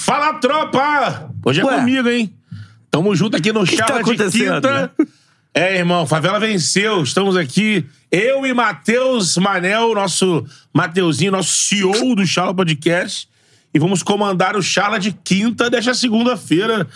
Fala, tropa! Hoje é Ué. comigo, hein? Tamo junto aqui no que tá de Quinta. É, irmão, Favela venceu. Estamos aqui, eu e Matheus Manel, nosso Mateuzinho, nosso CEO do Charla Podcast. E vamos comandar o Charla de Quinta desta segunda-feira.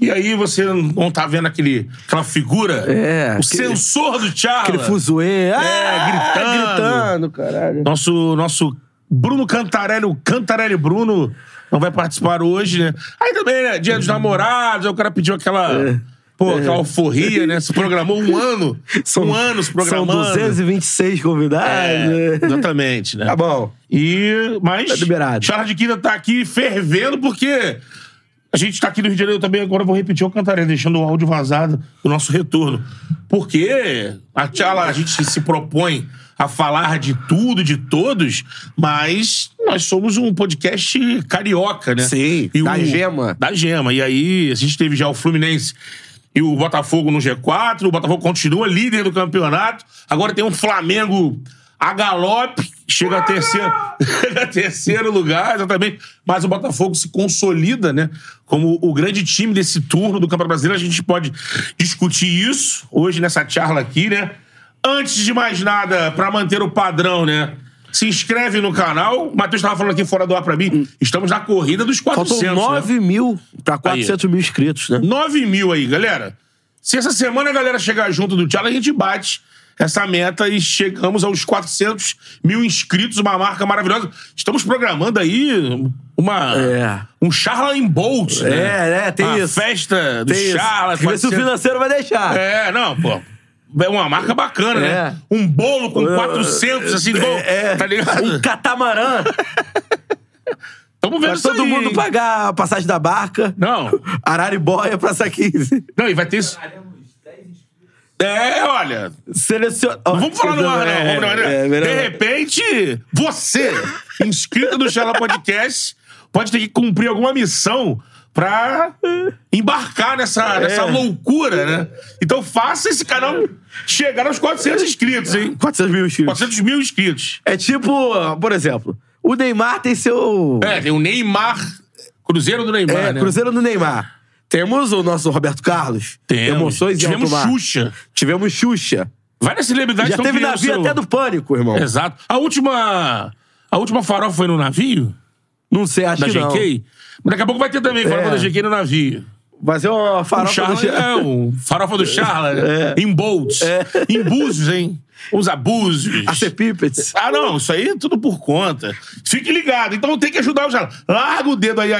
E aí você não tá vendo aquele, aquela figura? É, O aquele- sensor do Charla. Aquele fuzuê. Ah, gritando. Gritando, caralho. Nosso, nosso Bruno Cantarelli, o Cantarelli Bruno, não vai participar hoje, né? Aí também, né? Dia dos namorados, aí o cara pediu aquela. É. Pô, aquela alforria, né? Se programou um ano. um ano se São programando. 226 convidados. É, né? exatamente, né? Tá bom. E, mas. Tá liberado. Charla de Quinta tá aqui fervendo porque. A gente tá aqui no Rio de Janeiro também, agora eu vou repetir o Cantarelli, deixando o áudio vazado do nosso retorno. Porque a Tchala, a gente se propõe a falar de tudo, de todos, mas nós somos um podcast carioca, né? Sim, E da Gema. Da Gema. E aí, a gente teve já o Fluminense e o Botafogo no G4, o Botafogo continua líder do campeonato, agora tem um Flamengo a galope, chega a terceiro, a terceiro lugar, exatamente. Mas o Botafogo se consolida, né? Como o grande time desse turno do Campeonato Brasileiro. A gente pode discutir isso hoje nessa charla aqui, né? Antes de mais nada, pra manter o padrão, né? Se inscreve no canal. O Matheus estava falando aqui fora do ar pra mim. Estamos na corrida dos 400. Faltam né? 9 mil pra 400 mil inscritos, né? 9 mil aí, galera. Se essa semana a galera chegar junto do Tchala, a gente bate essa meta e chegamos aos 400 mil inscritos, uma marca maravilhosa. Estamos programando aí uma, É. um Charla em Bolt, né? É, é, tem Uma isso. festa do Tem. Charla. Vê se o 400. financeiro vai deixar. É, não, pô. É uma marca bacana, É. né? Um bolo com 400, assim, bom, É, tá ligado? Um catamarã. Tamo vendo pra isso todo aí, mundo pagar a passagem da barca. Não, Araribóia, Praça 15. não, e vai ter isso. É, olha, Seleciona. Não vamos falar no ar, não. Né? É, melhor de repente, você, inscrito no Charla Podcast, pode ter que cumprir alguma missão pra embarcar nessa, nessa loucura, né? Então faça esse canal chegar aos 400 inscritos, hein? 400 mil inscritos. 400 mil inscritos. É tipo, por exemplo, o Neymar tem seu. É, tem o Neymar, Cruzeiro do Neymar, É, né? Cruzeiro do Neymar. Temos o nosso Roberto Carlos. Temos. Emoções Tivemos. Xuxa. Tivemos Xuxa. Várias celebridades Já teve navio seu- até do Pânico, irmão. Exato. A última... A última farofa foi no navio? Não sei, acho Da que não. Mas daqui a pouco vai ter também farofa É. da GK no navio. Vai ser uma farofa Charla do é um farofa do Charla, né? Em Bolts. Em Búzios, hein? Os abusos. A ser Pippets. Ah, não, isso aí é tudo por conta. Fique ligado. Então tem que ajudar o Charla. Larga o dedo aí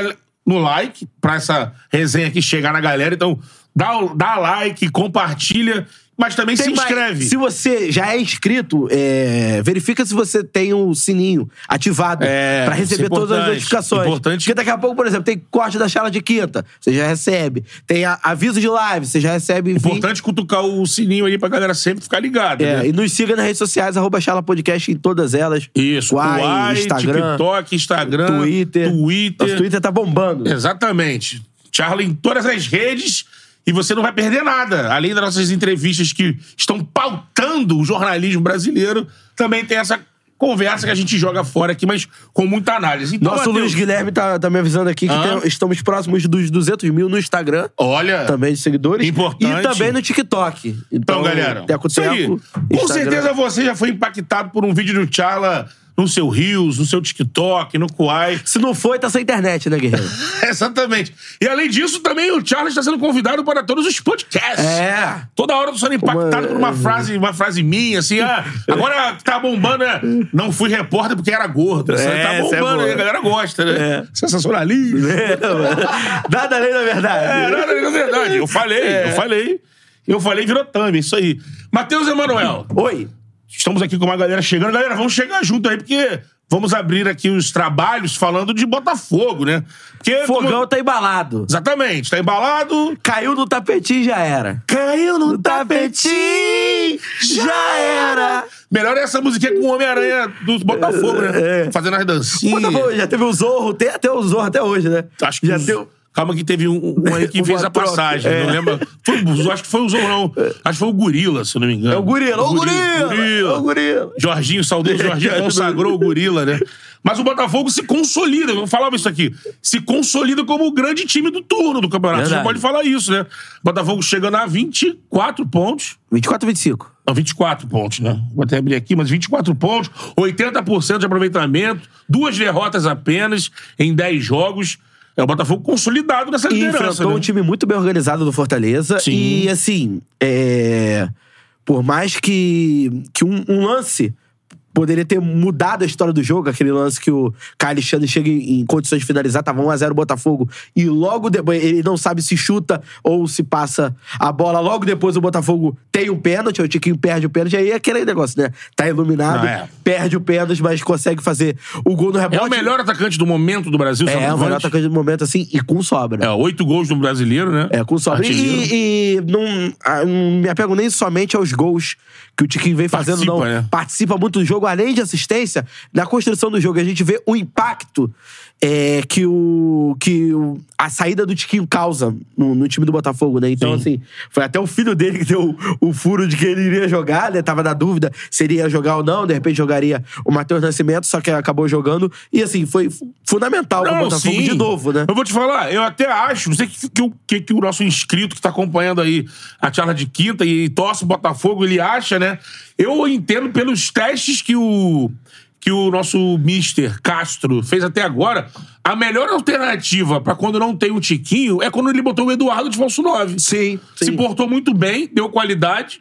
no like pra essa resenha aqui chegar na galera. Então dá, dá like, compartilha, mas também se Tem mais- inscreve. Se você já é inscrito, é, verifica se você tem o sininho ativado É, receber isso é todas as notificações. Importante. Porque daqui a pouco, por exemplo, tem corte da charla de quinta, você já recebe. Tem a- aviso de live, você já recebe. via- Importante cutucar o sininho ali pra galera sempre ficar ligada. É, né? e nos siga nas redes sociais, arroba Charla Podcast em todas elas. Isso, Quai, Quai, Instagram, TikTok, Instagram, Twitter. Twitter. Nosso Twitter tá bombando. Exatamente. Charla em todas as redes e você não vai perder nada. Além das nossas entrevistas que estão pautando o jornalismo brasileiro, também tem essa conversa que a gente joga fora aqui, mas com muita análise. Então, Nosso Matheus, Luiz Guilherme tá, tá me avisando aqui que tem- estamos próximos dos 200 mil no Instagram. Olha, Também de seguidores. Importante. E também no TikTok. Então, Então, galera, Teco isso aí. Com certeza você já foi impactado por um vídeo do Charla no seu Reels, no seu TikTok, no Kuai. Se não foi, tá sem internet, né, Guerreiro? Exatamente. E além disso, também o Charles está sendo convidado para todos os podcasts. É. Toda hora eu tô sendo impactado Uma- por uma frase, uma frase minha, assim, ah, agora tá bombando, né? Não fui repórter porque era gordo. É, tá é bombando, né? a galera gosta, né? É. Sensacionalismo. Nada além da verdade. É, não, não, é verdade. Eu falei, eu falei. Eu falei, virou thumb, isso aí. Matheus Emanuel, Oi. Estamos aqui com uma galera chegando. Galera, vamos chegar junto aí, porque vamos abrir aqui os trabalhos falando de Botafogo, né? Porque, Fogão como- tá embalado. Exatamente, tá embalado. Caiu no tapetinho já era. Caiu no tapetinho já era. Melhor é essa musiquinha com o Homem-Aranha do Botafogo, né? É. Fazendo as dancinhas. Botafogo, já teve o Zorro, tem até o Zorro até hoje, né? Acho que já os- deu. Calma que teve um, um aí que fez a troca, passagem, é. não lembro. Foi, o- acho que foi o Zorro, não. Acho que foi o Gorila, se não me engano. É o gorila, o gorila, Gorila. é o gorila. Jorginho, saudoso Jorginho, consagrou o gorila, né? Mas o Botafogo se consolida, eu falava isso aqui, se consolida como o grande time do turno do campeonato. Você Verdade. pode falar isso, né? Botafogo chegando a 24 pontos. 24 25. Não, 24 pontos, né? Vou até abrir aqui, mas 24 pontos, 80% de aproveitamento, duas derrotas apenas em 10 jogos. É o Botafogo consolidado nessa E liderança. enfrentou né? um time muito bem organizado do Fortaleza. Sim. E, assim, é... por mais que, que um, um lance poderia ter mudado a história do jogo, aquele lance que o Caio Alexandre chega em, em condições de finalizar, tava 1x0 Botafogo, e logo depois ele não sabe se chuta ou se passa a bola. Logo depois o Botafogo tem um pênalti, o Tiquinho perde o pênalti, aí é aquele negócio, né? Tá iluminado, Não, é. perde o pênalti, mas consegue fazer o gol no rebote. É o melhor atacante do momento do Brasil, É, o melhor atacante do momento, assim, e com sobra. É, oito gols no brasileiro, né? É, com sobra. Artilheiro. E, e não, ah, não me apego nem somente aos gols que o Tiquinho vem fazendo, Participa, não. né? Participa muito do jogo, além de assistência, na construção do jogo. A gente vê o impacto é, que, o, que o- a saída do Tiquinho causa no, no time do Botafogo, né? Então, assim, foi até o filho dele que deu o, o furo de que ele iria jogar, né? Tava na dúvida se ele ia jogar ou não. De repente jogaria o Matheus Nascimento, só que acabou jogando. E, assim, foi fu- fundamental pro Botafogo de novo, né? Eu vou te falar, eu até acho, não sei o que, que, o- que, que o nosso inscrito que tá acompanhando aí a charla de quinta e torce o Botafogo, ele acha, né? Eu entendo pelos testes que o que o nosso Mister Castro fez até agora, a melhor alternativa pra quando não tem o Tiquinho é quando ele botou o Eduardo de falso 9. Sim, Se sim. portou muito bem, deu qualidade.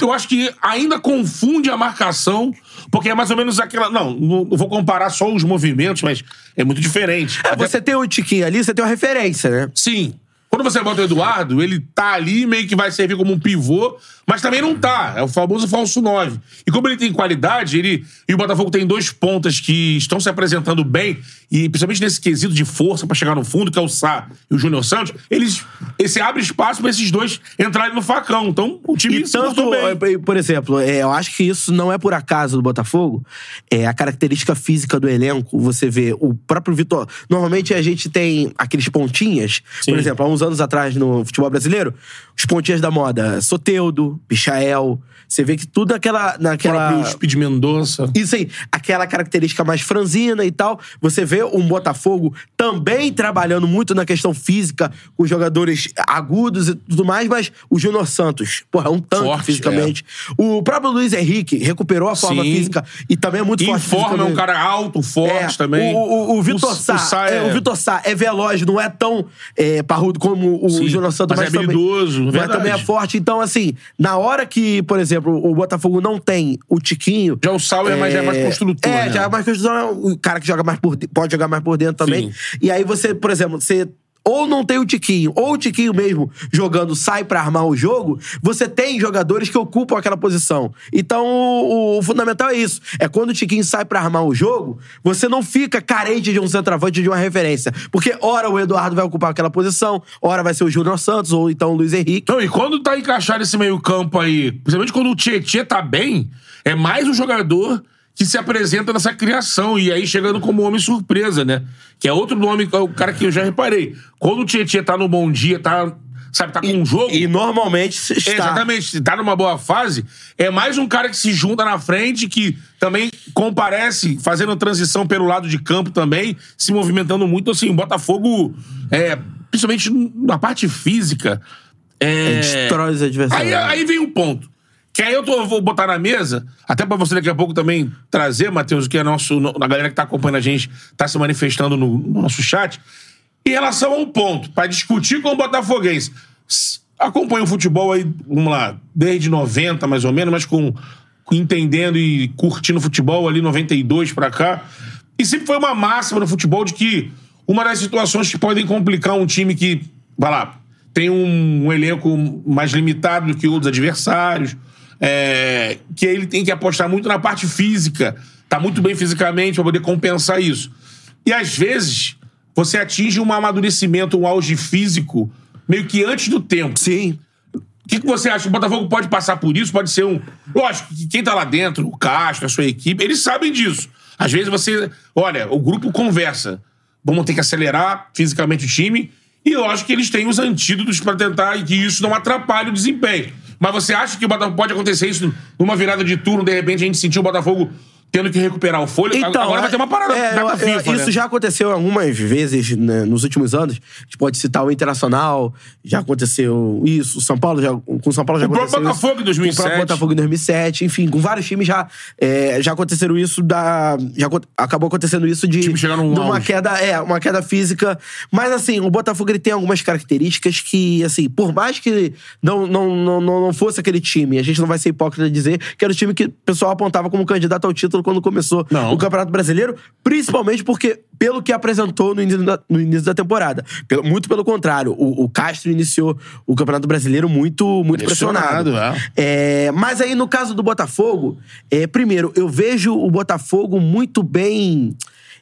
Eu acho que ainda confunde a marcação, porque é mais ou menos aquela. Não, não vou comparar só os movimentos, mas é muito diferente. É, Até- você tem o Tiquinho ali, você tem uma referência, né? Sim. Quando você bota o Eduardo, ele tá ali, meio que vai servir como um pivô, mas também não tá. É o famoso falso 9. E como ele tem qualidade, ele. E o Botafogo tem dois pontas que estão se apresentando bem, e principalmente nesse quesito de força pra chegar no fundo, que é o Sá e o Júnior Santos, eles. Esse abre espaço pra esses dois entrarem no facão. Então, o time E se tanto, bem. eh, por exemplo, é, eu acho que isso não é por acaso do Botafogo. É a característica física do elenco. Você vê o próprio Vitor. Normalmente a gente tem aqueles pontinhas. Sim. Por exemplo, há uns anos atrás no futebol brasileiro, os pontinhas da moda. Soteudo, Pichael. Você vê que tudo naquela. O naquela próprio Speed Mendonça. isso aí, aquela característica mais franzina e tal. Você vê um Botafogo também trabalhando muito na questão física, com jogadores agudos e tudo mais, mas o Júnior Santos, porra, é um tanque Forte, fisicamente. O próprio Luiz Henrique recuperou a forma Sim. física e também é muito Em forte forma, é um cara alto, forte É, também. O, o, o Vitor Sá, Sá é... o Vitor Sá é veloz, não é tão é, parrudo como o Sim, Júnior Santos, mas é também- habilidoso, mas também é forte. Então, assim, na hora que, por exemplo, o Botafogo não tem o Tiquinho, Já o Sauer é, mais, já é mais construtor. é, né? já é mais construção, é o cara que joga mais por, de- pode jogar mais por dentro também. Sim. E aí você, por exemplo, você ou não tem o Tiquinho, ou o Tiquinho mesmo jogando sai pra armar o jogo, você tem jogadores que ocupam aquela posição. Então, o, o fundamental é isso. É quando o Tiquinho sai pra armar o jogo, você não fica carente de um centroavante de uma referência. Porque ora o Eduardo vai ocupar aquela posição, ora vai ser o Júnior Santos, ou então o Luiz Henrique. Não, e quando tá encaixado esse meio-campo aí, principalmente quando o Tietchan tá bem, é mais um jogador que se apresenta nessa criação e aí chegando como homem surpresa, né? Que é outro nome, é o cara que eu já reparei. Quando o Tietchan tá no bom dia, tá, sabe, tá com um jogo. E normalmente está. Exatamente, se tá numa boa fase, é mais um cara que se junta na frente, que também comparece, fazendo transição pelo lado de campo também, se movimentando muito, assim, o Botafogo, é, principalmente na parte física, é... Destrói os adversários. Aí, aí vem um ponto. Que aí eu tô- vou botar na mesa, até pra você daqui a pouco também trazer, Matheus, o que é nosso. no- A galera que tá acompanhando a gente tá se manifestando no, no nosso chat. Em relação a um ponto, pra discutir com o Botafoguense. Acompanha o futebol aí, vamos lá, desde 90 mais ou menos, mas com, com entendendo e curtindo futebol ali 92 pra cá. E sempre foi uma máxima no futebol de que uma das situações que podem complicar um time que, vai lá, tem um, um elenco mais limitado do que outros adversários, é, que ele tem que apostar muito na parte física, tá muito bem fisicamente para poder compensar isso. E às vezes você atinge um amadurecimento, um auge físico meio que antes do tempo. Sim. O que, que você acha? O Botafogo pode passar por isso? Pode ser um. Lógico que quem tá lá dentro, o Castro, a sua equipe, eles sabem disso. Às vezes você. Olha, o grupo conversa. Vamos ter que acelerar fisicamente o time. E lógico que eles têm os antídotos pra tentar que isso não atrapalhe o desempenho. Mas você acha que o Botafogo pode acontecer isso numa virada de turno, de repente a gente sentiu o Botafogo tendo que recuperar o fôlego? Agora vai ter uma parada é, eu- FIFA, Isso né? já aconteceu algumas vezes né, nos últimos anos. A gente pode citar o Internacional, já aconteceu isso. O São Paulo já, com o São Paulo já O aconteceu Botafogo em isso. 2007. Com o próprio Botafogo em 2007. Enfim, com vários times já, é, já aconteceram isso da... Já acabou acontecendo isso de... time num de uma auge. queda, é, uma queda física. Mas, assim, o Botafogo ele tem algumas características que, assim, por mais que não, não, não, não não fosse aquele time, a gente não vai ser hipócrita de dizer que era o time que o pessoal apontava como candidato ao título quando começou Não. o Campeonato Brasileiro, principalmente porque, pelo que apresentou no início da, no início da temporada. Pelo- muito pelo contrário, o, o Castro iniciou o Campeonato Brasileiro muito, muito pressionado. Pressionado, É, mas aí, no caso do Botafogo, é, primeiro, eu vejo o Botafogo muito bem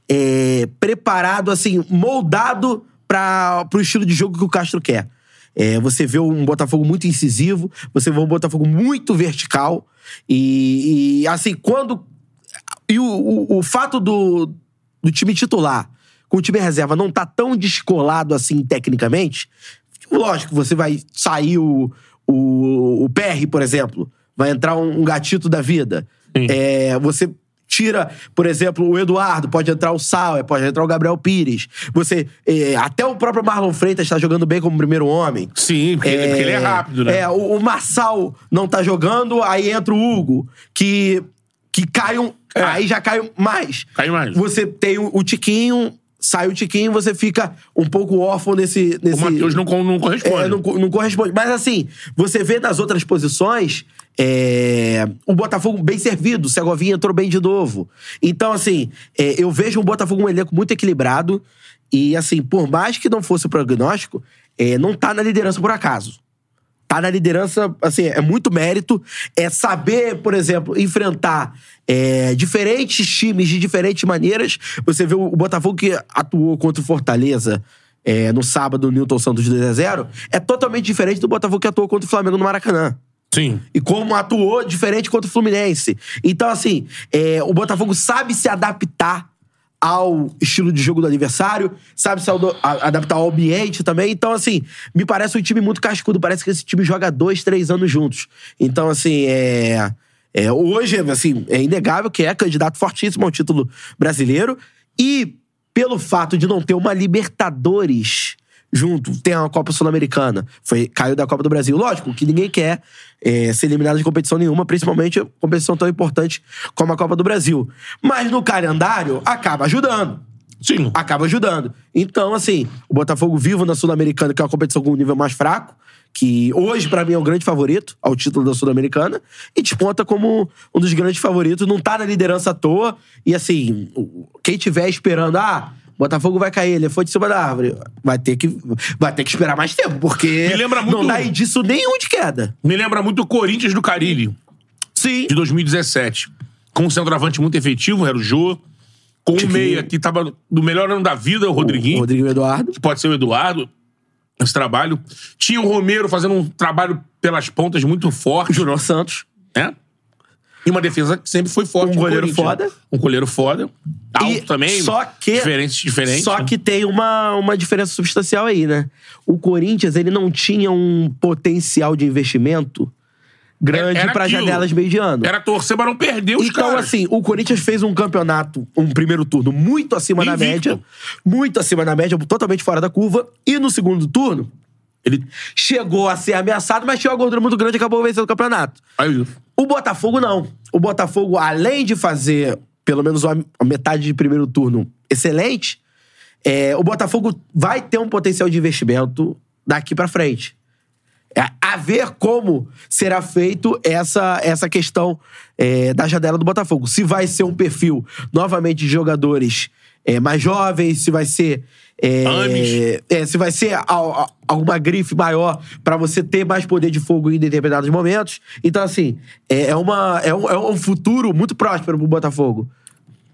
é, preparado, assim, moldado para o estilo de jogo que o Castro quer. É, você vê um Botafogo muito incisivo, você vê um Botafogo muito vertical. E, e, assim, quando. E o, o, o fato do, do time titular com o time reserva não tá tão descolado assim tecnicamente, lógico, você vai sair o, o, o PR, por exemplo, vai entrar um, um gatito da vida. É, você tira, por exemplo, o Eduardo, pode entrar o Sauer, pode entrar o Gabriel Pires. Você, é, até o próprio Marlon Freitas está jogando bem como primeiro homem. Sim, porque, ele- porque ele é rápido, né? É, o, o Marçal não tá jogando, aí entra o Hugo, que, que cai um. É. Aí já cai mais. Cai mais. Você tem o, o Tiquinho, sai o Tiquinho, você fica um pouco órfão nesse. nesse O Matheus não, não corresponde. é, não, não corresponde. Mas assim, você vê nas outras posições. é, o Botafogo bem servido, o Segovinha entrou bem de novo. Então, assim, é, eu vejo um Botafogo um elenco muito equilibrado. E, assim, por mais que não fosse o prognóstico, é, não tá na liderança por acaso. Tá na liderança, assim, é muito mérito. É saber, por exemplo, enfrentar é, diferentes times de diferentes maneiras. Você vê o Botafogo que atuou contra o Fortaleza é, no sábado, o Newton Santos 2x0, é totalmente diferente do Botafogo que atuou contra o Flamengo no Maracanã. Sim. E como atuou diferente contra o Fluminense. Então, assim, é, o Botafogo sabe se adaptar ao estilo de jogo do adversário, sabe se adaptar ao ambiente também. Então, assim, me parece um time muito cascudo. Parece que esse time joga dois, três anos juntos. Então, assim, é. é, hoje, assim, é inegável que é candidato fortíssimo ao título brasileiro. E pelo fato de não ter uma Libertadores junto, tem a Copa Sul-Americana, foi caiu da Copa do Brasil. Lógico que ninguém quer é, ser eliminado de competição nenhuma, principalmente competição tão importante como a Copa do Brasil. Mas no calendário, acaba ajudando. Sim. Acaba ajudando. Então, assim, o Botafogo vivo na Sul-Americana, que é uma competição com um nível mais fraco, que hoje, pra mim, é o grande favorito ao título da Sul-Americana, e desponta como um dos grandes favoritos, não tá na liderança à toa. E assim, quem tiver esperando, ah, Botafogo vai cair, ele foi de cima da árvore. Vai ter que, vai ter que esperar mais tempo, porque Me lembra muito- não dá indício nenhum de queda. Me lembra muito o Corinthians do Carilli, Sim. de 2017. Com um centroavante muito efetivo, era o Jô. Com um meia que tava do melhor ano da vida, o Rodriguinho. O Rodrigo Eduardo. que pode ser o Eduardo, esse trabalho. Tinha o Romero fazendo um trabalho pelas pontas muito forte, Júnior Santos. né? E uma defesa que sempre foi forte. Um goleiro foda. Um goleiro foda. Alto E também. Só que. Diferentes, diferentes. Só que tem uma, uma diferença substancial aí, né? O Corinthians, ele não tinha um potencial de investimento grande para janelas meio de ano. Era torcer pra não perder os Então, caras. assim, o Corinthians fez um campeonato, um primeiro turno muito acima da Invicto. média. Muito acima da média, totalmente fora da curva. E no segundo turno, Ele. Chegou a ser ameaçado, mas tinha uma gordura muito grande e acabou vencendo o campeonato. Aí, O Botafogo não. O Botafogo, além de fazer pelo menos uma a metade de primeiro turno excelente, é, o Botafogo vai ter um potencial de investimento daqui pra frente. É, a ver como será feito essa, essa questão é, da janela do Botafogo. Se vai ser um perfil, novamente, de jogadores é, mais jovens, se vai ser. É, Ames. é, se vai ser al- al- alguma grife maior pra você ter mais poder de fogo em determinados momentos. Então, assim, é, é uma, é, um, é um futuro muito próspero pro Botafogo.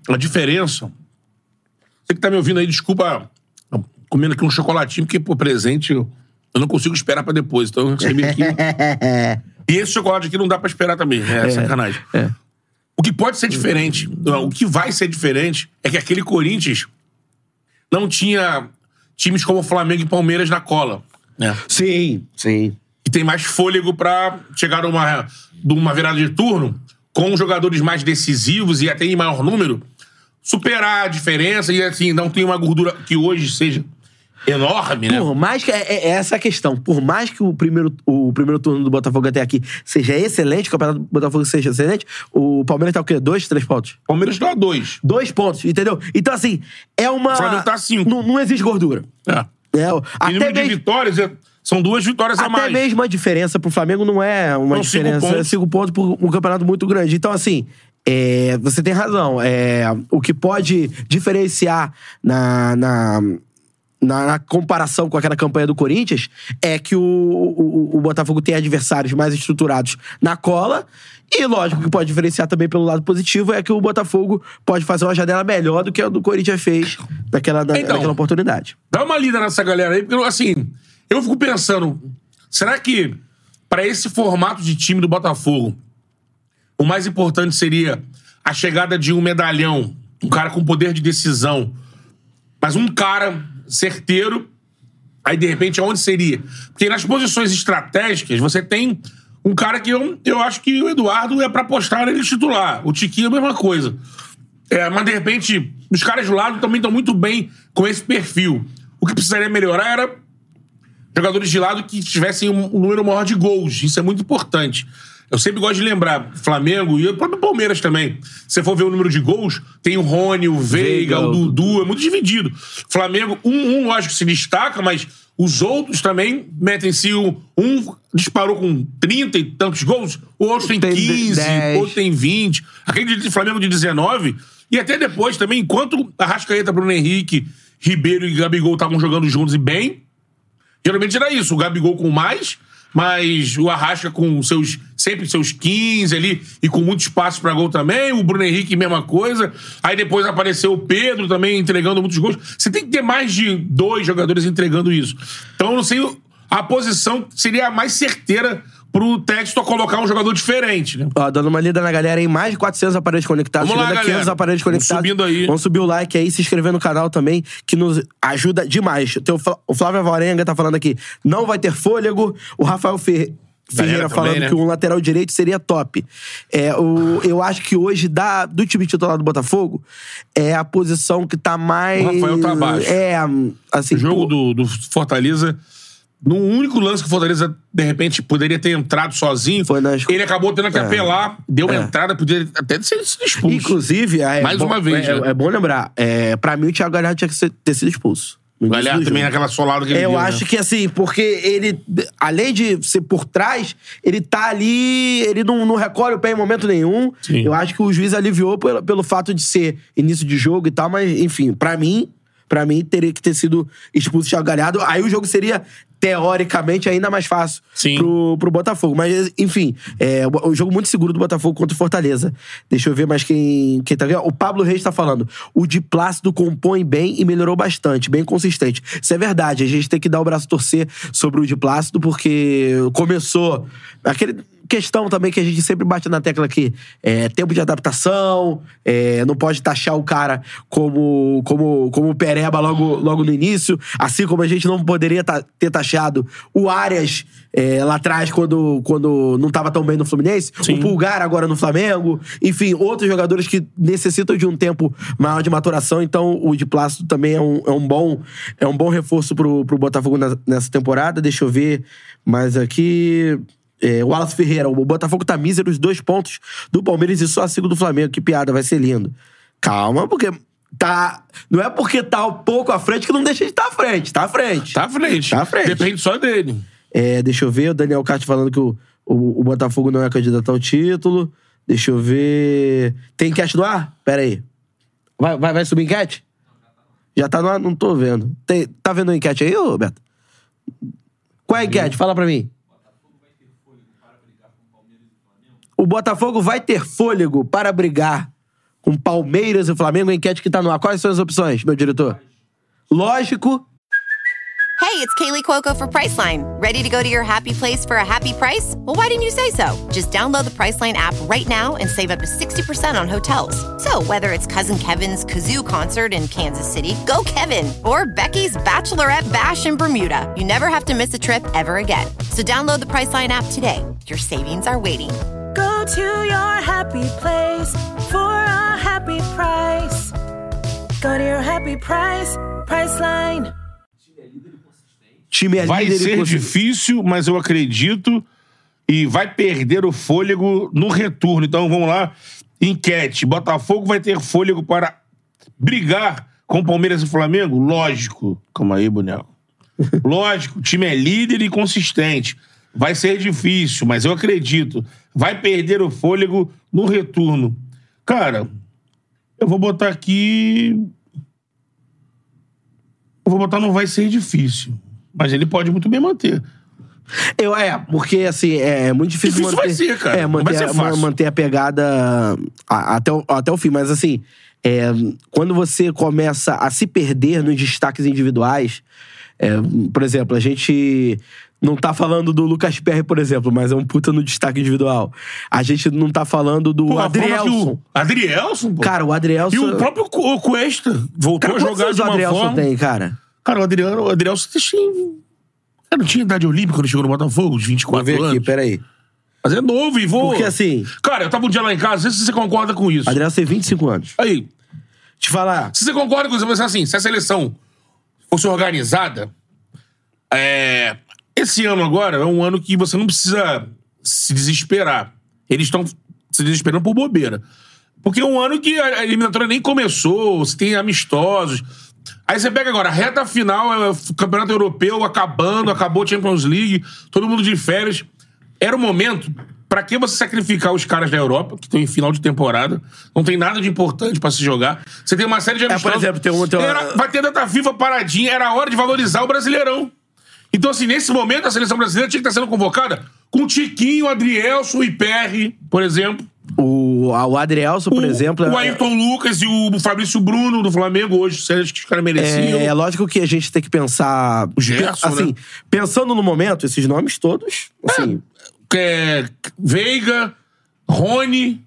a diferença. Você que tá me ouvindo aí, desculpa comendo aqui um chocolatinho, porque, por presente, eu, eu não consigo esperar pra depois. Então eu recebi aqui. e esse chocolate aqui não dá pra esperar também. É, sacanagem. O que pode ser diferente, o que vai ser diferente, é que aquele Corinthians não tinha times como Flamengo e Palmeiras na cola. Né? Sim, sim. que tem mais fôlego pra chegar numa, numa virada de turno com jogadores mais decisivos e até em maior número, superar a diferença e assim, não tem uma gordura que hoje seja enorme, né? Por mais que. É, é essa a questão. Por mais que o primeiro, o primeiro turno do Botafogo até aqui seja excelente, o campeonato do Botafogo seja excelente, o Palmeiras tá o quê? Dois, três pontos? Palmeiras dá dois. Dois pontos, entendeu? Então, assim, é uma. O Flamengo tá cinco. Não, não existe gordura. É. É, até número de mesmo, vitórias é- são duas vitórias a até mais. mesmo a diferença pro Flamengo não é uma cinco diferença. É pontos. cinco pontos por um campeonato muito grande. Então, assim. é, você tem razão. É, o que pode diferenciar na, na, na, na comparação com aquela campanha do Corinthians é que o, o, o Botafogo tem adversários mais estruturados na cola. E lógico que pode diferenciar também pelo lado positivo é que o Botafogo pode fazer uma janela melhor do que a do Corinthians fez naquela, na- Então. naquela oportunidade. Dá uma lida nessa galera aí, porque, assim, eu fico pensando, será que pra esse formato de time do Botafogo, o mais importante seria a chegada de um medalhão, um cara com poder de decisão, mas um cara certeiro, aí de repente aonde seria? Porque nas posições estratégicas você tem um cara que eu, eu acho que o Eduardo é pra apostar ele titular. O Tiquinho é a mesma coisa. É, mas de repente, os caras do lado também estão muito bem com esse perfil. O que precisaria melhorar era jogadores de lado que tivessem um, um número maior de gols. Isso é muito importante. Eu sempre gosto de lembrar, Flamengo e o próprio Palmeiras também. Se você for ver o número de gols, tem o Rony, o Veiga, Veiga, o Dudu, é muito dividido. Flamengo, um, um lógico que se destaca, mas os outros também metem-se. o- Um disparou com 30 e tantos gols, o outro tem Tem 15, 10. o outro tem 20. Aquele de Flamengo de 19. E até depois também, enquanto Arrascaeta, Bruno Henrique, Ribeiro e Gabigol estavam jogando juntos e bem, Geralmente era isso, o Gabigol com mais, mas o Arrasca com seus sempre seus 15 ali e com muito espaço pra gol também, o Bruno Henrique mesma coisa. Aí depois apareceu o Pedro também entregando muitos gols. Você tem que ter mais de dois jogadores entregando isso. Então eu não sei a posição seria a mais certeira pro Texto colocar um jogador diferente, né? Ó, dando uma lida na galera aí, mais de 400 aparelhos conectados. Vamos lá, chegando a 500 galera. aparelhos Vamos conectados. subindo aí. Vamos subir o like aí, se inscrever no canal também, que nos ajuda demais. O Flávio Alvarenga tá falando aqui, não vai ter fôlego. O Rafael Fer- Ferreira também, falando né? que um lateral direito seria top. É, o, eu acho que hoje, da, do time titular do Botafogo, é a posição que tá mais... O Rafael tá abaixo. É, assim... O jogo pô, do, do Fortaleza, no único lance que o Fortaleza, de repente, poderia ter entrado sozinho, Foi nas- ele acabou tendo que É. apelar, deu uma É. entrada, poderia até ser expulso. Inclusive, é Mais bom- uma vez, é, né? é bom lembrar, é, pra mim o Thiago Galhardo tinha que ser- ter sido expulso. O Galhardo do também jogo. naquela solada que ele Eu deu, acho né? que assim, porque ele, além de ser por trás, ele tá ali, ele não, não recolhe o pé em momento nenhum. Sim. Eu acho que o juiz aliviou pelo, pelo fato de ser início de jogo e tal, mas enfim, pra mim, para mim teria que ter sido expulso o Thiago Galhardo. Aí o jogo seria teoricamente ainda mais fácil Sim. pro, pro Botafogo. Mas, enfim, é o o jogo muito seguro do Botafogo contra o Fortaleza. Deixa eu ver mais quem, quem tá vendo. O Pablo Reis tá falando. O de Plácido compõe bem e melhorou bastante, bem consistente. Isso é verdade. A gente tem que dar o braço torcer sobre o de Plácido, porque começou. Aquele, questão também que a gente sempre bate na tecla aqui. É tempo de adaptação, é, não pode taxar o cara como, como, como pereba logo, logo no início. Assim como a gente não poderia ta- ter taxado o Arias é, lá atrás, quando, quando não estava tão bem no Fluminense. O Pulgar agora no Flamengo. Enfim, outros jogadores que necessitam de um tempo maior de maturação. Então, o de Plácido também é um, é um, bom, é um bom reforço pro, pro Botafogo nessa temporada. Deixa eu ver mais aqui. É, o Wallace Ferreira, o Botafogo tá míseros dois pontos do Palmeiras e só a cinco do Flamengo. Que piada, vai ser lindo. Calma, porque tá. Não é porque tá um pouco à frente que não deixa de estar à frente. Tá à frente. Tá à frente. Tá à frente. Depende só dele. É, deixa eu ver, o Daniel Castro falando que o, o, o Botafogo não é candidato ao título. Deixa eu ver. Tem enquete no ar? Pera aí. Vai, vai, vai subir enquete? Já tá no ar? Não tô vendo. Tem, tá vendo a enquete aí, ô Beto? Qual é a enquete? Fala pra mim. O Botafogo vai ter fôlego para brigar com Palmeiras e Flamengo. Enquete que tá no ar. Quais são as opções, meu diretor? Lógico. Hey, it's Kaylee Cuoco for Priceline. Ready to go to your happy place for a happy price? Well, why didn't you say so? Just download the Priceline app right now and save up to 60% on hotels. So, whether it's Cousin Kevin's Kazoo concert in Kansas City, go Kevin, or Becky's Bachelorette Bash in Bermuda, you never have to miss a trip ever again. So, download the Priceline app today. Your savings are waiting. Go to your happy place for a happy price. Go to your happy price, Priceline. Time é Vai líder e ser difícil, mas eu acredito. E vai perder o fôlego no retorno. Então vamos lá. Enquete: Botafogo vai ter fôlego para brigar com Palmeiras e Flamengo? Lógico. Calma aí, boneco. Lógico, o time é líder e consistente. Vai ser difícil, mas eu acredito. Vai perder o fôlego no retorno. Cara, eu vou botar aqui. Eu vou botar não vai ser difícil. Mas ele pode muito bem manter. Eu, é, porque assim, é muito difícil, Difícil manter. vai ser, cara. É, manter, vai ser fácil. manter a pegada a- até o, até o fim. Mas assim, é, quando você começa a se perder nos destaques individuais, é, por exemplo, a gente. Não tá falando do Lucas Perry, por exemplo, mas é um puta no destaque individual. A gente não tá falando do Pô, Adrielson. o- Adrielson, pô. Cara, o Adrielson. E o próprio Cu- o Cuesta voltou Cara, a jogar de o uma Adrielson forma... tem, cara? Cara, o Adriano, o Adrielson tinha... Cara, não tinha idade olímpica quando chegou no Botafogo, Vou 24 ver anos. aqui, peraí. Mas é novo e voa. Porque assim, Cara, eu tava um dia lá em casa, não sei se você concorda com isso. o Adrielson tem 25 anos. Aí, Te falar. se você concorda com isso, você assim, se a seleção fosse organizada, é, esse ano agora é um ano que você não precisa se desesperar. Eles estão se desesperando por bobeira. Porque é um ano que a eliminatória nem começou, você tem amistosos. Aí você pega agora, a reta final, é o Campeonato Europeu acabando, acabou a Champions League, todo mundo de férias. Era o momento. Pra que você sacrificar os caras da Europa, que estão em final de temporada? Não tem nada de importante pra se jogar. Você tem uma série de É, por amistosos. exemplo, tem um- tem uma- Era- vai ter data FIFA paradinha, era hora de valorizar o Brasileirão. Então, assim, nesse momento, a seleção brasileira tinha que estar sendo convocada com Tiquinho, Adrielson e Perry, por exemplo. O, o Adrielson, por o, exemplo. O é- Ayrton Lucas e o Fabrício Bruno do Flamengo hoje. Acho que os caras mereciam. É, é lógico que a gente tem que pensar. O Gerson, assim, né? pensando no momento, esses nomes todos. Assim, É, Veiga, Rony,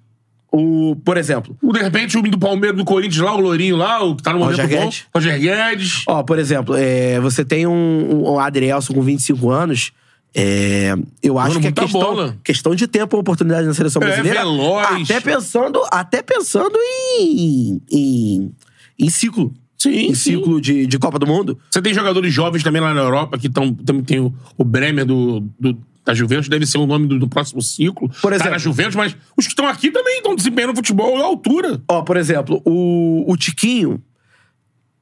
o, por exemplo, o, de repente o do Palmeiras, do Corinthians lá, o Lourinho lá, o que tá no momento Roger bom. Guedes. Roger Guedes. ó, por exemplo, é, você tem um, um Adrielson com 25 anos. é, eu acho Jogando que é questão, bola. questão de tempo a oportunidade na seleção É, brasileira. veloz. Até pensando, até pensando em, em, em ciclo. Sim, em sim. ciclo de, de Copa do Mundo. Você tem jogadores jovens também lá na Europa, que estão. Também tem o, o Bremer do, do- da Juventus, deve ser o nome do, do próximo ciclo. Por Tá exemplo. na Juventus, mas os que estão aqui também estão desempenhando futebol à altura. Ó, por exemplo, o, o Tiquinho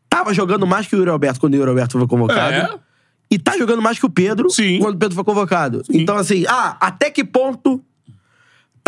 tava jogando mais que o Yuri Alberto quando o Yuri Alberto foi convocado. É. E tá jogando mais que o Pedro Sim. quando o Pedro foi convocado. Então, assim, ah, até que ponto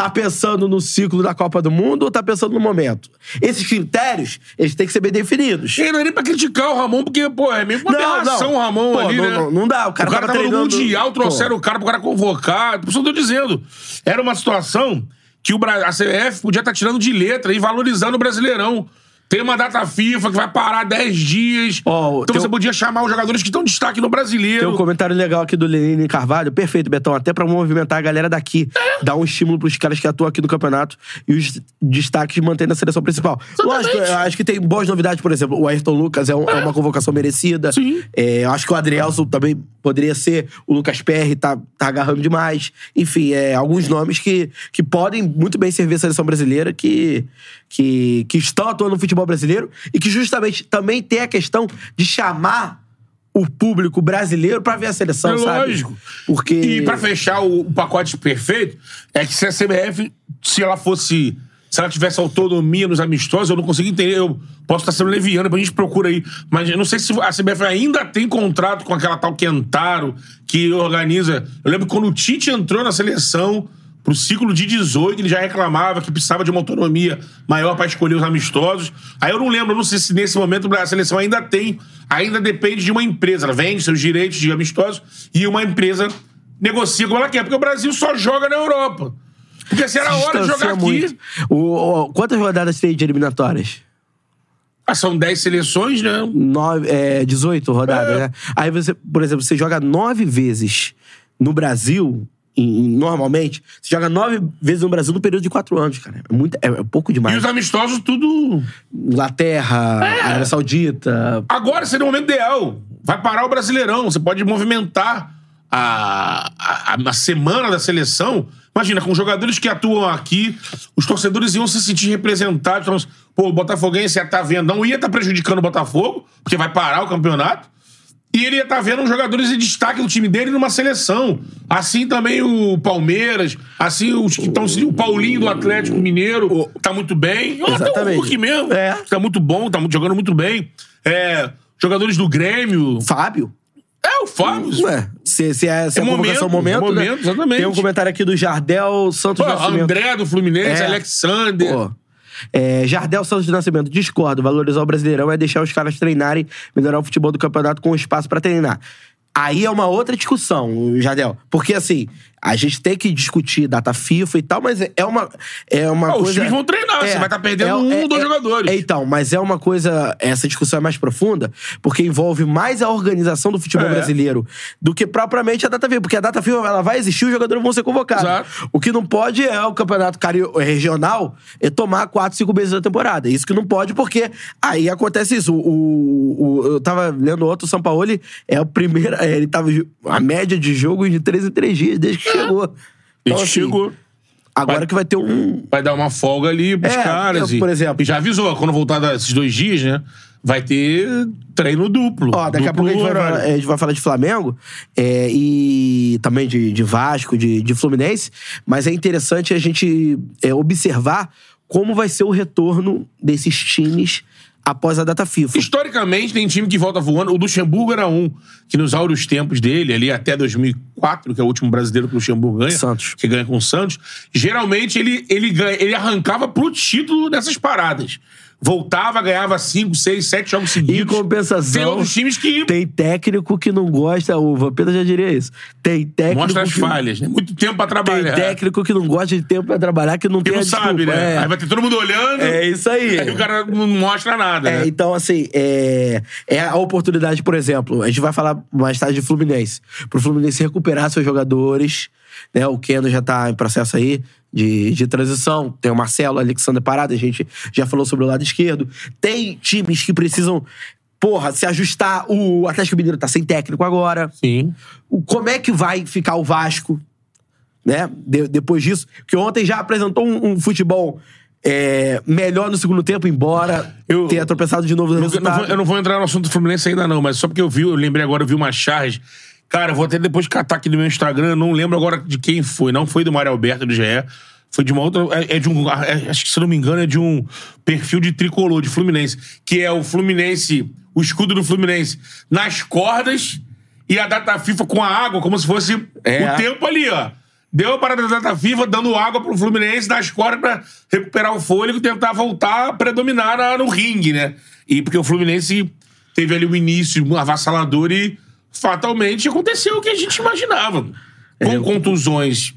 tá pensando no ciclo da Copa do Mundo ou tá pensando no momento? Esses critérios, eles têm que ser bem definidos. E não é nem pra criticar o Ramon, porque, pô, é meio que uma Não, aberração não. o Ramon Pô, ali, não- né? não- não dá, o cara tava tava no treinando- Mundial, trouxeram Pô. o cara pro cara convocar. Por isso eu tô dizendo. Era uma situação que o a CBF podia estar tirando de letra e valorizando o Brasileirão. Tem uma data FIFA que vai parar 10 dias. Ó, então você um- podia chamar os jogadores que estão em destaque no brasileiro. Tem um comentário legal aqui do Lenine Carvalho. Perfeito, Betão. Até pra movimentar a galera daqui. Dar um estímulo pros caras que atuam aqui no campeonato e os destaques mantém na seleção principal. Lógico, eu acho que tem boas novidades, por exemplo. O Ayrton Lucas é, um- é uma convocação merecida. Sim. É, eu acho que o Adrielson também poderia ser. O Lucas Perry tá, tá agarrando demais. Enfim, é, alguns nomes que, que podem muito bem servir a seleção brasileira, que, que, que estão atuando no futebol brasileiro e que justamente também tem a questão de chamar o público brasileiro pra ver a seleção, É sabe? lógico. Porque. E pra fechar o, o pacote perfeito, é que se a CBF, se ela fosse. Se ela tivesse autonomia nos amistosos, eu não consigo entender. Eu posso estar sendo leviano, a gente procura aí. Mas eu não sei se a CBF ainda tem contrato com aquela tal Quentaro que organiza. Eu lembro quando o Tite entrou na seleção pro ciclo de 18, ele já reclamava que precisava de uma autonomia maior pra escolher os amistosos. Aí eu não lembro, não sei se nesse momento a seleção ainda tem, ainda depende de uma empresa. Ela vende seus direitos de amistosos e uma empresa negocia como ela quer, porque o Brasil só joga na Europa. Porque se era hora de jogar aqui, muito. O, o- quantas rodadas tem de eliminatórias? ah, são 10 seleções, né? É, 18 rodadas, É. né? Aí você, por exemplo, você joga nove vezes no Brasil, normalmente, você joga nove vezes no Brasil no período de quatro anos, cara. É, muito, é, é pouco E demais. os amistosos tudo. Inglaterra, É. Arábia Saudita. Agora seria o momento ideal. Vai parar o Brasileirão. Você pode movimentar a, a, a semana da seleção. Imagina, com jogadores que atuam aqui, os torcedores iam se sentir representados. Então, pô, o Botafoguense ia estar vendo, não ia estar prejudicando o Botafogo, porque vai parar o campeonato. E ele ia estar vendo os jogadores em destaque do time dele numa seleção. Assim também o Palmeiras, assim os que estão. O Paulinho do Atlético Mineiro tá muito bem. Até o Exatamente. Hulk mesmo. É. Tá muito bom, tá jogando muito bem. É, jogadores do Grêmio. Fábio? É, o Fábio. Ué, se, se é, se é, É convocação momento, momento, né? momento, exatamente. Tem um comentário aqui do Jardel Santos Pô, Nascimento. André do Fluminense, É. Alexander. Pô. É, Jardel Santos de Nascimento, discordo. Valorizar o Brasileirão é deixar os caras treinarem, melhorar o futebol do campeonato com espaço pra treinar. Aí é uma outra discussão, Jardel. Porque, assim, a gente tem que discutir data FIFA e tal, mas é uma, é uma Ah, os coisa... times vão treinar, você vai estar perdendo um ou dois jogadores. é, então, mas é uma coisa... Essa discussão é mais profunda, porque envolve mais a organização do futebol É. brasileiro do que propriamente a data FIFA. Porque a data FIFA, ela vai existir, os jogadores vão ser convocados. Exato. O que não pode é o campeonato regional é tomar quatro, cinco meses da temporada. Isso que não pode, porque aí acontece isso. O, o- o- eu tava lendo outro, o São Paulo é o primeiro. é, Ele tava. A média de jogo de três em três dias, desde que chegou. Então, assim, chegou. Agora Vai- que vai ter um. Vai dar uma folga ali pros É, caras. eu, e- por exemplo- E já avisou, quando voltar desses dois dias, né? Vai ter treino duplo. Ó, daqui a Duplo pouco a gente, vai falar, a gente vai falar de Flamengo é, e também de, de Vasco, de, de Fluminense, mas é interessante a gente é, observar como vai ser o retorno desses times após a data FIFA. Historicamente, tem time que volta voando. O Luxemburgo era um, que nos áureos tempos dele, ali até 2004, que é o último brasileiro que o Luxemburgo ganha. Santos. Que ganha com o Santos. Geralmente, ele, ele, ganha, ele arrancava pro título dessas paradas. Voltava, ganhava cinco, seis, sete jogos Em seguidos. compensação, Tem outros times que tem técnico que não gosta, o Vampeta já diria isso. Tem técnico mostram as que, falhas, né? Muito tempo pra Tem trabalhar. técnico que não gosta de tempo pra trabalhar, que não que tem não sabe, desculpa. né? É. Aí vai ter todo mundo olhando. É isso aí. Aí o cara não mostra nada, É, né? então, assim, é, é a oportunidade, por exemplo, a gente vai falar mais tarde de Fluminense. Pro Fluminense recuperar seus jogadores, né? O Keno já tá em processo aí de, de transição. Tem o Marcelo, o Alexandre Parada, a gente já falou sobre o lado esquerdo. Tem times que precisam, porra, se ajustar. O Atlético Mineiro tá sem técnico agora. Sim. O- como é que vai ficar o Vasco, né? de- depois disso, que ontem já apresentou um, um futebol é, melhor no segundo tempo, embora Eu- tenha tropeçado de novo no Eu não, resultado. vou, eu não vou entrar no assunto do Fluminense ainda, não, mas só porque eu vi, eu lembrei agora, eu vi uma charge. Cara, eu vou até depois catar aqui no meu Instagram, eu não lembro agora de quem foi. Não foi do Mário Alberto do GE. Foi de uma outra. É, é de um. é- acho que, se não me engano, é de um perfil de tricolor, de Fluminense. Que é o Fluminense, o escudo do Fluminense nas cordas e a data FIFA com a água, como se fosse É. o tempo ali, ó. Deu a parada da data FIFA dando água pro Fluminense nas cordas pra recuperar o fôlego e tentar voltar a predominar na- no ringue, né? E porque o Fluminense teve ali o início avassalador e fatalmente aconteceu o que a gente imaginava. Com contusões,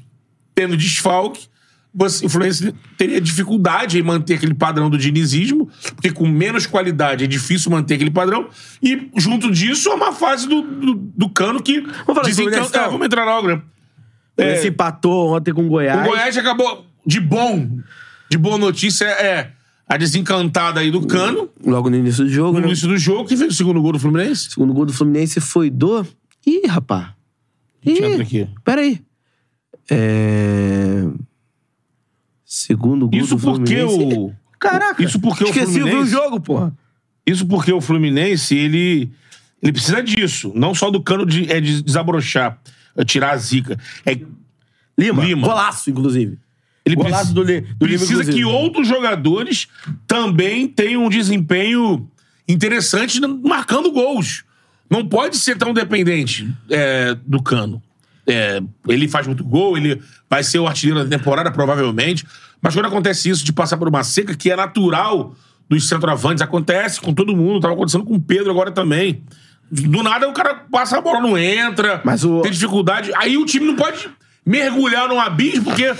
tendo desfalque, você- o Fluminense teria dificuldade em manter aquele padrão do dinizismo, porque com menos qualidade é difícil manter aquele padrão. E junto disso, é uma fase do, do, do cano que desencanta- então? É, vamos entrar logo, né? O Fluminense empatou ontem com o Goiás. O Goiás acabou de bom. De boa notícia é a desencantada aí do Cano, Logo no início do jogo, no né? início do jogo. Quem fez o segundo gol do Fluminense? O segundo gol do Fluminense foi do... Ih, rapaz. Ih, Deixa eu entrar aqui. peraí. É... Segundo gol Isso do porque Fluminense. o. Caraca. Isso porque o Esqueci de ver o Fluminense- jogo, porra. Isso porque o Fluminense, ele, ele precisa disso. Não só do cano de, é de desabrochar, é tirar a zica. É, Lima. Lima. Golaço, inclusive. Ele Golaço preci- do, do precisa que outros jogadores também tenham um desempenho interessante marcando gols. Não pode ser tão dependente é, do cano. É, ele faz muito gol, ele vai ser o artilheiro da temporada, provavelmente. Mas quando acontece isso de passar por uma seca, que é natural dos centroavantes, acontece com todo mundo, tava acontecendo com o Pedro agora também. Do nada o cara passa a bola, não entra, Mas o- tem dificuldade. Aí o time não pode mergulhar num abismo, porque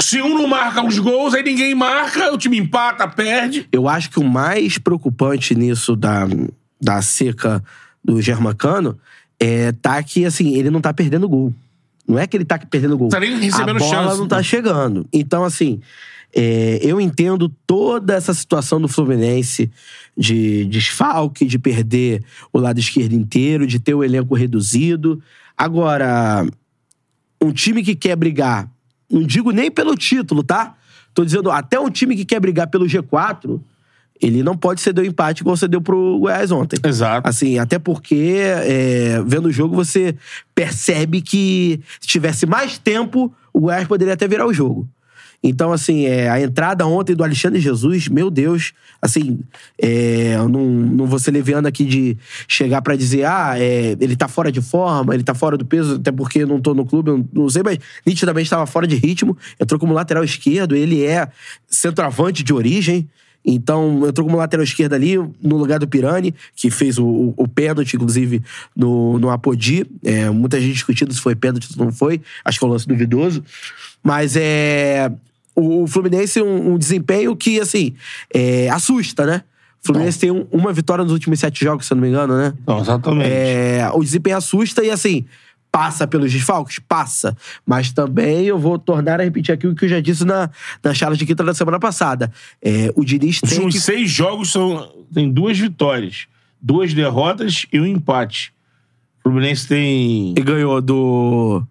se um não marca os gols, aí ninguém marca, o time empata, perde. Eu acho que o mais preocupante nisso da, da seca do Germancano é tá que, assim, ele não tá perdendo gol. Não é que ele tá perdendo gol. Tá nem recebendo A bola chance, não né? tá chegando. Então, assim, é, eu entendo toda essa situação do Fluminense de desfalque, de perder o lado esquerdo inteiro, de ter o elenco reduzido. Agora, um time que quer brigar, não digo nem pelo título, tá? Tô dizendo, até um time que quer brigar pelo G4, ele não pode ceder o empate igual cedeu pro Goiás ontem. Exato. Assim, até porque, é, vendo o jogo, você percebe que se tivesse mais tempo, o Goiás poderia até virar o jogo. Então, assim, é, a entrada ontem do Alexandre Jesus, meu Deus, assim, é, não, não vou ser leviano aqui de chegar pra dizer, ah, é, ele tá fora de forma, ele tá fora do peso, até porque não tô no clube, não, não sei, mas nitidamente estava fora de ritmo. Entrou como lateral esquerdo, ele é centroavante de origem. Então, entrou como lateral esquerdo ali, no lugar do Pirani, que fez o, o, o pênalti, inclusive, no, no Apodi. É, muita gente discutindo se foi pênalti ou não foi. Acho que é um lance duvidoso. Mas é. O, Fluminense, um, um desempenho que, assim, é, assusta, né? O Fluminense tem um- uma vitória nos últimos sete jogos, se eu não me engano, né? Não, exatamente. É, o desempenho assusta e, assim, passa pelos desfalques? Passa. Mas também eu vou tornar a repetir aqui o que eu já disse na, na charla de quinta da semana passada. É, o Diniz Os tem últimos que... seis jogos são, tem duas vitórias, duas derrotas e um empate. O Fluminense tem. E ganhou do...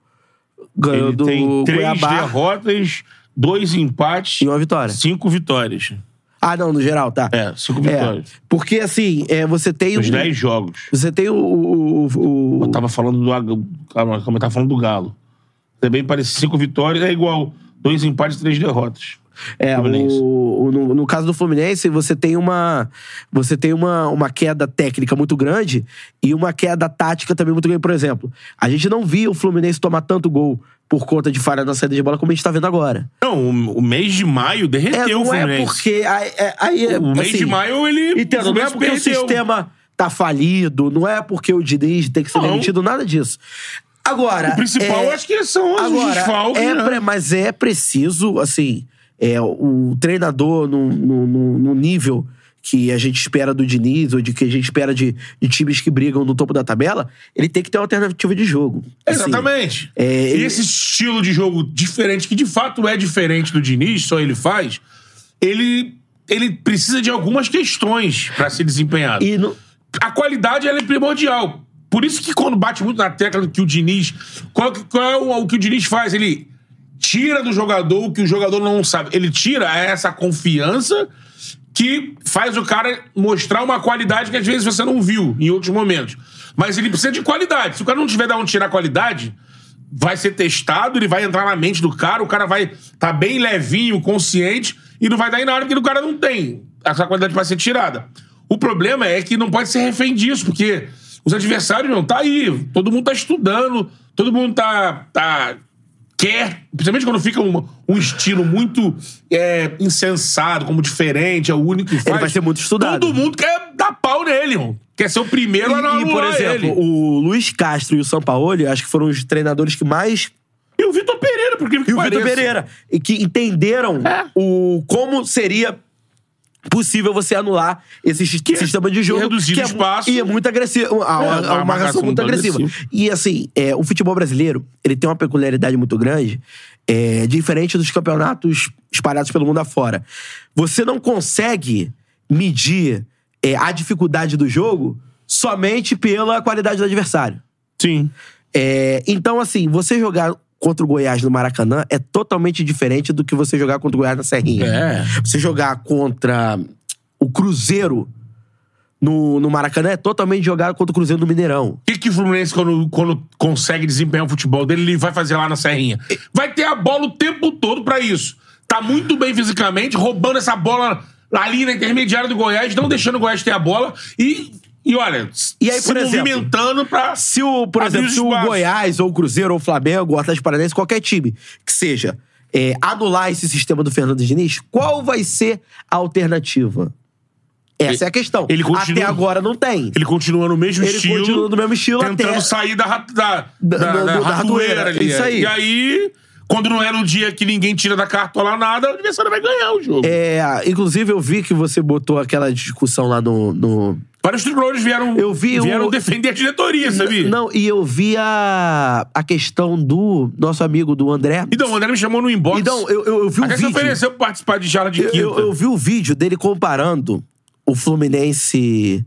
Ganhou Ele do tem três Cuiabá derrotas, dois empates e uma vitória. cinco vitórias. Ah, não, no geral, tá. É, cinco É, vitórias. porque, assim, é, você tem... Os um- dez jogos. Você tem o... o, o- Eu tava falando do. Calma, eu tava falando do Galo. Também parece cinco vitórias, é igual. Dois empates e três derrotas. É, o, o- no, no caso do Fluminense, você tem uma você tem uma, uma queda técnica muito grande e uma queda tática também muito grande. Por exemplo, a gente não via o Fluminense tomar tanto gol por conta de falha na saída de bola como a gente tá vendo agora. Não, o, o mês de maio É, derreteu o não é Fluminense. porque aí, é, aí é, O mês assim, de maio ele. Entendo, não é porque o perdeu. sistema tá falido, não é porque o Diniz tem que ser Não. demitido, nada disso. Agora. O principal, é, acho que são os Agora, desfalques. é né? mas é preciso, assim, é, o treinador no, no, no- no nível que a gente espera do Diniz, ou de que a gente espera de, de times que brigam no topo da tabela, ele tem que ter uma alternativa de jogo. Assim, Exatamente. é, E esse estilo de jogo diferente, que de fato é diferente do Diniz, só ele faz, ele, ele precisa de algumas questões pra ser desempenhado. E no- A qualidade é primordial. Por isso que quando bate muito na tecla que o Diniz. Qual, qual é o, o que o Diniz faz? Ele tira do jogador o que o jogador não sabe. Ele tira essa confiança que faz o cara mostrar uma qualidade que às vezes você não viu em outros momentos. Mas ele precisa de qualidade. Se o cara não tiver de onde tirar qualidade, vai ser testado, ele vai entrar na mente do cara, o cara vai tá bem levinho, consciente, e não vai dar em nada porque o cara não tem. Essa qualidade vai ser tirada. O problema é que não pode ser refém disso, porque os adversários não tá aí. Todo mundo tá estudando, todo mundo tá. tá quer, principalmente quando fica um, um estilo muito é, insensado, como diferente, é o único que faz. vai ser muito estudado. Todo mundo quer dar pau nele, irmão. Quer ser o primeiro a E, e, por exemplo, ele. o Luiz Castro e o Sampaoli, acho que foram os treinadores que mais E o Vitor Pereira, porque e o Vitor Pereira. E que entenderam É. o, como seria possível você anular esse Que é sistema de jogo. reduzir que o é, mu- espaço. E é muito agressivo. A, a- É, a uma marcação marcação muito agressiva. E assim, é, o futebol brasileiro, ele tem uma peculiaridade muito grande, é, diferente dos campeonatos espalhados pelo mundo afora. Você não consegue medir é, a dificuldade do jogo somente pela qualidade do adversário. Sim. É, então, assim, você jogar contra o Goiás no Maracanã é totalmente diferente do que você jogar contra o Goiás na Serrinha. É. Você jogar contra o Cruzeiro no, no Maracanã é totalmente jogar contra o Cruzeiro no Mineirão. O que, que o Fluminense, quando, quando consegue desempenhar o futebol dele, ele vai fazer lá na Serrinha? Vai ter a bola o tempo todo pra isso. Tá muito bem fisicamente, roubando essa bola ali na intermediária do Goiás, não deixando o Goiás ter a bola e, e olha, E aí, se por exemplo, movimentando pra. Se o, por exemplo, se o. Goiás, ou o Cruzeiro, ou o Flamengo, ou o Atlético Paranaense, qualquer time que seja, é, anular esse sistema do Fernando Diniz, qual vai ser a alternativa? Essa é a questão. ele continua- Até agora não tem. Ele continua no mesmo Ele estilo. continua no mesmo estilo Tentando até- sair da, da, Da- da, da da ratoeira ratoeira, ali. isso aí. E aí, quando não é no dia que ninguém tira da cartola nada, o adversário vai ganhar o jogo. É, inclusive, eu vi que você botou aquela discussão lá no. no... Vários tricolores vieram, Eu vi o- vieram defender a diretoria, sabia? Não, e eu vi a, a questão do nosso amigo do André. Então, o André me chamou no inbox. Então, eu, eu, eu vi o vídeo. ofereceu pra participar de Jara de Eu, Quinta. eu, eu vi o vídeo dele comparando o Fluminense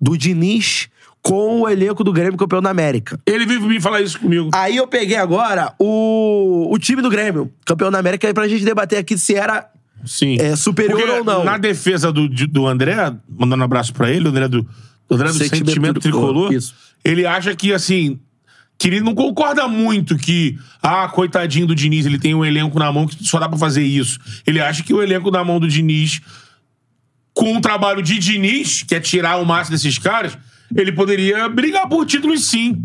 do Diniz com o elenco do Grêmio campeão da América. Ele veio me falar isso comigo. Aí eu peguei agora o, o time do Grêmio, campeão da América, pra gente debater aqui se era Sim. é, superior Porque ou não. Na defesa do, do André, mandando um abraço pra ele, o André do, o André do Sentimento Sentimento, Tricolor, Tricolor, isso. ele acha que, assim, que ele não concorda muito que, ah, coitadinho do Diniz, ele tem um elenco na mão que só dá pra fazer isso. Ele acha que o elenco na mão do Diniz, com o trabalho de Diniz, que é tirar o máximo desses caras, ele poderia brigar por títulos sim.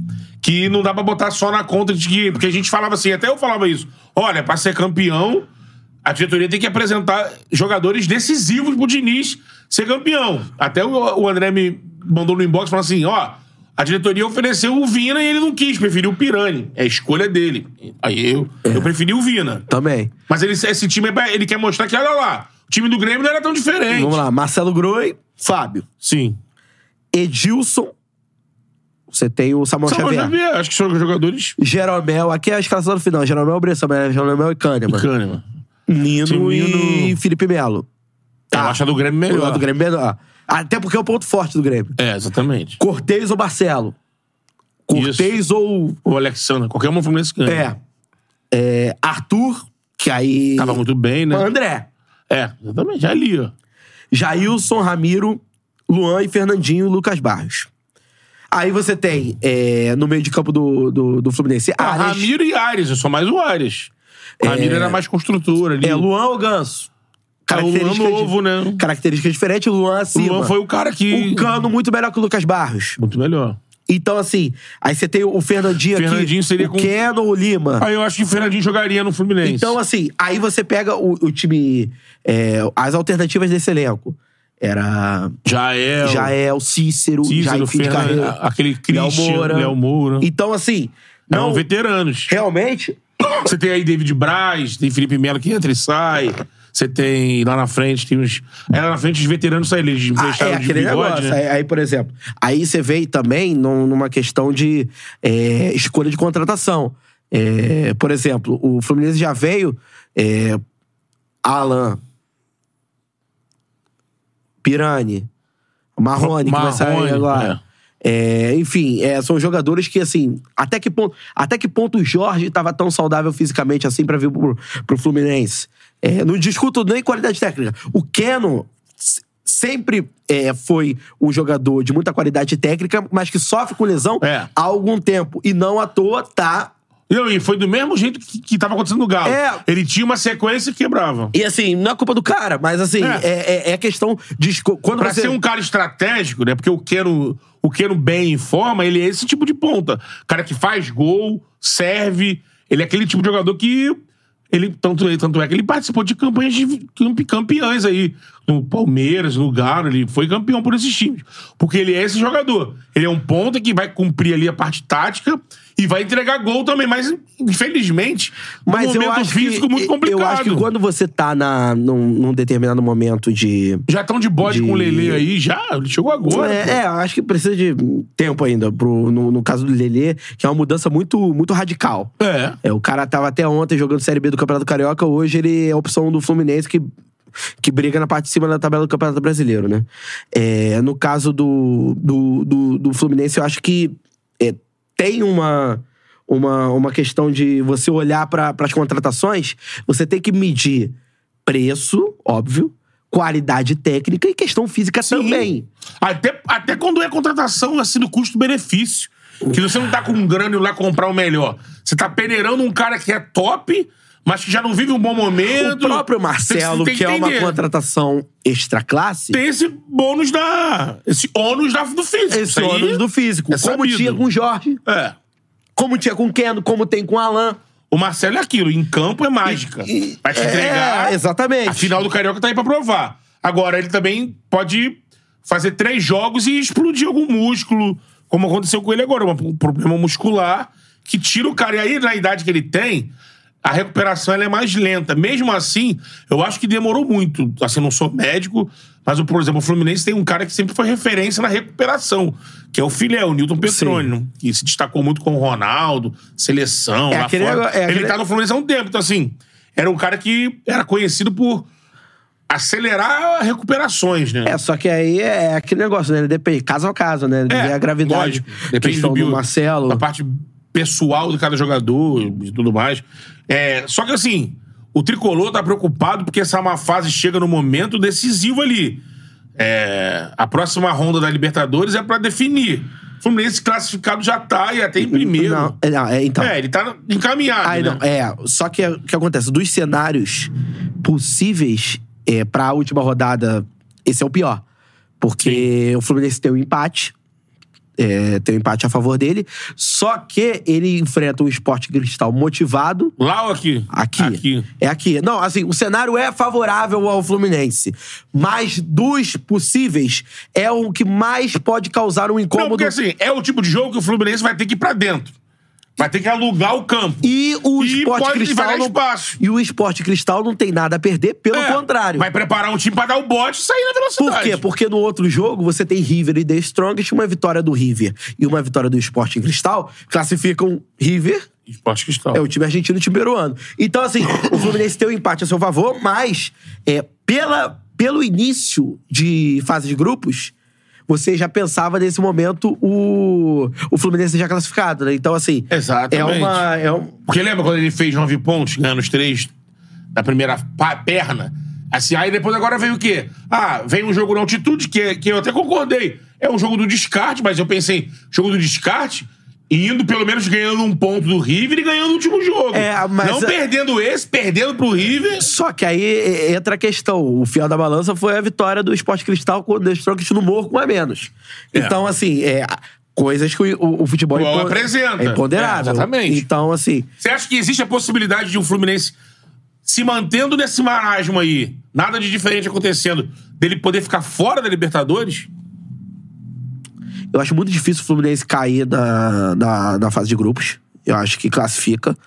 Que não dá pra botar só na conta de que. Porque a gente falava assim, até eu falava isso. Olha, pra ser campeão, a diretoria tem que apresentar jogadores decisivos pro Diniz ser campeão. Até o, André me mandou no inbox falando assim: ó, a diretoria ofereceu o Vina e ele não quis, preferiu o Pirani. É a escolha dele. Aí eu, eu preferi o Vina. Também. Mas ele, esse time, é ele quer mostrar que, olha lá, o time do Grêmio não era tão diferente. Vamos lá, Marcelo Groi, Fábio. Sim. Edilson. Você tem o Samuel Samuel Xavier. Xavier, acho que são jogadores. Jeromel, aqui é a escalação do final. Jeromel Bressan, mas é Jeromel e Kahneman. Kahneman. Nino, e Nino. Felipe Melo. Tá. Eu acho a do Grêmio melhor. lado do Grêmio melhor. Até porque é o ponto forte do Grêmio. É, exatamente. Cortez ou Marcelo? Cortez ou. O Alexandre, qualquer um Fluminense ganha. É. É, Arthur, que aí. Tava muito bem, né? André. É, exatamente. É ali, ó. Jailson, Ramiro, Luan e Fernandinho e Lucas Barros. Aí você tem, é, no meio de campo do, do, do Fluminense, Ah, Ares. Ramiro e Ares, eu sou mais o Ares. O Ramiro era mais construtor ali. É, Luan ou Ganso? Ah, o Luan novo, né? Características diferentes, Luan O acima. Luan foi o cara que. O Cano muito melhor que o Lucas Barros. Muito melhor. Então, assim, aí você tem o Fernandinho, aqui. Fernandinho seria o com- Keno ou o Lima. Aí eu acho que o Fernandinho jogaria no Fluminense. Então, assim, aí você pega o, o time. é, as alternativas desse elenco. Era Jael. Jael, Cícero, Cícero, Jair Fernando, Carreiro, aquele Christian, Léo Moura. Então, assim, Eram não, veteranos. realmente, Você tem aí David Braz, tem Felipe Melo que entra e sai. Você tem lá na frente, tem uns. Aí lá na frente os veteranos saem, eles Ah, emprestaram é de aquele bigode, negócio. né? Aí, aí, por exemplo, aí você vê também num- numa questão de é, escolha de contratação. É, por exemplo, o Fluminense já veio é, Alan, Pirani, Marrone, que vai sair Marrone, agora. É, enfim, é, são jogadores que, assim, até que ponto, até que ponto o Jorge estava tão saudável fisicamente assim pra vir pro, pro Fluminense? É, não discuto nem qualidade técnica. O Keno sempre é, foi um jogador de muita qualidade técnica, mas que sofre com lesão É. há algum tempo. E não à toa tá. Não, e foi do mesmo jeito que, que tava acontecendo no Galo. É. Ele tinha uma sequência e quebrava. E assim, não é culpa do cara, mas assim, É. é, é, é questão de. Quando Pra você. ser um cara estratégico, né? Porque o Keno, o Keno bem em forma, ele é esse tipo de ponta. Cara que faz gol, serve. Ele é aquele tipo de jogador que. Ele, tanto, tanto é que ele participou de campanhas de campe- campeãs aí. No Palmeiras, no Galo, ele foi campeão por esses times. Porque ele é esse jogador. Ele é um ponta que vai cumprir ali a parte tática e vai entregar gol também, mas infelizmente, Mas um eu momento acho físico que, muito complicado. Eu acho que quando você tá na, num, num determinado momento de. Já estão de bode de- com o Lelê aí, já. Ele chegou agora. É, é, eu acho que precisa de tempo ainda. Pro, no, no caso do Lelê, que é uma mudança muito, muito radical. É. É, o cara tava até ontem jogando Série B do Campeonato Carioca, hoje ele é a opção do Fluminense que, que briga na parte de cima da tabela do Campeonato Brasileiro, né? É, no caso do, do, do, do Fluminense, eu acho que é, tem uma, uma, uma questão de você olhar para as contratações, você tem que medir preço, óbvio, qualidade técnica e questão física também. Até, até quando é contratação assim do custo-benefício. Que você não tá com grana e lá comprar o melhor. Você tá peneirando um cara que é top, mas que já não vive um bom momento. O próprio Marcelo, tem que, é uma contratação extra classe, Tem esse bônus da. Esse ônus da, do físico. esse Isso ônus do físico. é como sabido. tinha com o Jorge, É. como tinha com o Keno, como tem com o Alan. O Marcelo é aquilo, em campo é mágica. E- Vai te é, entregar. exatamente. A final do Carioca tá aí pra provar. Agora, ele também pode fazer três jogos e explodir algum músculo, como aconteceu com ele agora. Um problema muscular que tira o cara. E aí, na idade que ele tem, a recuperação é mais lenta. Mesmo assim, eu acho que demorou muito. Assim, não sou médico, mas, por exemplo, o Fluminense tem um cara que sempre foi referência na recuperação, que é o filé, o Newton Petrônio, que se destacou muito com o Ronaldo, seleção, É lá aquele fora. é Ele aquele- tá no Fluminense há um tempo, então assim, era um cara que era conhecido por acelerar recuperações, né? É, só que aí é aquele negócio, né? Depende, caso a caso, né? É, Ver a gravidade. lógico. Depende do, bio, Marcelo. da parte pessoal de cada jogador e tudo mais. É, só que assim, o Tricolor tá preocupado porque essa é uma fase chega no momento decisivo ali. É, a próxima ronda da Libertadores é pra definir. O Fluminense classificado já tá e até em primeiro. Não, é, não, é, então. É, ele tá encaminhado, Aí, né? não, é, só que o que acontece? Dos cenários possíveis é, pra última rodada, esse é o pior. Porque o Fluminense tem um empate. É, tem um empate a favor dele. Só que ele enfrenta um esporte cristal motivado. Lá ou aqui? Aqui. Aqui. É aqui. Não, assim, o cenário é favorável ao Fluminense. Mas dos possíveis, é o que mais pode causar um Não, incômodo. porque assim, é o tipo de jogo que o Fluminense vai ter que ir pra dentro. Vai ter que alugar o campo. E o E esporte pode cristal. Não, espaço. e o esporte cristal não tem nada a perder, pelo É, contrário. Vai preparar um time pra dar o bote e sair na velocidade. Por quê? Porque no outro jogo você tem River e The Strongest, uma vitória do River e uma vitória do Esporte Cristal, classificam River, Esporte Cristal. é o time argentino e o time peruano. Então, assim, o Fluminense tem o empate a seu favor, mas é, pela, pelo início de fase de grupos, você já pensava nesse momento o, o Fluminense já classificado, né? Então, assim. Exatamente. É uma. É um, Porque lembra quando ele fez nove pontos, ganhando os três da primeira perna? Assim, aí depois agora veio o quê? Ah, veio um jogo na altitude, que, que eu até concordei. É um jogo do descarte, mas eu pensei, jogo do descarte, indo pelo menos ganhando um ponto do River e ganhando o último jogo. É, mas- Não perdendo esse, perdendo pro River. Só que aí entra a questão. O fiel da balança foi a vitória do Esporte Cristal com o The Strongest no morro com a menos. É. Então, assim, é, coisas que o, o- o futebol impo- apresenta. é imponderável. É, exatamente. Então, assim, Você acha que existe a possibilidade de um Fluminense se mantendo nesse marasmo aí, nada de diferente acontecendo, dele poder ficar fora da Libertadores? Eu acho muito difícil o Fluminense cair da, da, da fase de grupos. Eu acho que classifica.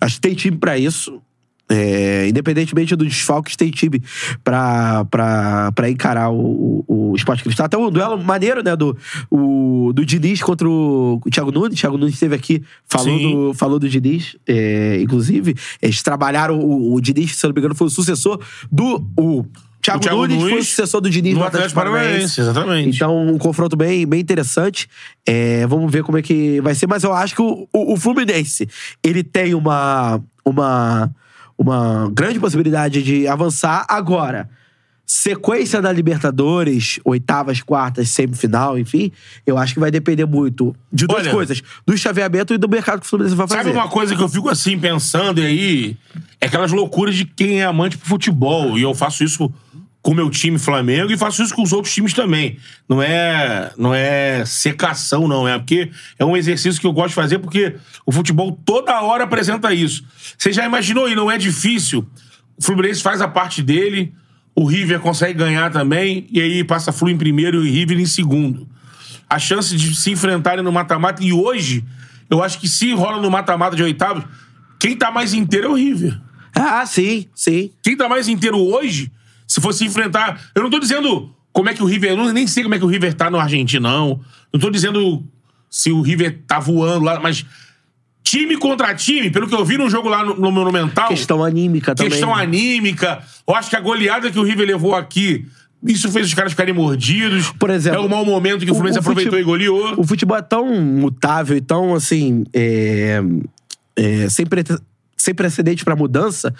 Acho que tem time pra isso. É, independentemente do desfalques, tem time pra, pra, pra encarar o, o, o Sport Cristal. Até um duelo maneiro, né? Do, o, do Diniz contra o, Thiago Nunes. O Thiago Nunes esteve aqui, falou, Sim. do, falou do Diniz. é, inclusive, eles trabalharam. O, o Diniz, se eu não me engano, foi o sucessor do. O Thiago, Thiago Nunes, foi o Nunes sucessor do Diniz no no Atlético Paranaense, Paranaense. exatamente. Então, um confronto bem, bem interessante. É, vamos ver como é que vai ser. Mas eu acho que o, o- o Fluminense, ele tem uma, uma, uma grande possibilidade de avançar. Agora, sequência da Libertadores, oitavas, quartas, semifinal, enfim, eu acho que vai depender muito de duas Olha- coisas. Do chaveamento e do mercado que o Fluminense vai fazer. Sabe uma coisa que eu fico assim pensando e aí? É aquelas loucuras de quem é amante pro futebol. E eu faço isso com o meu time Flamengo e faço isso com os outros times também. Não é, não é secação, não. É porque é um exercício que eu gosto de fazer porque o futebol toda hora apresenta isso. Você já imaginou e não é difícil? O Fluminense faz a parte dele, o River consegue ganhar também, e aí passa Flu em primeiro e o River em segundo. A chance de se enfrentarem no mata-mata, e hoje, eu acho que se rola no mata-mata de oitavos, quem tá mais inteiro é o River. Ah, sim, sim. Quem tá mais inteiro hoje, se fosse enfrentar. Eu não tô dizendo como é que o River. Eu nem sei como é que o River tá no Argentina, não. Não tô dizendo se o River tá voando lá, mas. Time contra time, pelo que eu vi no jogo lá no, no Monumental. Questão anímica também. Questão anímica. Eu acho que a goleada que o River levou aqui. Isso fez os caras ficarem mordidos. Por exemplo, É o mau momento que o Fluminense aproveitou fute- e goleou. O futebol é tão mutável e tão, assim, é, é, sem, pre- sem precedente pra mudança,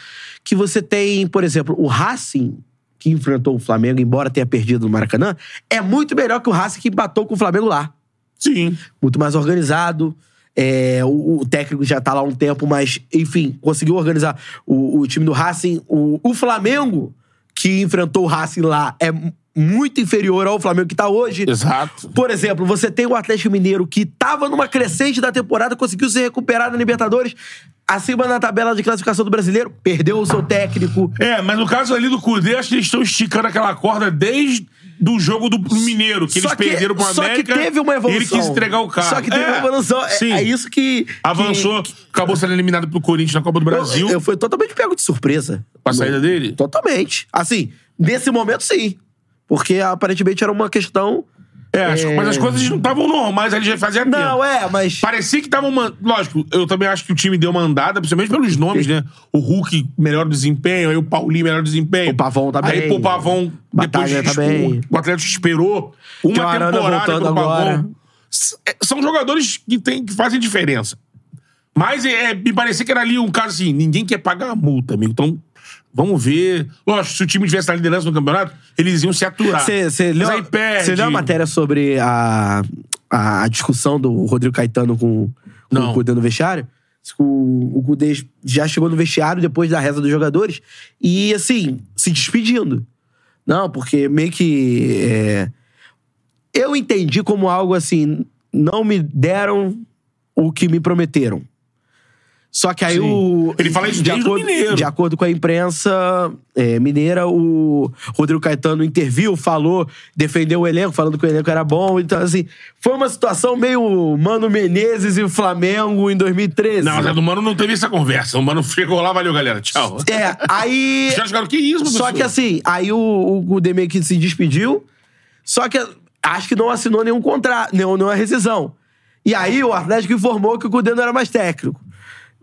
que você tem, por exemplo, o Racing, que enfrentou o Flamengo, embora tenha perdido no Maracanã, é muito melhor que o Racing que empatou com o Flamengo lá. Sim. Muito mais organizado. é, o, o técnico já tá lá há um tempo, mas, enfim, conseguiu organizar o, o time do Racing. O, o Flamengo, que enfrentou o Racing lá, é muito inferior ao Flamengo que tá hoje. Exato. Por exemplo, você tem o Atlético Mineiro que tava numa crescente da temporada, conseguiu se recuperar na Libertadores, acima na tabela de classificação do brasileiro, perdeu o seu técnico. É, mas no caso ali do Cudê, acho que eles estão esticando aquela corda desde do jogo do Mineiro, que eles Só que- perderam pro só que América. teve uma E ele evolução. quis entregar o cara. Só que teve É, uma evolução. É- Sim. É, isso que. Avançou, que- acabou sendo eliminado pelo Corinthians na Copa do Brasil. Eu, eu fui totalmente pego de surpresa. Com a saída dele? Totalmente. Assim, nesse momento, sim. Porque aparentemente era uma questão. É, acho- mas as coisas não estavam normais ali já fazia tempo. Não, é, mas. Parecia que estavam. Lógico, eu também acho que o time deu uma andada, principalmente pelos nomes, né? O Hulk, melhor desempenho, aí o Paulinho, melhor desempenho. O Pavão tá Aí bem. pô, o Pavão, depois Batalha tá o- bem. o Atlético esperou o uma Arana temporada voltando pro Pavão. agora. S- é, São jogadores que, tem, que fazem diferença. Mas é, me parecia que era ali um caso assim: ninguém quer pagar a multa, amigo. Então. Vamos ver. Lógico, se o time tivesse na liderança no campeonato, eles iam se aturar. Você leu, leu a matéria sobre a, a discussão do Rodrigo Caetano com, com Não. o Cudê no vestiário? O, o Cudê já chegou no vestiário depois da reza dos jogadores e, assim, se despedindo. Não, porque meio que. é, eu entendi como algo assim: não me deram o que me prometeram. Só que aí Sim. o. Ele fala isso de desde o acordo, Mineiro. De acordo com a imprensa é, mineira, o Rodrigo Caetano interviu, falou, defendeu o elenco, falando que o elenco era bom. Então, assim, foi uma situação meio Mano Menezes e Flamengo em 2013. Não, mas do Mano não teve essa conversa. O Mano chegou lá, valeu, galera. Tchau. É, aí. Caras ficaram, que isso, Só professor? que assim, aí o, o Kudê meio que se despediu, só que acho que não assinou nenhum contrato, nenhum, nenhuma rescisão. E aí o Atlético informou que o Kudê não era mais técnico.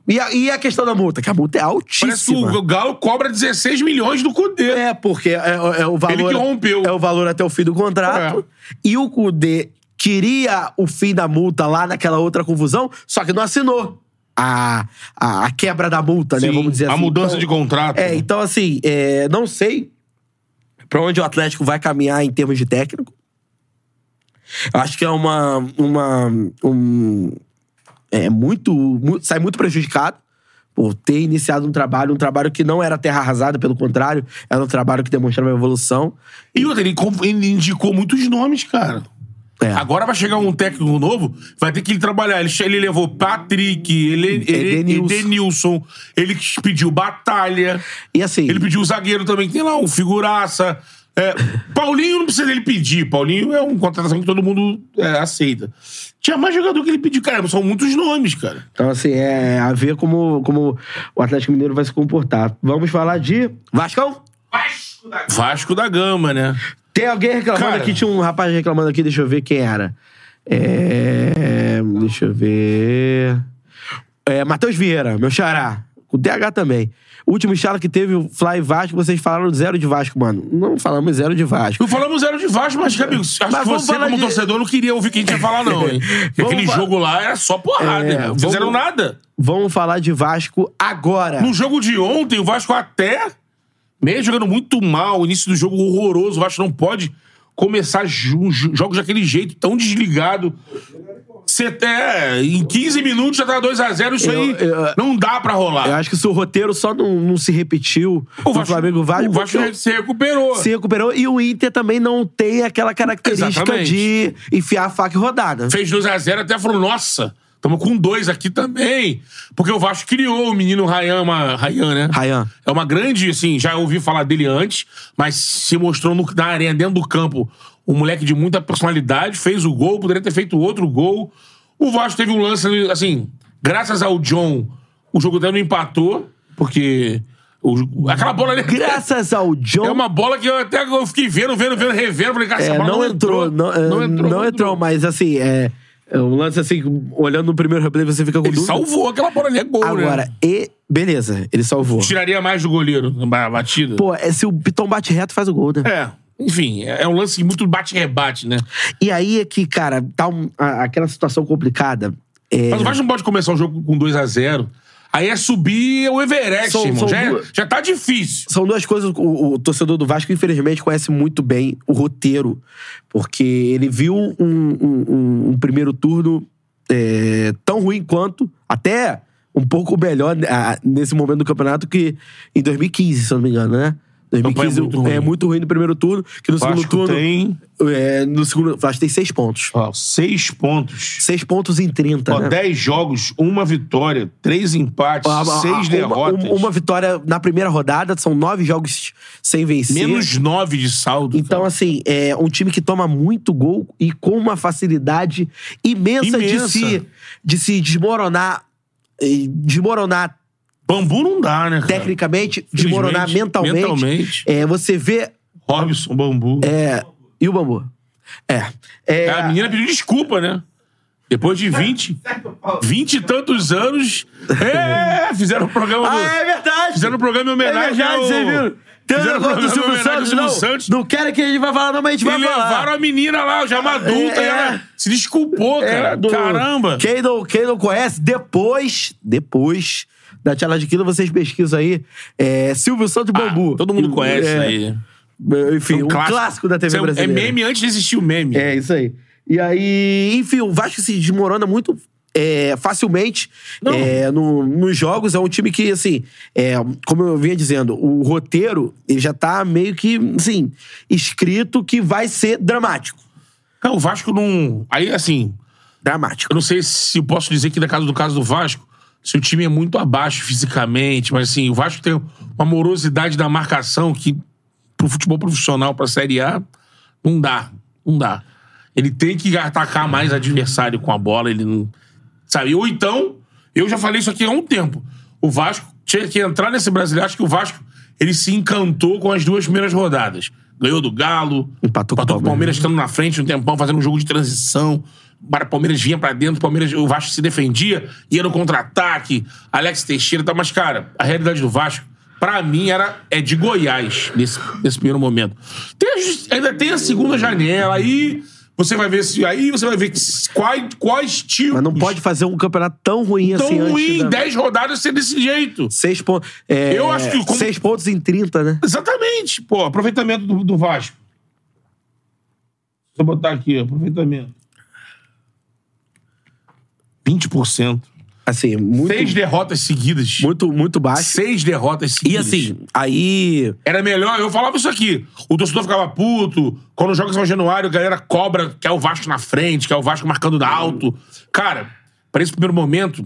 E a, e a questão da multa? Que a multa é Parece que altíssima. o Galo cobra 16 milhões do Cudê. É, porque é, é o valor. Ele que rompeu. É o valor até o fim do contrato. É. E o Kudê queria o fim da multa lá naquela outra confusão, só que não assinou. A, a, a quebra da multa, né? Sim, Vamos dizer a assim. mudança de contrato. É, então assim, é, não sei pra onde o Atlético vai caminhar em termos de técnico. Eu acho que é uma. uma um, é muito, mu- Sai muito prejudicado por ter iniciado um trabalho, um trabalho que não era terra arrasada, pelo contrário, era um trabalho que demonstrava evolução. E outra, ele, ele indicou muitos nomes, cara. É. Agora vai chegar um técnico novo, vai ter que ele trabalhar. Ele, ele levou Patrick, ele, ele, Edenilson. Ele pediu Batalha, E assim. ele pediu o zagueiro também, que tem lá um figuraça. É, Paulinho não precisa dele pedir. Paulinho é uma contratação que todo mundo é, aceita. Tinha mais jogador que ele pediu. Cara, são muitos nomes, cara. Então, assim, é a ver como, como o Atlético Mineiro vai se comportar. Vamos falar de. Vascão? Vasco da Gama, né? Tem alguém reclamando Cara. aqui? Tinha um rapaz reclamando aqui, deixa eu ver quem era. É. Deixa eu ver. É, Matheus Vieira, meu xará. O DH também. O último charla que teve o Fly Vasco, vocês falaram zero de Vasco, mano. Não falamos zero de Vasco. Não falamos zero de Vasco, mas, amigo, acho Mas que você, como de- torcedor, não queria ouvir o que a gente ia falar, não, hein? Aquele fa- jogo lá era só porrada, É, irmão. Não fizeram vamos- nada. Vamos falar de Vasco agora. No jogo de ontem, o Vasco até, mesmo jogando muito mal, o início do jogo horroroso, o Vasco não pode começar jogos daquele jeito, tão desligado. Você até, em 15 minutos já tá 2x0, isso Eu- aí eu- não dá pra rolar. Eu acho que se o roteiro só não, não se repetiu o no Flamengo Vasco, o Vasco porque se recuperou. se recuperou e o Inter também não tem aquela característica Exatamente. de enfiar a faca e rodada. Fez 2x0, até falou, nossa, Estamos com dois aqui também. Porque o Vasco criou o menino Rayan, uma, Rayan, né? Rayan. É uma grande, assim, já ouvi falar dele antes, mas se mostrou no- na arena, dentro do campo, um moleque de muita personalidade, fez o gol, poderia ter feito outro gol. O Vasco teve um lance, assim, graças ao John, o jogo até não empatou, porque o- aquela bola ali. Graças ao John. É uma bola que eu até eu fiquei vendo, vendo, vendo, revendo. Falei, cara, essa É, bola não, entrou, não, é, não entrou. não entrou, mas assim, é, é um lance assim, olhando no primeiro replay, você fica com Ele dúvida. salvou aquela bola ali, é gol, Agora, né? e beleza, ele salvou. Tiraria mais do goleiro na batida. Pô, é, se o Piton bate reto, faz o gol, né? É, enfim, é é um lance muito bate-rebate, né? E aí é que, cara, tá um- a- aquela situação complicada. É, Mas o Vasco não pode começar o jogo com 2x0. Aí é subir o Everest, São- irmão. são já, é- duas- já tá difícil. São duas coisas. O, o torcedor do Vasco, infelizmente, conhece muito bem o roteiro. Porque ele viu um, um- um- um primeiro turno é, tão ruim quanto, até um pouco melhor ah, nesse momento do campeonato que em 2015, se eu não me engano, né? 2015 Campanha muito ruim. é muito ruim no primeiro turno, que no O segundo Vasco turno. tem É, no segundo. O Vasco tem seis pontos. ó, seis pontos. Seis pontos em 30. Ó, né? dez jogos, uma vitória, três empates, seis uma- derrotas. Uma, uma vitória na primeira rodada, são nove jogos sem vencer. Menos nove de saldo. Então, cara. assim, é um time que toma muito gol e com uma facilidade imensa, Imensa. De, se, de se desmoronar. eh, Desmoronar Bambu não dá, né, cara? tecnicamente, desmoronar mentalmente. mentalmente. É, você vê. Robson, Bambu. É, e o bambu? É. é A menina pediu desculpa, né? Depois de 20, 20 e tantos anos. É, fizeram o programa do. Ah, é verdade! Fizeram um programa em É homenagem verdade, ao... um Fizeram do programa em Silvio Santos, Silvio não. Santos. Não quero que a gente vai falar, não, mas a gente E vai falar. levaram a menina lá, já uma adulta, É, ela é. se desculpou, cara. É, do- Caramba! Quem não, quem não conhece, depois, depois da Tela de Quilo, vocês pesquisam aí. É, Silvio Santos Bambu. Ah, todo mundo conhece É, aí. Enfim, um clássico, da TV é- brasileira. É meme antes de existir o meme. É, isso aí. E aí, enfim, o Vasco se desmorona muito é, facilmente é, no- nos jogos. É um time que, assim, é, como eu vinha dizendo, o roteiro ele já tá meio que, assim, escrito que vai ser dramático. Cara, o Vasco não. Aí, assim, Dramático. eu não sei se eu posso dizer que, no caso do caso do Vasco, se o time é muito abaixo fisicamente, mas assim, o Vasco tem uma morosidade da marcação que, pro futebol profissional, pra Série A, não dá. Não dá. Ele tem que atacar mais adversário com a bola, ele não. Sabe? Ou então, eu já falei isso aqui há um tempo. O Vasco tinha que entrar nesse brasileiro. Acho que o Vasco ele se encantou com as duas primeiras rodadas. Ganhou do Galo, Empatou com o com o Palmeiras Palmeiras. estando na frente um tempão, fazendo um jogo de transição. O Palmeiras vinha pra dentro, o Palmeiras, o Vasco se defendia, ia no contra-ataque, Alex Teixeira e tal. Mas, cara, a realidade do Vasco, pra mim, era, é de Goiás nesse, nesse primeiro momento. Tem a ainda tem a segunda janela, aí você vai ver se. Aí você vai ver quais, quais tipos. Mas não pode fazer um campeonato tão ruim tão assim ruim, antes. da- 10 rodadas ser desse jeito. Seis pontos. É, Eu acho que como- Seis pontos em 30, né? Exatamente. Pô, aproveitamento do, do Vasco. Deixa eu botar aqui, aproveitamento. 20%. Assim, muito, Seis derrotas seguidas. muito, muito baixo. Seis derrotas E seguidas. assim, aí. Era melhor, eu falava isso aqui. O torcedor ficava puto. Quando joga São Januário, a galera cobra, quer o Vasco na frente, quer o Vasco marcando da alto. Cara, para esse primeiro momento.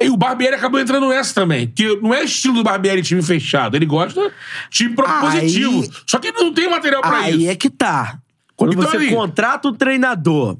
E o Barbieri acabou entrando nessa também. Que não é estilo do Barbieri time fechado. Ele gosta de time propositivo. Aí- Só que ele não tem material pra Aí isso. é que tá. Quando Então, você ali- contrata um treinador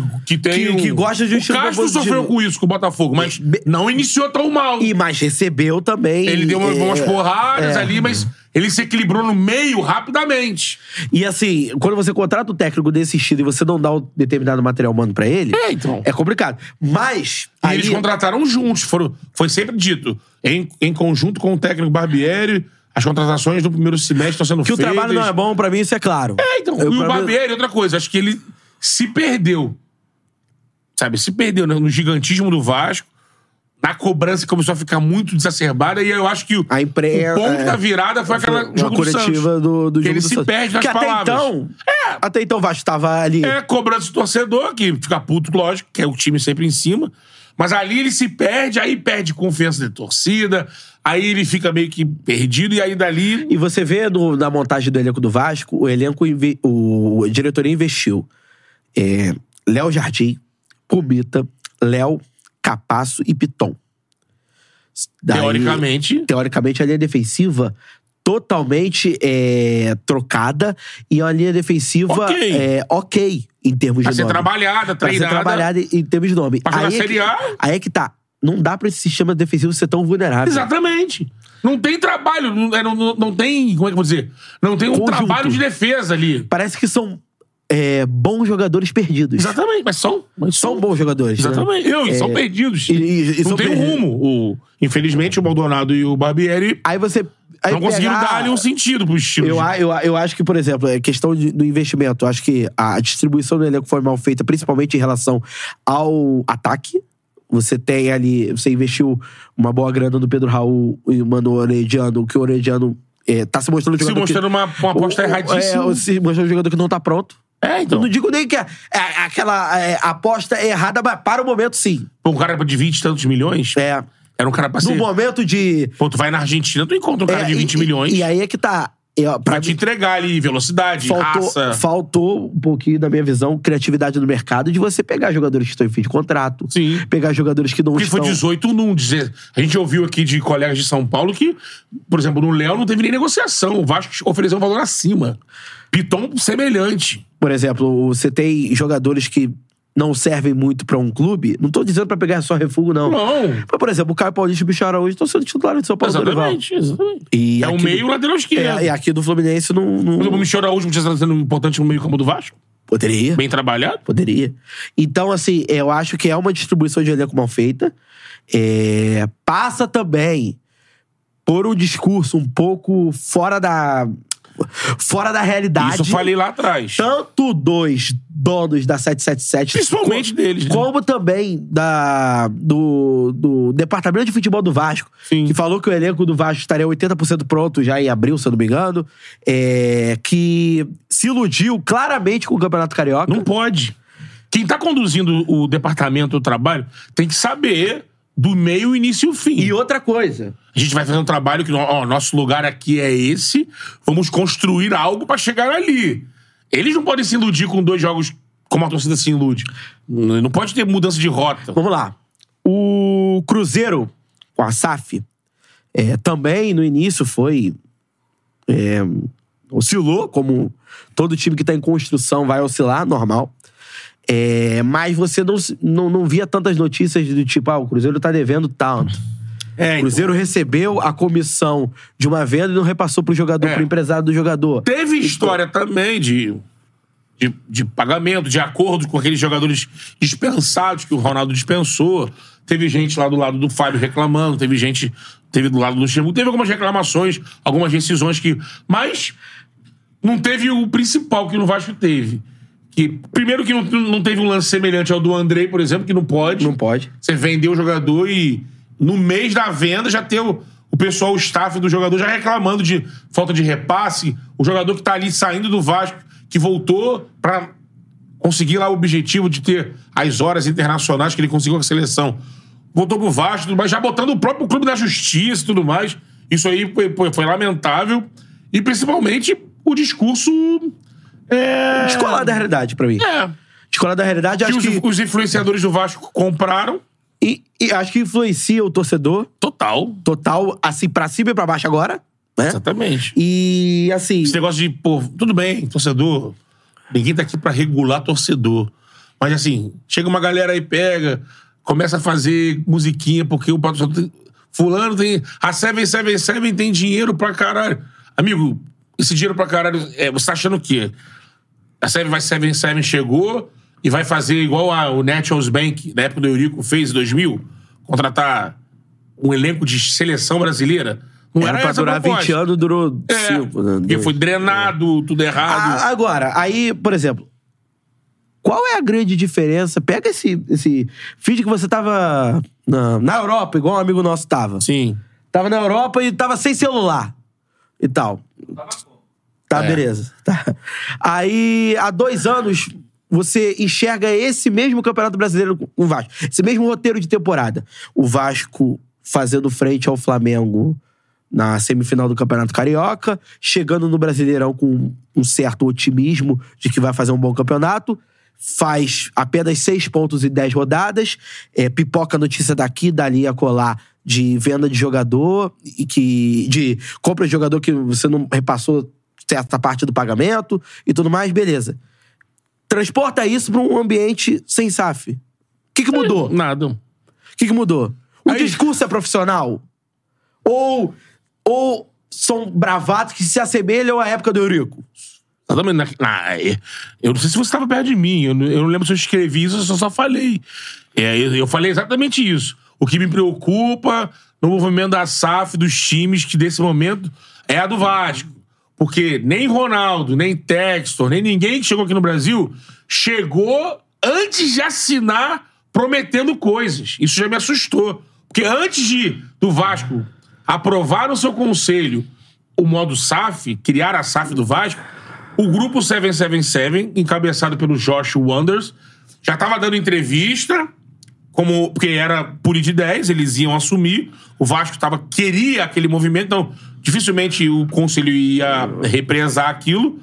Que, que tem Que- um- que gosta de um O estilo Castro sofreu com isso, com o Botafogo, mas Be- não iniciou tão mal. e mais recebeu também. Ele deu umas, é, umas porradas é. ali, mas ele se equilibrou no meio rapidamente. E assim, quando você contrata um técnico desse estilo e você não dá um determinado material humano pra ele, É, então. é complicado. Mas. E aí, eles contrataram juntos, foram, foi sempre dito. Em, em conjunto com o técnico Barbieri, as contratações do primeiro semestre estão sendo que o feitas. trabalho não é bom, pra mim isso é claro. É, então. Eu, e o pra mim- Barbieri, outra coisa, acho que ele se perdeu. Sabe, se perdeu no gigantismo do Vasco. Na cobrança começou a ficar muito exacerbada e eu acho que o, A impre- o ponto é. da virada foi aquela uma jogo do coletiva Santos. do, do que ele do se Santos. perde nas que até palavras. então. Até então o Vasco tava ali. É cobrança do torcedor, que fica puto, lógico, que é o time sempre em cima. Mas ali ele se perde, aí perde confiança da torcida, aí ele fica meio que perdido, e aí dali. E você vê no- na montagem do elenco do Vasco, o elenco, o, a diretoria investiu. É, Léo Jardim, Pumita, Léo, Capasso e Piton. Daí- Teoricamente. teoricamente, a linha defensiva totalmente é, trocada e uma linha defensiva Ok. é, ok em termos Pra de ser nome. trabalhada, Pra ser treinada. trabalhada em, termos de nome. Pra aí, é que, A. aí é que tá. Não dá pra esse sistema defensivo ser tão vulnerável. Exatamente. Não tem trabalho, não, é, não, não- não tem. Como é que eu vou dizer? Não tem um Conjunto. trabalho de defesa ali. Parece que são é, bons jogadores perdidos. Exatamente, mas são. Mas São bons jogadores. né? Exatamente. Eu, e É, são perdidos. e- e- e não são tem perdidos. rumo. O, infelizmente, o Maldonado e o Barbieri Aí você. Aí não conseguiram pegar- dar ali um sentido pro estilo. Eu, de- eu, eu acho que, por exemplo, é questão de- do investimento. Eu acho que a distribuição do elenco foi mal feita, principalmente em relação ao ataque. Você tem ali. Você investiu uma boa grana no Pedro Raul e mano Orediano, que o Orediano é, tá se mostrando um Se jogador. mostrando que, uma, uma aposta o- o- erradíssima. É, se mostrando um jogador que não tá pronto. É, então. Eu não digo nem que é, é aquela é, aposta errada, mas para o momento, sim. Um cara de 20 e tantos milhões. É. Era um cara pra No ser. momento de. Pô, tu vai na Argentina, tu encontra um cara é, de 20 e- milhões. E, aí é que tá. Ó, pra pra te mim, entregar ali velocidade, faltou, raça. faltou um pouquinho, da minha visão, criatividade no mercado de você pegar jogadores que estão em fim de contrato. Sim. Pegar jogadores que não Porque estão... foi 18 num. Dizer, a gente ouviu aqui de colegas de São Paulo que, por exemplo, no Léo não teve nem negociação. O Vasco ofereceu um valor acima. Piton semelhante. Por exemplo, você tem jogadores que não servem muito pra um clube. Não tô dizendo pra pegar só refúgio, não. Não. Mas, por exemplo, o Caio Paulista e o Bicho Araújo estão sendo titulares de São Paulo. Exatamente, exatamente. E é o meio do- lateral esquerdo. É, e aqui do Fluminense não... não... O Michel Araújo podia sendo importante no meio campo do Vasco. Poderia. Bem trabalhado. Poderia. Então, assim, eu acho que é uma distribuição de elenco mal feita. É, Passa também por um discurso um pouco fora da. Fora da realidade. Isso eu falei lá atrás. Tanto dos donos da 777. Principalmente deles, né? Como também da, do, do Departamento de Futebol do Vasco. Sim. Que falou que o elenco do Vasco estaria 80% pronto já em abril, se eu não me engano. É, que se iludiu claramente com o Campeonato Carioca. Não pode. Quem tá conduzindo o departamento do trabalho tem que saber do meio, início e o fim. E outra coisa. A gente vai fazer um trabalho que, ó, nosso lugar aqui é esse, vamos construir algo pra chegar ali. Eles não podem se iludir com dois jogos como a torcida se ilude. Não pode ter mudança de rota. Vamos lá. O Cruzeiro, com a SAF, é, também no início foi. é, oscilou, como todo time que tá em construção vai oscilar, normal. É, mas você não, não, não via tantas notícias do tipo, ah, o Cruzeiro tá devendo tanto. É, O Cruzeiro recebeu a comissão de uma venda e não repassou pro jogador, É. pro empresário do jogador. Teve história também de, de, de pagamento, de acordo com aqueles jogadores dispensados que o Ronaldo dispensou. Teve gente lá do lado do Fábio reclamando, teve gente. Teve do lado do Luxemburgo. Teve algumas reclamações, algumas decisões que. Mas não teve o principal que o Vasco teve. Que, primeiro que não, não teve um lance semelhante ao do Andrei, por exemplo, que não pode. Não pode. Você vendeu o jogador e no mês da venda já tem o, o pessoal, o staff do jogador já reclamando de falta de repasse. O jogador que tá ali saindo do Vasco, que voltou pra conseguir lá o objetivo de ter as horas internacionais que ele conseguiu com a seleção. Voltou pro Vasco, tudo mais, já botando o próprio clube na justiça e tudo mais. Isso aí foi, foi- foi lamentável. E principalmente o discurso. É. Descolar da realidade pra mim. É. Descolar da realidade, Que acho os, que. os influenciadores do Vasco compraram. E, e acho que influencia o torcedor Total. total, assim, pra cima e pra baixo agora, né? Exatamente. E, assim, Esse negócio de, pô, tudo bem, torcedor. Ninguém tá aqui pra regular torcedor. Mas assim, chega uma galera aí, pega, começa a fazer musiquinha, porque o patrocinador tem. Fulano tem. A 777 tem dinheiro pra caralho. Amigo, esse dinheiro pra caralho. É, você tá achando o quê? A 777 chegou e vai fazer igual a, o Nationals Bank, na época do Eurico, fez em 2000? Contratar um elenco de seleção brasileira? Não era era, pra durar proposta. 20 anos, durou É, 5. Né? porque foi drenado, tudo errado. A- agora, aí, por exemplo, qual é a grande diferença? Pega esse, esse feed que você tava na, na Europa, igual um amigo nosso tava. Sim. Tava na Europa e tava sem celular e tal. Tá, É. beleza. Tá. Aí, há dois anos, você enxerga esse mesmo Campeonato Brasileiro com o Vasco. Esse mesmo roteiro de temporada. O Vasco fazendo frente ao Flamengo na semifinal do Campeonato Carioca, chegando no Brasileirão com um certo otimismo de que vai fazer um bom campeonato, faz apenas seis pontos em dez rodadas, é, pipoca notícia daqui, dali a colar de venda de jogador e que de compra de jogador que você não repassou certa parte do pagamento e tudo mais, beleza. Transporta isso para um ambiente sem SAF. O que, que mudou? O Nada. que, que mudou? O Aí- discurso é profissional? Ou, ou são bravatos que se assemelham à época do Eurico? Exatamente. Na, na- é, eu não sei se você estava perto de mim. Eu, não- eu não lembro se eu escrevi isso, eu só, só falei. É, eu, eu falei exatamente isso. O que me preocupa no movimento da SAF dos times que, desse momento, é a do Vasco. Porque nem Ronaldo, nem Textor, nem ninguém que chegou aqui no Brasil chegou antes de assinar prometendo coisas. Isso já me assustou. Porque antes de do Vasco aprovar no seu conselho o modo SAF, criar a SAF do Vasco, o grupo 777, encabeçado pelo Josh Wonders, já estava dando entrevista, como porque era por de 10, eles iam assumir. O Vasco tava, queria aquele movimento, então dificilmente o conselho ia represar aquilo.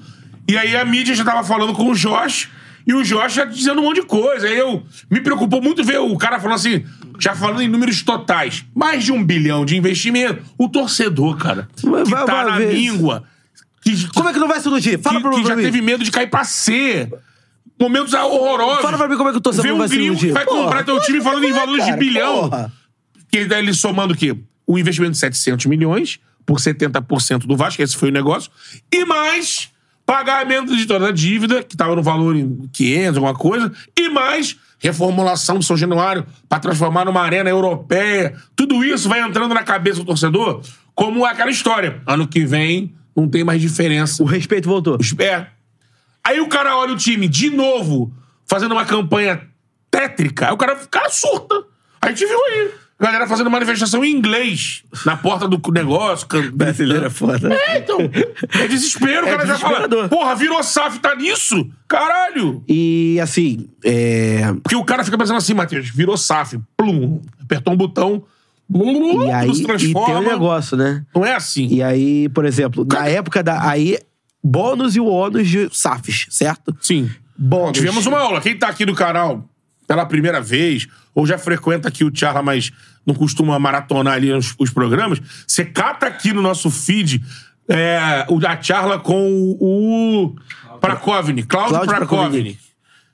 E aí a mídia já tava falando com o Josh, e o Josh já dizendo um monte de coisa. Aí eu me preocupou muito ver o cara falando assim, já falando em números totais, mais de um bilhão de investimento. O torcedor, cara, Vai- que vai- tá vai na ver. míngua. Que, Como é que não vai se iludir? Fala que, pra, que pra já mim. teve medo de cair pra C. Momentos horrorosos. Fala pra mim como é que o torcedor Vê um vai se gringo iludir. que vai Porra, comprar teu time falando em valores de cara, bilhão. porra. Que ele, ele somando o quê? O investimento de 700 milhões por 70% do Vasco, esse foi o negócio. E mais pagamento de toda a dívida, que estava no valor em 500, alguma coisa. E mais reformulação do São Januário para transformar numa arena europeia. Tudo isso vai entrando na cabeça do torcedor como aquela história. Ano que vem não tem mais diferença. O respeito voltou. É. Aí o cara olha o time de novo, fazendo uma campanha tétrica. Aí o cara, o cara surta. A gente viu aí. A galera fazendo manifestação em inglês na porta do negócio. can- é foda. É, então. É desespero. O É cara já fala, porra, virou SAF, tá nisso? Caralho. E assim, é, Porque o cara fica pensando assim, Matheus, virou SAF. Plum. Apertou um botão. Blum, e aí e tem um negócio, né? Não é assim. E aí, por exemplo, na época da. Aí, bônus e o ônus de SAFs, certo? Sim. Bônus. Tivemos uma aula. Quem tá aqui no canal pela primeira vez, ou já frequenta aqui o Charla, mas não costuma maratonar ali os, os programas, você cata aqui no nosso feed é, o da Charla com o Prakovni, Cláudio Cláudio Prakovni.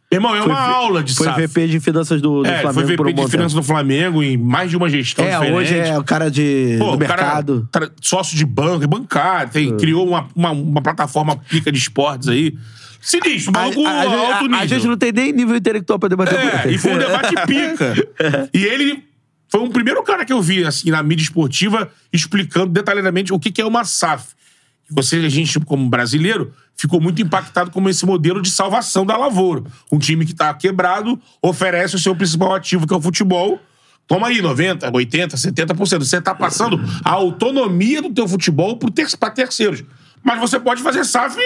Irmão, é Foi uma aula de Foi SAF. VP de finanças do, do É, Flamengo foi VP um de finanças tempo. do Flamengo em mais de uma gestão É, diferente. hoje é o cara de, Pô, do o cara mercado. tra- sócio de banco, é bancário, tem, criou uma, uma, uma plataforma pica de esportes aí. Sinistro, A, maluco a- a- alto nível. a gente não tem nem nível intelectual pra debater É, e foi um debate pica. E ele foi um primeiro cara que eu vi, assim, na mídia esportiva, explicando detalhadamente o que que é uma SAF. Você, a gente, como brasileiro, ficou muito impactado com esse modelo de salvação da lavoura. Um time que tá quebrado oferece o seu principal ativo, que é o futebol. Toma aí, 90%, 80%, 70%. Você tá passando a autonomia do teu futebol pra terceiros. Mas você pode fazer SAF,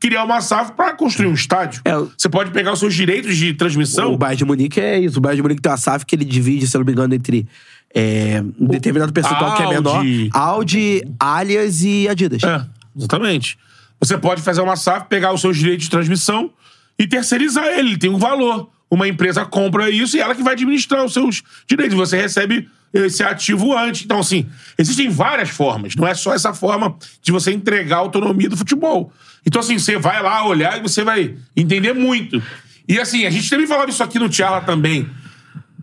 criar uma SAF pra construir um estádio. É. Você pode pegar os seus direitos de transmissão. O Bayern de Munique é isso. O Bayern de Munique tem uma SAF que ele divide, se eu não me engano, entre é, um determinado percentual que é menor. Audi. Audi, Alias e Adidas. É, exatamente. Você pode fazer uma SAF, pegar os seus direitos de transmissão e terceirizar ele. Tem um valor. Uma empresa compra isso e ela que vai administrar os seus direitos. Você recebe esse ativo antes. Então, assim, existem várias formas. Não é só essa forma de você entregar a autonomia do futebol. Então, assim, você vai lá olhar e você vai entender muito. E, assim, a gente também falava isso aqui no Tiala também.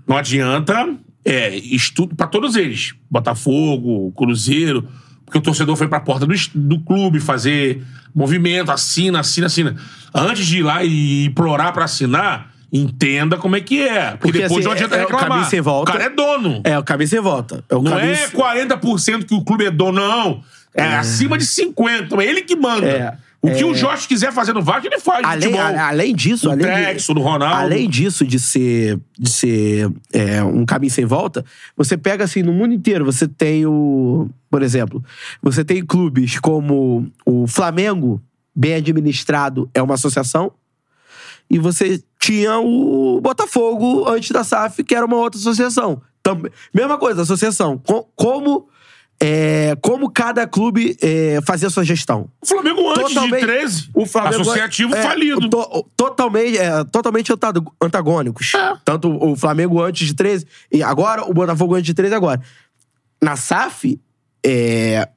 Não adianta é, estudo para todos eles. Botafogo, Cruzeiro. Porque o torcedor foi pra porta do, do clube fazer movimento, assina, assina, assina. Antes de ir lá e implorar pra assinar, entenda como é que é. Porque, Porque, depois assim, não adianta é- é o reclamar. sem volta. O cara é dono. É, o caminho sem volta. É o Não caminho é 40% que o clube é dono, não. É, acima de 50%. É ele que manda. É, o que é. o Jorge quiser fazer no Vasco, ele faz. Além, futebol. a- além disso, Do além, Texo, do Ronaldo. além disso de ser, de ser é, um caminho sem volta, você pega assim no mundo inteiro. Você tem o, por exemplo, você tem clubes como o Flamengo, bem administrado, é uma associação, e você tinha o Botafogo antes da SAF, que era uma outra associação. Também, mesma coisa, associação. Co- como é, como cada clube é, fazia a sua gestão. O Flamengo antes Totalmente- de 13, o Flamengo associativo é, falido. to- totalmente, é, totalmente antag- antagônicos. É. Tanto o Flamengo antes de 13 e agora, o Botafogo antes de 13 agora. Na SAF, é,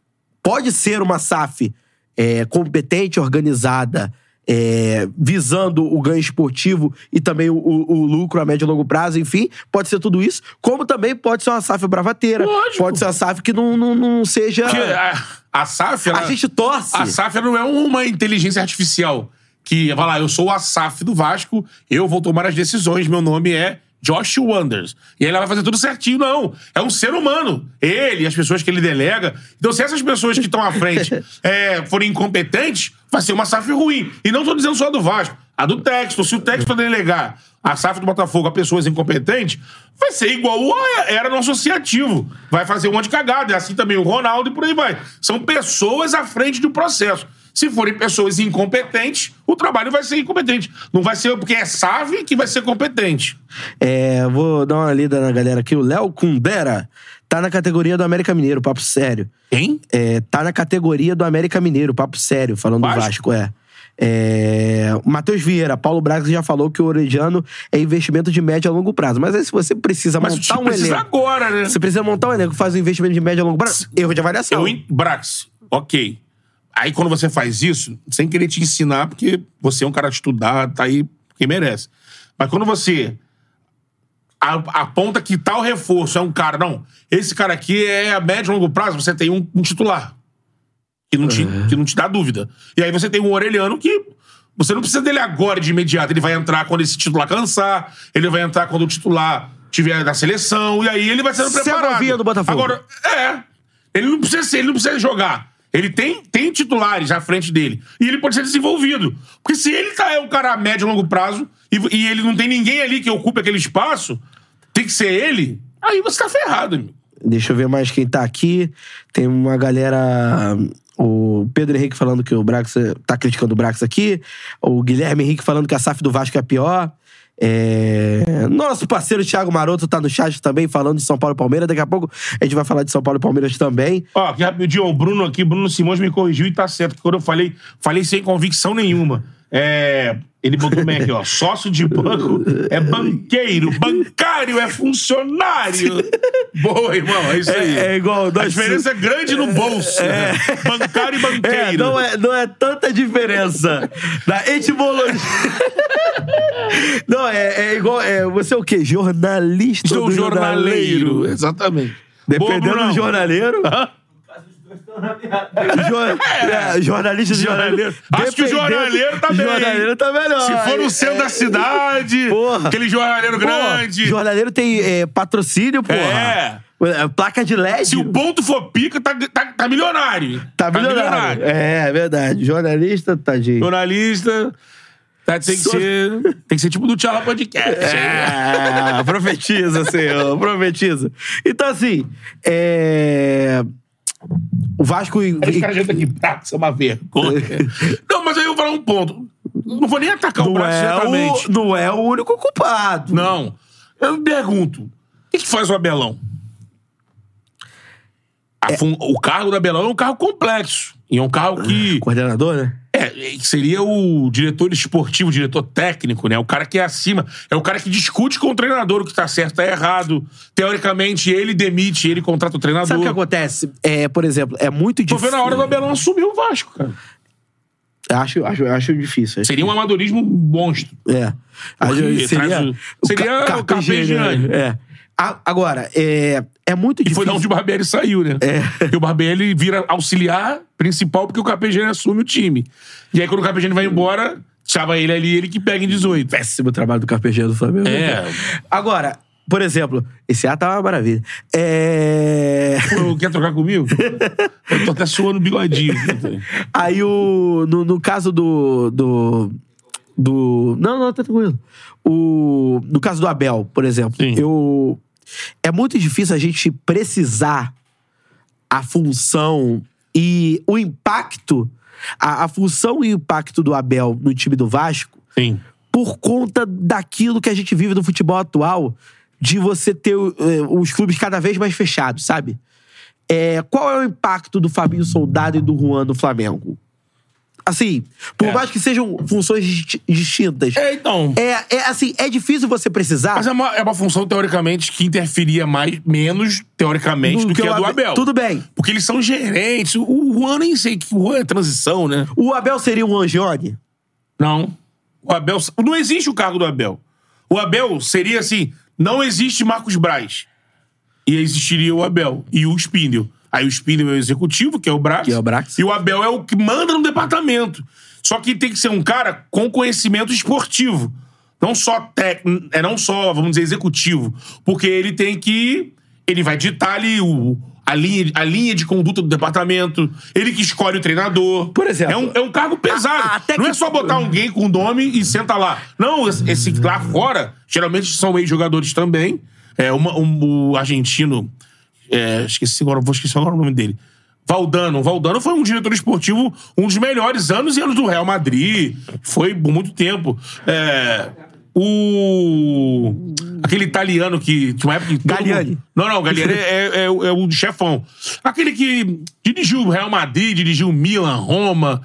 pode ser uma SAF é, competente, organizada, é, visando o ganho esportivo e também o, o- o lucro a médio e longo prazo, enfim, pode ser tudo isso, como também pode ser uma SAF bravateira, Lógico. pode ser uma SAF que não, não, não seja... Porque a, a SAF, ela, A gente torce. A SAF não é uma inteligência artificial que vai lá, eu sou a SAF do Vasco, eu vou tomar as decisões, meu nome é Josh Wonders. E ela vai fazer tudo certinho. Não. É um ser humano. Ele, as pessoas que ele delega. Então, se essas pessoas que estão à frente é, forem incompetentes, vai ser uma SAF ruim. E não tô dizendo só a do Vasco. A do Texto. Se o Texto delegar a SAF do Botafogo a pessoas incompetentes, vai ser igual era no associativo. Vai fazer um monte de cagada. É assim também o Ronaldo e por aí vai. São pessoas à frente do processo. Se forem pessoas incompetentes, o trabalho vai ser incompetente. Não vai ser porque é SAF que vai ser competente. É, vou dar uma lida na galera aqui. O Léo Kundera tá na categoria do América Mineiro, papo sério. Quem? É, tá na categoria do América Mineiro, papo sério, falando Vasco? do Vasco, é. É, Matheus Vieira, Paulo Braga já falou que o Orediano é investimento de médio a longo prazo. Mas aí, se você precisa Mas montar um precisa elenco. agora, né? Você precisa montar um elenco que faz um investimento de médio a longo prazo. Erro de avaliação. Eu, em Brax, ok. Aí quando você faz isso, sem querer te ensinar, porque você é um cara estudado, tá aí quem merece. Mas quando você aponta que tal reforço é um cara, não, esse cara aqui é a médio e longo prazo, você tem um, um titular. Que não, te, que não te dá dúvida. E aí você tem um Orelhano que você não precisa dele agora de imediato. Ele vai entrar quando esse titular cansar, ele vai entrar quando o titular tiver da seleção, e aí ele vai sendo Se preparado. do Botafogo. Agora, é. Ele não precisa ser, ele não precisa jogar. Ele tem, tem titulares à frente dele. E ele pode ser desenvolvido. Porque se ele tá, é um cara a médio e longo prazo e, e ele não tem ninguém ali que ocupe aquele espaço, tem que ser ele, aí você tá ferrado, amigo. Deixa eu ver mais quem tá aqui. Tem uma galera. O Pedro Henrique falando que o Brax tá criticando o Brax aqui. O Guilherme Henrique falando que a SAF do Vasco é a pior. É, Nosso parceiro Thiago Maroto tá no chat também falando de São Paulo e Palmeiras. Daqui a pouco a gente vai falar de São Paulo e Palmeiras também. Ó, aqui rapidinho, o Bruno aqui, Bruno Simões me corrigiu e tá certo. Quando eu falei, falei sem convicção nenhuma. É, ele botou bem aqui, ó. Sócio de banco é banqueiro, bancário é funcionário. Boa, irmão, é isso aí. É- é igual A nós- diferença é grande no bolso. né? Bancário e banqueiro. É, não é, não é tanta diferença da etimologia. não, é, é igual. É, você é o quê? Jornalista Sou do jornaleiro. Exatamente. Dependendo Boa, do jornaleiro. Jo- é, jornalista de jornaleiro. Acho que o jornaleiro tá bem. Jornaleiro tá melhor. Se for É, no centro da cidade, Porra. aquele jornaleiro Pô, grande. jornaleiro tem é, patrocínio, porra. É. É, Placa de LED. Se o ponto for pica, tá, tá, tá milionário. Tá milionário. É, é verdade. Jornalista, tadinho. Jornalista. Tá, tem, que Sou- ser, tem que ser tipo do Tchala Podcast. É, profetiza, senhor, profetiza. Então, assim, é... o Vasco. Aí os caras já tá aqui, tá, isso é uma vergonha. não, mas aí eu vou falar um ponto. Não vou nem atacar o Não braço é, diretamente. o, não é o único culpado. Não. Eu me pergunto, o que, que faz o Abelão? Fun- O cargo do Abelão é um cargo complexo. E é um cargo que... Coordenador, né? É, seria o diretor esportivo, o diretor técnico, né? O cara que é acima. É o cara que discute com o treinador o que tá certo, tá errado. Teoricamente, ele demite, ele contrata o treinador. Sabe o que acontece? É, por exemplo, é muito Tô difícil. vendo a hora do Abelão assumir o Vasco, cara. Acho, acho, acho difícil. Seria um amadorismo monstro. É. Porque Acho- seria traz o- seria o Carpegiani. É. Agora, é, é muito E difícil. foi da onde o Barbieri saiu, né? É. Porque o Barbieri vira auxiliar principal porque o Carpegiani assume o time. E aí, quando o Carpegiani vai embora, chama ele ali, ele que pega em 18. Péssimo trabalho do Carpegiani do Flamengo. É. Agora, por exemplo, esse A tá uma maravilha. É... Pô, Quer trocar comigo? Eu tô até suando o bigodinho. Aí o. No, no caso do. do. do- não, não, tá tranquilo. O, no caso do Abel, por exemplo, Sim. eu. É muito difícil a gente precisar a função e o impacto. A, a função e o impacto do Abel no time do Vasco Sim. por conta daquilo que a gente vive no futebol atual, de você ter eh, os clubes cada vez mais fechados, sabe? É, qual é o impacto do Fabinho Soldado e do Juan no Flamengo? Assim, por É. mais que sejam funções disti- distintas. É, então. É, é assim, é difícil você precisar. Mas é uma, é uma função, teoricamente, que interferia mais, menos, teoricamente, do, que, a do Abel. Tudo bem. Porque eles são gerentes. O Juan nem sei que o Juan é transição, né? O Abel seria um Angione? Não. O Abel. Não existe o cargo do Abel. O Abel seria assim: não existe Marcos Braz. E existiria o Abel e o Spindle. Aí o Spindle é o executivo, que é o Brax. Que é o Brax. E o Abel é o que manda no departamento. Só que tem que ser um cara com conhecimento esportivo. Não só técnico, é não só, vamos dizer, executivo. Porque ele tem que. Ele vai ditar ali o, a, linha, a linha de conduta do departamento. Ele que escolhe o treinador. Por exemplo. É um, é um cargo pesado. A- até não é só botar alguém com nome e senta lá. Não, esse, lá fora, geralmente são ex-jogadores também. É, uma, um, o argentino. É, esqueci agora, vou esquecer agora o nome dele. Valdano. Valdano foi um diretor esportivo, um dos melhores anos e anos do Real Madrid. Foi por muito tempo. É, o. Aquele italiano que. Tinha uma época que Galliani. mundo- Não, não, Galliani é, é- é o- é chefão. Aquele que dirigiu o Real Madrid, dirigiu Milan, Roma.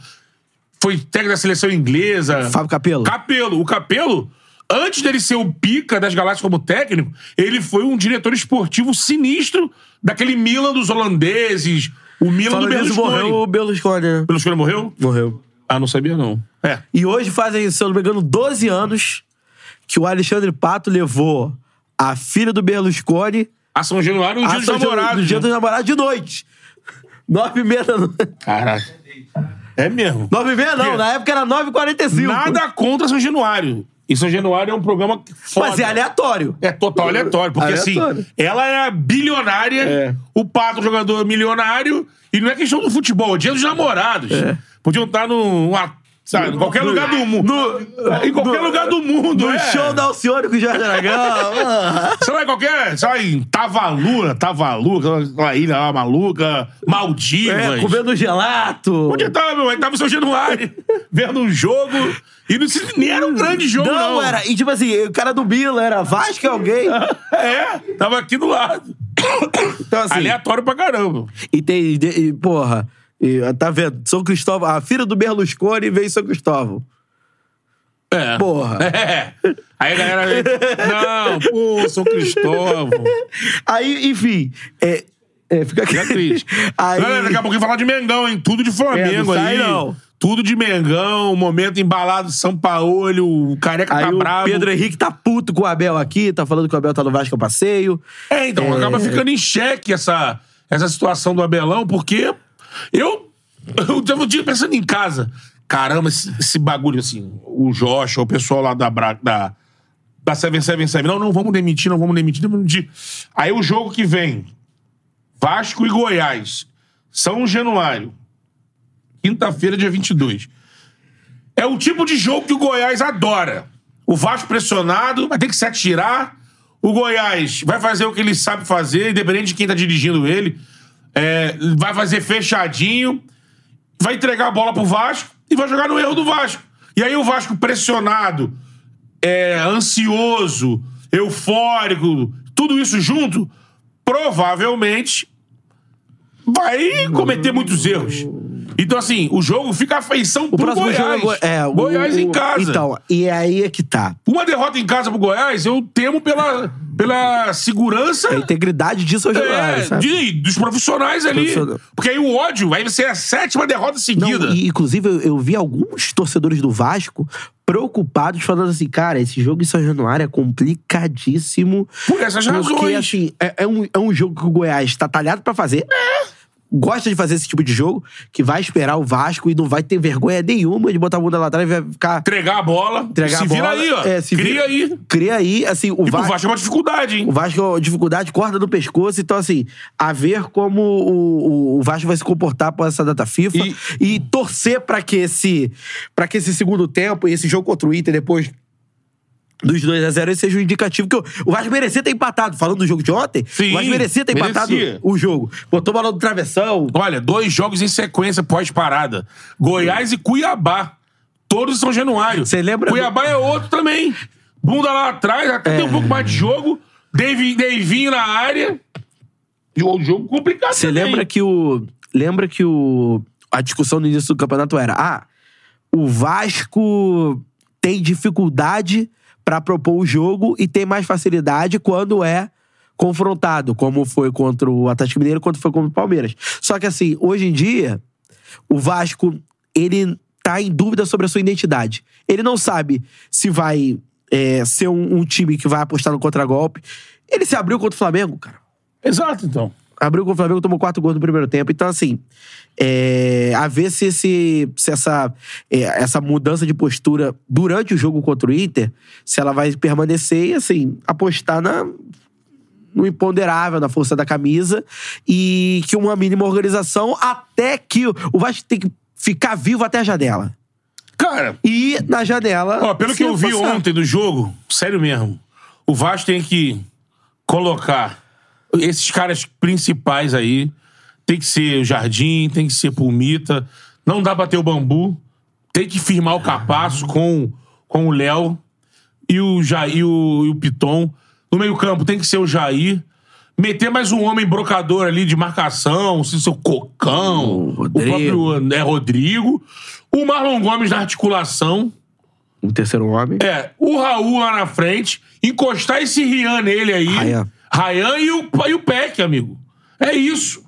Foi técnico da seleção inglesa. Fábio Capello. Capelo. O Capelo, antes dele ser o pica das galáxias como técnico, ele foi um diretor esportivo sinistro daquele Milan dos holandeses. O Milan Falando do Berlusconi. morreu o Berlusconi, né? Berlusconi morreu? Morreu. Ah, não sabia não. É. E hoje fazem, se eu não me engano, 12 anos que o Alexandre Pato levou a filha do Berlusconi A São Januário, no dia dos namorados. no dia né? dos namorados de noite. Nove e meia da noite. Caraca. É mesmo. Nove e meia não, na época era 9h45. Nada contra São Januário. E São Januário é um programa foda. Mas é aleatório. É total aleatório, porque Aleatório. assim, ela é bilionária, É. o Pato, jogador milionário, e não é questão do futebol, é dia dos namorados. Podiam estar num, numa- sabe, em qualquer lugar do mundo. em qualquer lugar do mundo, No é. show da Alcione com o Jorge Aragão. Sei lá, em qualquer, sei lá, em Tavalu, Tavalu, aquela ilha lá maluca, Maldivas. é, comendo gelato. Onde tava, meu? Aí tava o seu Januário, vendo um jogo, e não, nem era um grande jogo, não. Não, era. E tipo assim, o cara do Bila era Vasco alguém. É, tava aqui do lado. Então, assim. Aleatório pra caramba. E tem. e, porra. E, tá vendo? São Cristóvão. A filha do Berlusconi veio em São Cristóvão. É. Porra. É. Aí a galera. Não, pô, São Cristóvão. Aí, enfim. É, é, fica Fica triste. Aí, Galera, daqui a pouquinho falar de Mengão, hein? Tudo de Flamengo É, aí. não. Tudo de Mengão, momento embalado São Paulo, o careca aí tá o bravo. Pedro Henrique tá puto com o Abel aqui, tá falando que o Abel tá no Vasco a passeio. É, então, É. acaba ficando em xeque essa, essa situação do Abelão, porque eu, eu tava um dia pensando em casa. Caramba, esse, esse bagulho assim, o Joshua, o pessoal lá da, da, da 777, não, não, vamos demitir, não vamos demitir, não vamos demitir. Aí o jogo que vem, Vasco e Goiás, São Januário, quinta-feira, dia 22. É o tipo de jogo que o Goiás adora. O Vasco pressionado, vai ter que se atirar. O Goiás vai fazer o que ele sabe fazer, independente de quem tá dirigindo ele. É, vai fazer fechadinho, vai entregar a bola pro Vasco e vai jogar no erro do Vasco. E aí o Vasco pressionado, é, ansioso, eufórico, tudo isso junto, provavelmente vai cometer muitos erros. Então, assim, o jogo fica a feição pro próximo Goiás. jogo é, Go- é o- Goiás em casa. Então, e aí é que tá. Uma derrota em casa pro Goiás, eu temo pela, pela segurança A integridade disso hoje é, sabe? de- dos profissionais ali. Profissional. Porque aí o ódio vai ser a sétima derrota seguida. Não, e, inclusive, eu, eu vi alguns torcedores do Vasco preocupados, falando assim, cara, esse jogo em São Januário é complicadíssimo. Por essas Porque, razões. assim, é, é um, é um jogo que o Goiás tá talhado pra fazer. Gosta de fazer esse tipo de jogo, que vai esperar o Vasco e não vai ter vergonha nenhuma de botar a bunda lá atrás e vai ficar. Entregar a bola. Entregar se a vira bola. aí, ó. É, se Cria vira- aí. Cria aí, assim, o E Vasco. Vasco é uma dificuldade, hein? O Vasco, dificuldade, corda no pescoço. Então, assim, a ver como o, o, o Vasco vai se comportar após essa data FIFA. E- E, torcer pra que esse para que esse segundo tempo e esse jogo contra o Inter depois dos 2x0 esse seja um indicativo que o, o Vasco merecia ter empatado. Falando do jogo de ontem, Sim, o Vasco merecia ter empatado merecia. o jogo. Botou bola no travessão. Olha, dois jogos em sequência pós-parada. Goiás e Cuiabá. Todos São Januário. Você lembra Cuiabá é outro também. Bunda lá atrás, até tem um pouco mais de jogo. Davi- Davinho na área. O jogo complicado Você lembra que o. Lembra que o. A discussão no início do campeonato era: ah, o Vasco tem dificuldade pra propor o jogo e tem mais facilidade quando é confrontado, como foi contra o Atlético Mineiro, quando foi contra o Palmeiras. Só que assim, hoje em dia, o Vasco, ele tá em dúvida sobre a sua identidade. Ele não sabe se vai é, ser um, um time que vai apostar no contragolpe. Ele se abriu contra o Flamengo, cara. Exato, então. Abriu com o Flamengo, tomou quatro gols no primeiro tempo. Então, assim, é, a ver se, esse, se essa, é, essa mudança de postura durante o jogo contra o Inter, se ela vai permanecer e, assim, apostar na, no imponderável, na força da camisa e que uma mínima organização até que o, Vasco tem que ficar vivo até a janela. Cara, E na janela. ó, pelo que eu vi passar. ontem do jogo, sério mesmo, o Vasco tem que colocar esses caras principais aí. Tem que ser o Jardim, tem que ser Pulmita. Não dá pra ter o Bambu. Tem que firmar o Capasso com, com o Léo e o, Jair, e o, e o Piton. No meio-campo tem que ser o Jair. Meter mais um homem brocador ali de marcação, se seu Cocão, O o, próprio André Rodrigo. O Marlon Gomes na articulação. O terceiro homem. É, o Raul lá na frente, encostar esse Rian nele aí. Ryan. Ryan e o, e o Peck, amigo. É isso.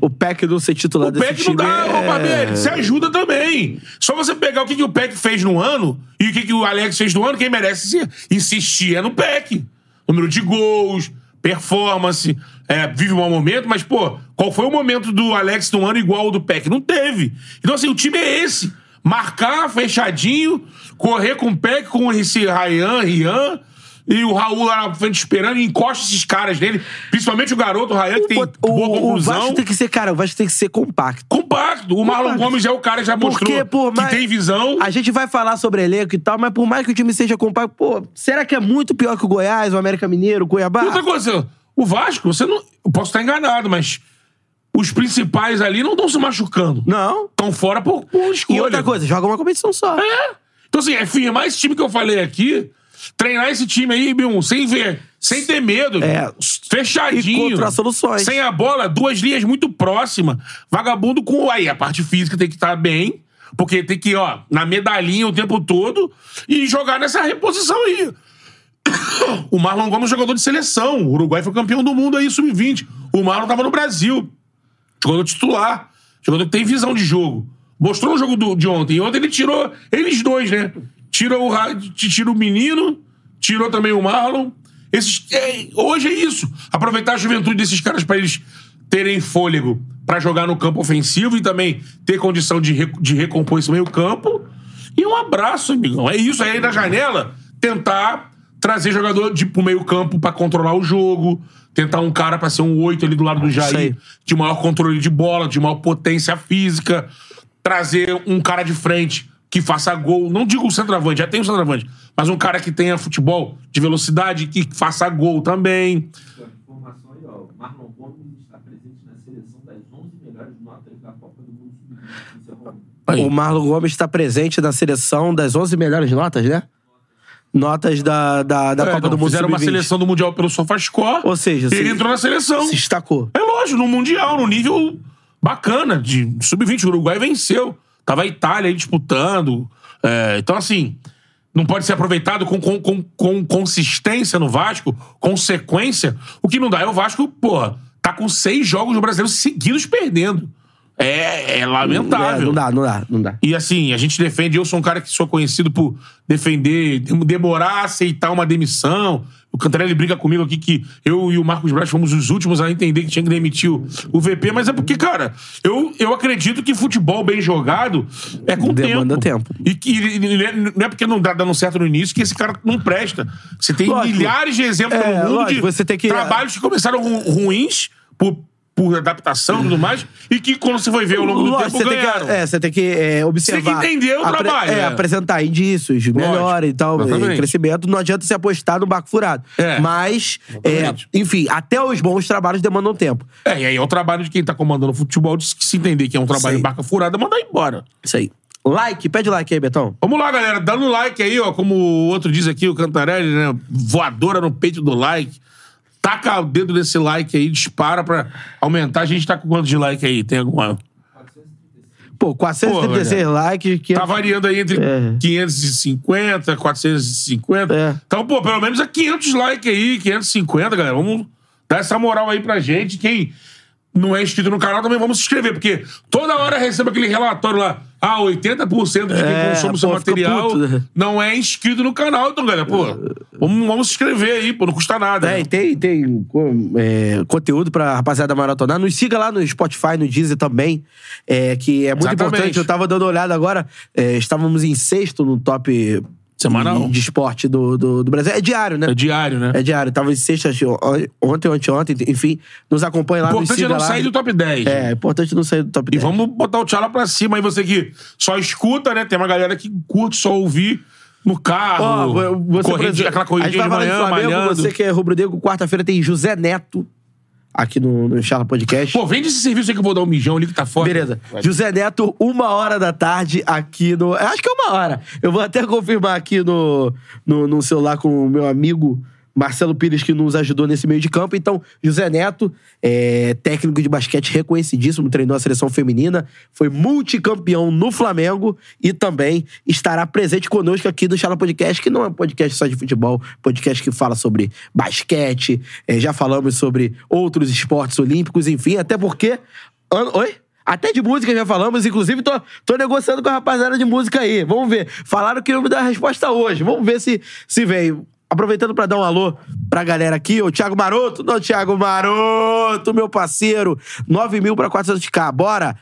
O Peck não ser titular O desse Peck time. não dá, é... Barbieri, você ajuda também. Só você pegar o que, que o Peck fez no ano e o que, que o Alex fez no ano, quem merece insistir é no Peck. Número de gols, performance, é, vive um mau momento, mas, pô, qual foi o momento do Alex no ano igual ao do Peck? Não teve. Então, assim, o time é esse. Marcar fechadinho, correr com o Peck, com esse Ryan, Rian. E o Raul lá na frente esperando, e encosta esses caras nele. Principalmente o garoto, o Ryan, que tem o, boa o, o conclusão. Vasco tem que ser, cara, o Vasco tem que ser compacto. Compacto. O Marlon Compacto. Gomes é o cara que já mostrou Porque, por que mais... tem visão. A gente vai falar sobre elenco e tal, mas por mais que o time seja compacto, pô, será que é muito pior que o Goiás, o América Mineiro, o Cuiabá? E outra coisa, o Vasco, você não. Eu posso estar enganado, mas os principais ali não estão se machucando. Não. Estão fora por, por escolha. E outra coisa, joga uma competição só. É. Então, assim, é firmar esse time que eu falei aqui, treinar esse time aí, meu, sem ver, sem ter medo. É. Fechadinho. Encontrar soluções. Sem a bola, duas linhas muito próximas. Vagabundo com. Aí, a parte física tem que estar bem. Porque tem que ó, na medalhinha o tempo todo e jogar nessa reposição aí. O Marlon Gomes é jogador de seleção. O Uruguai foi campeão do mundo aí, sub-20. O Marlon tava no Brasil. Jogador titular. Jogador que tem visão de jogo. Mostrou no jogo do- de ontem. E ontem ele tirou eles dois, né? Tirou o, Ra- tira o menino, tirou também o Marlon. Esses, é, hoje é isso. Aproveitar a juventude desses caras pra eles terem fôlego pra jogar no campo ofensivo e também ter condição de, re- de recompor esse meio campo. E um abraço, amigão. É isso. Aí na janela, tentar trazer jogador de, pro meio campo pra controlar o jogo. Tentar um cara pra ser um oito ali do lado do. Jair. De maior controle de bola, de maior potência física. Trazer um cara de frente que faça gol. Não digo o centroavante, já tem o centroavante. Mas um cara que tenha futebol de velocidade, que faça gol também. Informação aí, ó. Marlon Gomes está presente na seleção das 11 melhores notas da Copa do Mundo Sub-20. Encerrou. Aí. O Marlon Gomes está presente na seleção das 11 melhores notas, né? Notas da, da, da É, Copa não, do Mundo Fizeram uma Sub-20. seleção do Mundial pelo Sofascore. Ou seja, ele se- entrou na seleção. Se destacou. É lógico, no Mundial, no nível bacana, de sub-20. O Uruguai venceu. Tava a Itália aí disputando. É, então, assim, não pode ser aproveitado com, com, com, com consistência no Vasco, consequência. O que não dá é o Vasco, porra, tá com seis jogos no Brasileiro seguidos perdendo. É, é lamentável. É, não dá, não dá, não dá. E assim, a gente defende. Eu sou um cara que sou conhecido por defender, dem- demorar a aceitar uma demissão. O Cantarelli brinca comigo aqui que eu e o Marcos Braz fomos os últimos a entender que tinha que demitir o, o VP, mas é porque, cara, eu, eu acredito que futebol bem jogado é com Demanda tempo. tempo. E que e não é porque não dá dando certo no início que esse cara não presta. Você tem Lógico. milhares de exemplos É, no mundo lógico, de você tem que- trabalhos que começaram ru- ruins por, por adaptação e tudo mais, e que quando você foi ver ao longo do Lógico, tempo você tem ganharam. que, é, você tem que é, observar. Você tem que entender o trabalho, É, é. apresentar indícios, melhora e tal, e crescimento. Não adianta se apostar no barco furado. É. Mas, é, enfim, até os bons trabalhos demandam tempo. É, e aí é o trabalho de quem tá comandando o futebol de se entender que é um trabalho em barca furada, mandar embora. Isso aí. Like, pede like aí, Betão. Vamos lá, galera, dando like aí, ó, como o outro diz aqui, o Cantarelli, né? Voadora no peito do like. Taca o dedo nesse like aí, dispara pra aumentar. A gente tá com quanto de like aí? Tem alguma. Pô, 436 Pô, likes. Que... Tá variando aí entre É. 550, 450. É. Então, pô, pelo menos é 500 likes aí, 550, galera. Vamos dar essa moral aí pra gente. Quem não é inscrito no canal também vamos se inscrever, porque toda hora recebe aquele relatório lá. Ah, 80% de quem É, consome o seu material puto, né? não é inscrito no canal. Então, galera, pô, vamos, vamos se inscrever aí, pô, não custa nada. É, né? e tem, tem é, conteúdo pra rapaziada maratonar. Nos siga lá no Spotify, no Deezer também, é, que é muito Exatamente. importante. Eu tava dando uma olhada agora, é, estávamos em sexto no top Semanal. de, de esporte do, do, do Brasil. É diário, né? É diário, né? É diário. Tava em sexta, acho, on- ontem, ontem, enfim. Nos acompanha lá, O nos importante é não lá. sair do top 10. É, importante não sair do top E 10. vamos botar o tchala pra cima aí, você que só escuta, né? Tem uma galera que curte só ouvir no carro, você, por corrida, exemplo, aquela a corridinha gente de manhã, Flamengo, malhando. Você que é rubro-negro, quarta-feira tem José Neto aqui no, no Charla Podcast. Pô, vende esse serviço aí que eu vou dar um mijão ali que tá foda. Beleza. José Neto, uma hora da tarde aqui no. Acho que é uma hora. Eu vou até confirmar aqui no, no, no celular com o meu amigo Marcelo Pires, que nos ajudou nesse meio de campo. Então, José Neto, é, técnico de basquete reconhecidíssimo, treinou a seleção feminina, foi multicampeão no Flamengo e também estará presente conosco aqui do Chala Podcast, que não é um podcast só de futebol, podcast que fala sobre basquete, é, já falamos sobre outros esportes olímpicos, enfim, até porque. An- Oi? Até de música já falamos, inclusive tô, tô negociando com a rapaziada de música aí. Vamos ver. Falaram que iam me dar a resposta hoje. Vamos ver se, se vem. Aproveitando pra dar um alô pra galera aqui, o Thiago Maroto. Não, Thiago Maroto, meu parceiro. 9 mil pra 400k. Bora!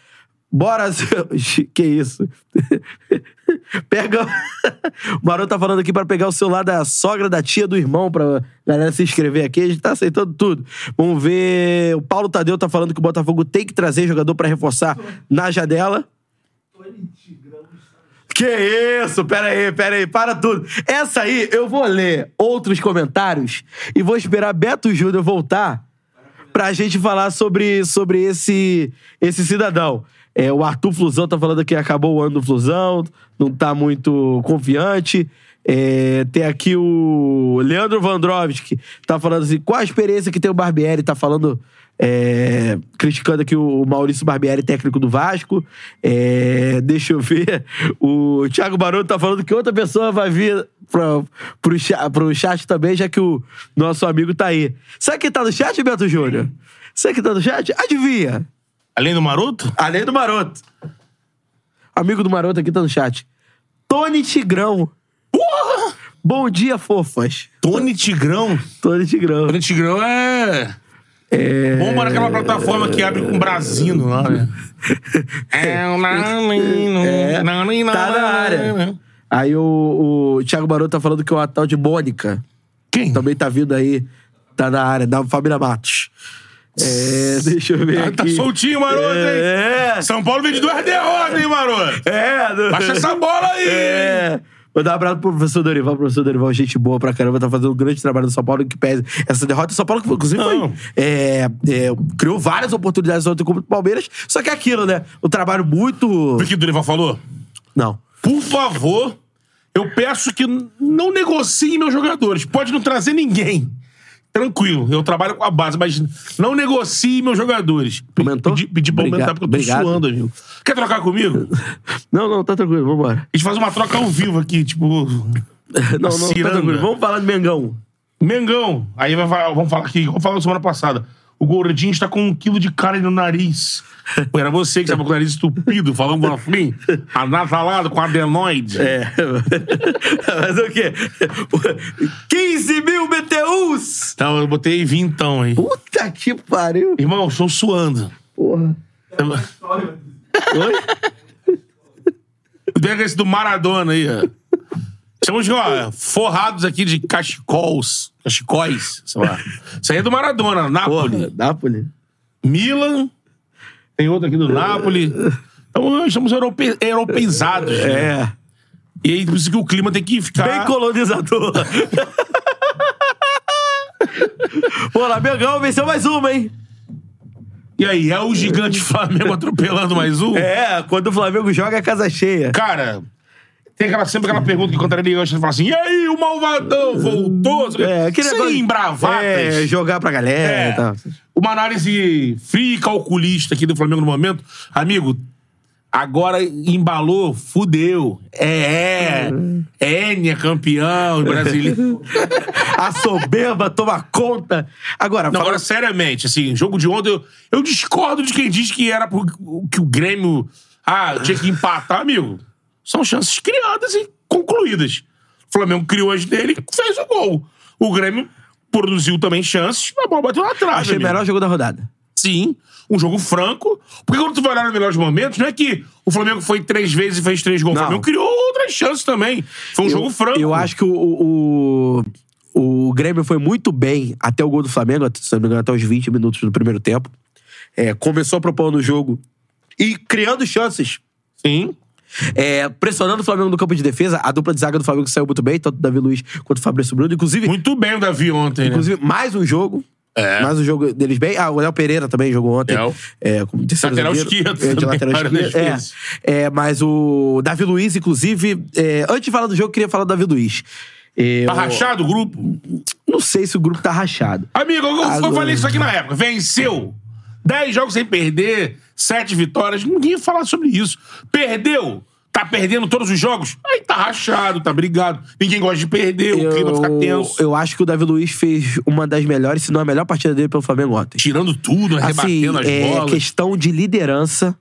Bora! Que isso? Pega. O Maroto tá falando aqui pra pegar o celular da sogra, da tia, do irmão, pra galera se inscrever aqui. A gente tá aceitando tudo. Vamos ver. O Paulo Tadeu tá falando que o Botafogo tem que trazer jogador pra reforçar na janela. Que isso? Pera aí, pera aí, para tudo. Essa aí, eu vou ler outros comentários e vou esperar Beto Júnior voltar pra gente falar sobre, sobre esse, esse cidadão. É, o Arthur Flusão tá falando que acabou o ano do Flusão, não tá muito confiante. É, tem aqui o Leandro Vandrovski, tá falando assim, qual a experiência que tem o Barbieri, tá falando, é, criticando aqui o Maurício Barbieri, técnico do Vasco. É, deixa eu ver, o Thiago Barão tá falando que outra pessoa vai vir pra, pro, pro chat também, já que o nosso amigo tá aí. Sabe quem tá no chat, Beto Júnior? Sabe quem tá no chat? Adivinha. Além do Maroto? Além do Maroto. Amigo do Maroto aqui tá no chat. Tony Tigrão. Bom dia, fofas. Tony Tigrão. Tony Tigrão. Tony Tigrão é. É. Bomba naquela plataforma que abre com brasino lá, né? É. É, tá na área. Aí o, o Thiago Maroto tá falando que é o tal de Mônica. Quem? Também tá vindo aí. Tá na área, da família Matos. É, deixa eu ver Tá, aqui. tá soltinho, Maroto, hein? É. São Paulo vem de duas derrotas, hein, Maroto? É. do- Baixa essa bola aí! É. Mandar um abraço pro professor Dorival. Professor Dorival, gente boa pra caramba, tá fazendo um grande trabalho no São Paulo que pese. Essa derrota, o São Paulo, que inclusive, foi, é, é, criou várias oportunidades ontem contra o Palmeiras. Só que é aquilo, né? O trabalho muito. O que o Dorival falou? Não. Por favor, eu peço que não negociem meus jogadores. Pode não trazer ninguém. Tranquilo, eu trabalho com a base, mas não negocie meus jogadores. Aumentou? Pedi, pedi pra aumentar porque eu tô obrigado. suando, amigo. Quer trocar comigo? Não, não, tá tranquilo, vambora. A gente faz uma troca ao vivo aqui, tipo. Não, não, tá tranquilo. Vamos falar de Mengão. Mengão. Aí vai vamos falar aqui, vamos falar semana passada. O gordinho está com um quilo de carne no nariz. Pô, era você que estava com o nariz estupido, falando assim, anasalado com adenoide. É. Mas o quê? 15 mil BTUs! Então, eu botei vintão aí. Puta que pariu. Irmão, eu estou suando. Porra. Oi? Pega esse do Maradona aí, ó. Estamos, ó, forrados aqui de cachecols. Cachecóis, sei lá. Isso aí é do Maradona. Porra, Nápoles. Milan. Tem outro aqui do Napoli. Então, estamos europe... europeizados. né? É. E aí, por isso que o clima tem que ficar... Bem colonizador. Pô, lá, Mengão venceu mais uma, hein? E aí, é o gigante Flamengo atropelando mais um? É, quando o Flamengo joga é casa cheia. Cara, tem aquela, sempre aquela pergunta que contraria gosta de falar assim: e aí, o malvadão voltou? É, aquele Sem negócio- bravatas. É, jogar pra galera É. e tal. Uma análise fria e calculista aqui do Flamengo no momento. Amigo, agora embalou, fudeu. É, é. Enia campeão brasileiro. A soberba toma conta. Agora, Não, fala- agora, seriamente, assim, jogo de ontem, eu, eu discordo de quem diz que era pro, que o Grêmio ah, tinha que empatar, amigo. São chances criadas e concluídas. O Flamengo criou as dele e fez o gol. O Grêmio produziu também chances, a bola bateu na trave. achei o melhor jogo da rodada. Sim, um jogo franco. Porque quando tu vai olhar nos melhores momentos, não é que o Flamengo foi três vezes e fez três gols. Não. O Flamengo criou outras chances também. Foi um jogo franco. Eu acho que o, o, o Grêmio foi muito bem até o gol do Flamengo, se não me engano, até os 20 minutos do primeiro tempo. É, começou propondo o jogo e criando chances. Sim. É, pressionando o Flamengo no campo de defesa. A dupla de zaga do Flamengo saiu muito bem, tanto o Davi Luiz quanto o Fabrício Bruno. Inclusive, Muito bem o Davi ontem, né? inclusive mais um jogo. É. Mais um jogo deles bem. Ah, o Léo Pereira também jogou ontem. Léo. É, como terceiro Lateral zagueiro. esquerdo É, de lateral esquerdo. É. vezes. É, mas o Davi Luiz, inclusive... é, antes de falar do jogo, eu queria falar do Davi Luiz. É, Tá eu- rachado o grupo? Não sei se o grupo tá rachado. Amigo, eu, eu falei isso aqui na época. Venceu. Dez jogos sem perder, sete vitórias. Ninguém fala sobre isso. Perdeu. Tá perdendo todos os jogos? Aí tá rachado, tá brigado. Ninguém gosta de perder, o clima fica tenso. eu acho que o Davi Luiz fez uma das melhores, se não a melhor partida dele pelo Flamengo ontem. Tirando tudo, né? Assim, rebatendo as é bolas. questão de liderança,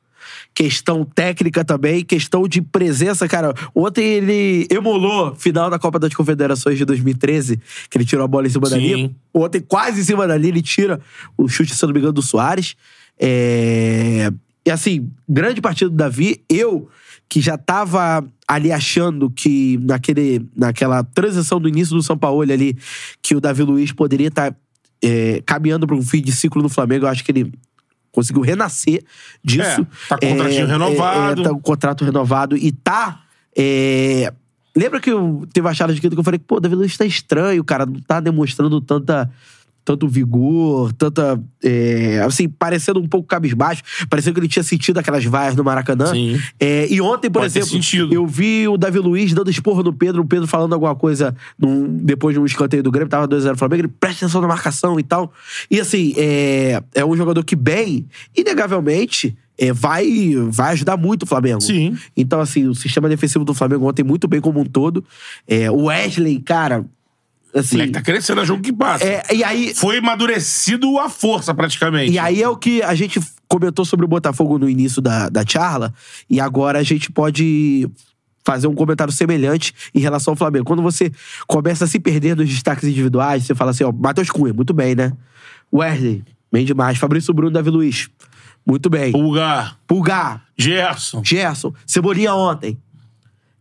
questão técnica também, questão de presença, cara. Ontem ele emulou final da Copa das Confederações de 2013, que ele tirou a bola em cima da Sim. linha. Ontem, quase em cima da linha, ele tira o chute, se não me engano, do Soares. É... E assim, grande partida do Davi. Eu, que já tava ali achando que naquele, naquela transição do início do São Paulo ali, que o Davi Luiz poderia estar é, caminhando para um fim de ciclo no Flamengo, eu acho que ele conseguiu renascer disso. É, tá com contratinho renovado. tá com contrato renovado e tá. é, Lembra que eu teve a charla de quinta que eu falei pô, o Davi Luiz tá estranho, cara, não tá demonstrando tanta. Tanto vigor, tanta. é, assim, parecendo um pouco cabisbaixo. Parecendo que ele tinha sentido aquelas vaias no Maracanã. Sim. É, e ontem, por Pode exemplo, eu vi o Davi Luiz dando esporro no Pedro, o Pedro falando alguma coisa num- depois de um escanteio do Grêmio, tava 2x0 Flamengo, ele presta atenção na marcação e tal. E assim, é, é um jogador que, bem, inegavelmente, é, vai, vai ajudar muito o Flamengo. Sim. Então, assim, o sistema defensivo do Flamengo ontem muito bem como um todo. É, o Wesley, cara, O assim. moleque tá crescendo a jogo que passa. é, e aí, Foi amadurecido à força, praticamente. e aí é o que a gente comentou sobre o Botafogo no início da, da charla, e agora a gente pode fazer um comentário semelhante em relação ao Flamengo. Quando você começa a se perder nos destaques individuais, você fala assim, ó, Matheus Cunha, muito bem, né? Wesley, bem demais. Fabrício Bruno, Davi Luiz, muito bem. Pulgar, Pulgar, Gerson. Gerson, Cebolinha ontem.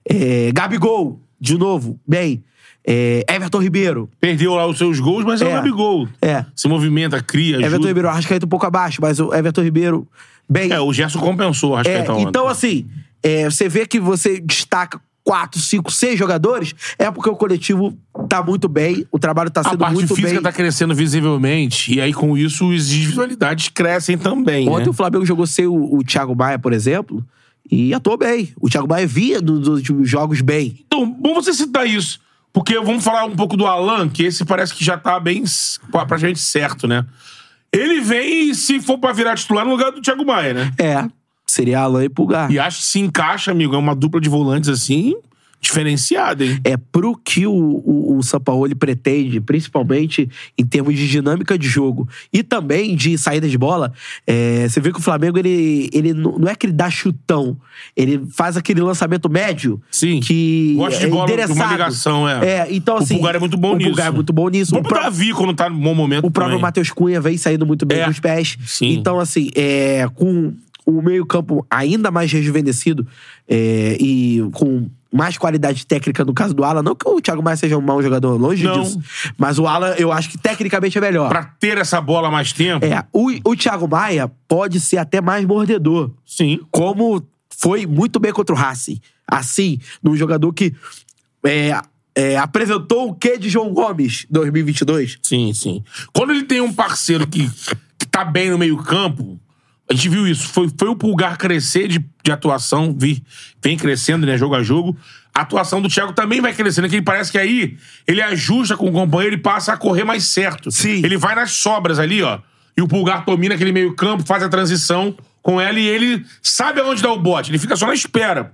É, Gabigol, de novo, bem. É, Everton Ribeiro, Perdeu lá os seus gols, mas é, É. o Gabigol. é. Se movimenta, cria, ajuda. Everton Ribeiro, Arrascaeta um pouco abaixo, mas o Everton Ribeiro, bem. É, o Gerson compensou, acho É, que ontem. então, assim, é, você vê que você destaca quatro, cinco, seis jogadores, é porque o coletivo tá muito bem, o trabalho tá A sendo parte muito física bem. tá crescendo visivelmente. E aí, com isso, as individualidades crescem também. Ontem né? o Flamengo jogou sem o, o Thiago Maia, por exemplo, e atuou bem. O Thiago Maia vinha dos últimos jogos bem. Então, bom você citar isso. Porque vamos falar um pouco do Alan, que esse parece que já tá bem s- praticamente certo, né? Ele vem, se for pra virar titular, no lugar do Thiago Maia, né? É, seria Alain e Pulgar. E acho que se encaixa, amigo. É uma dupla de volantes assim, diferenciada, hein? é pro que o, o, o Sampaoli pretende, principalmente em termos de dinâmica de jogo e também de saída de bola. é, você vê que o Flamengo, ele, ele não é que ele dá chutão, ele faz aquele lançamento médio Sim. que Gosta de é bola, uma ligação, é. É, então O assim... Pulgar é muito bom o nisso. Pulgar é muito bom nisso. O pro pró- Davi quando tá no bom momento. o próprio. Matheus Cunha vem saindo muito bem É, com os pés. sim. Então, assim, é, com o meio-campo ainda mais rejuvenescido é, e com mais qualidade técnica no caso do Alan, não que o Thiago Maia seja um mau jogador, longe Não. disso. Mas o Alan, eu acho que tecnicamente é melhor. Pra ter essa bola mais tempo. É, o, o Thiago Maia pode ser até mais mordedor Sim. como foi muito bem contra o Racing. Assim, num jogador que é, é, apresentou o quê de João Gomes 2022? Sim, sim. Quando ele tem um parceiro que, que tá bem no meio-campo, a gente viu isso. Foi, foi o Pulgar crescer de, de atuação, vi, vem crescendo, né, jogo a jogo. a atuação do Thiago também vai crescendo, que ele parece que aí ele ajusta com o companheiro e passa a correr mais certo. Sim. Ele vai nas sobras ali, ó. E o Pulgar domina aquele meio campo, faz a transição com ela e ele sabe aonde dá o bote. Ele fica só na espera.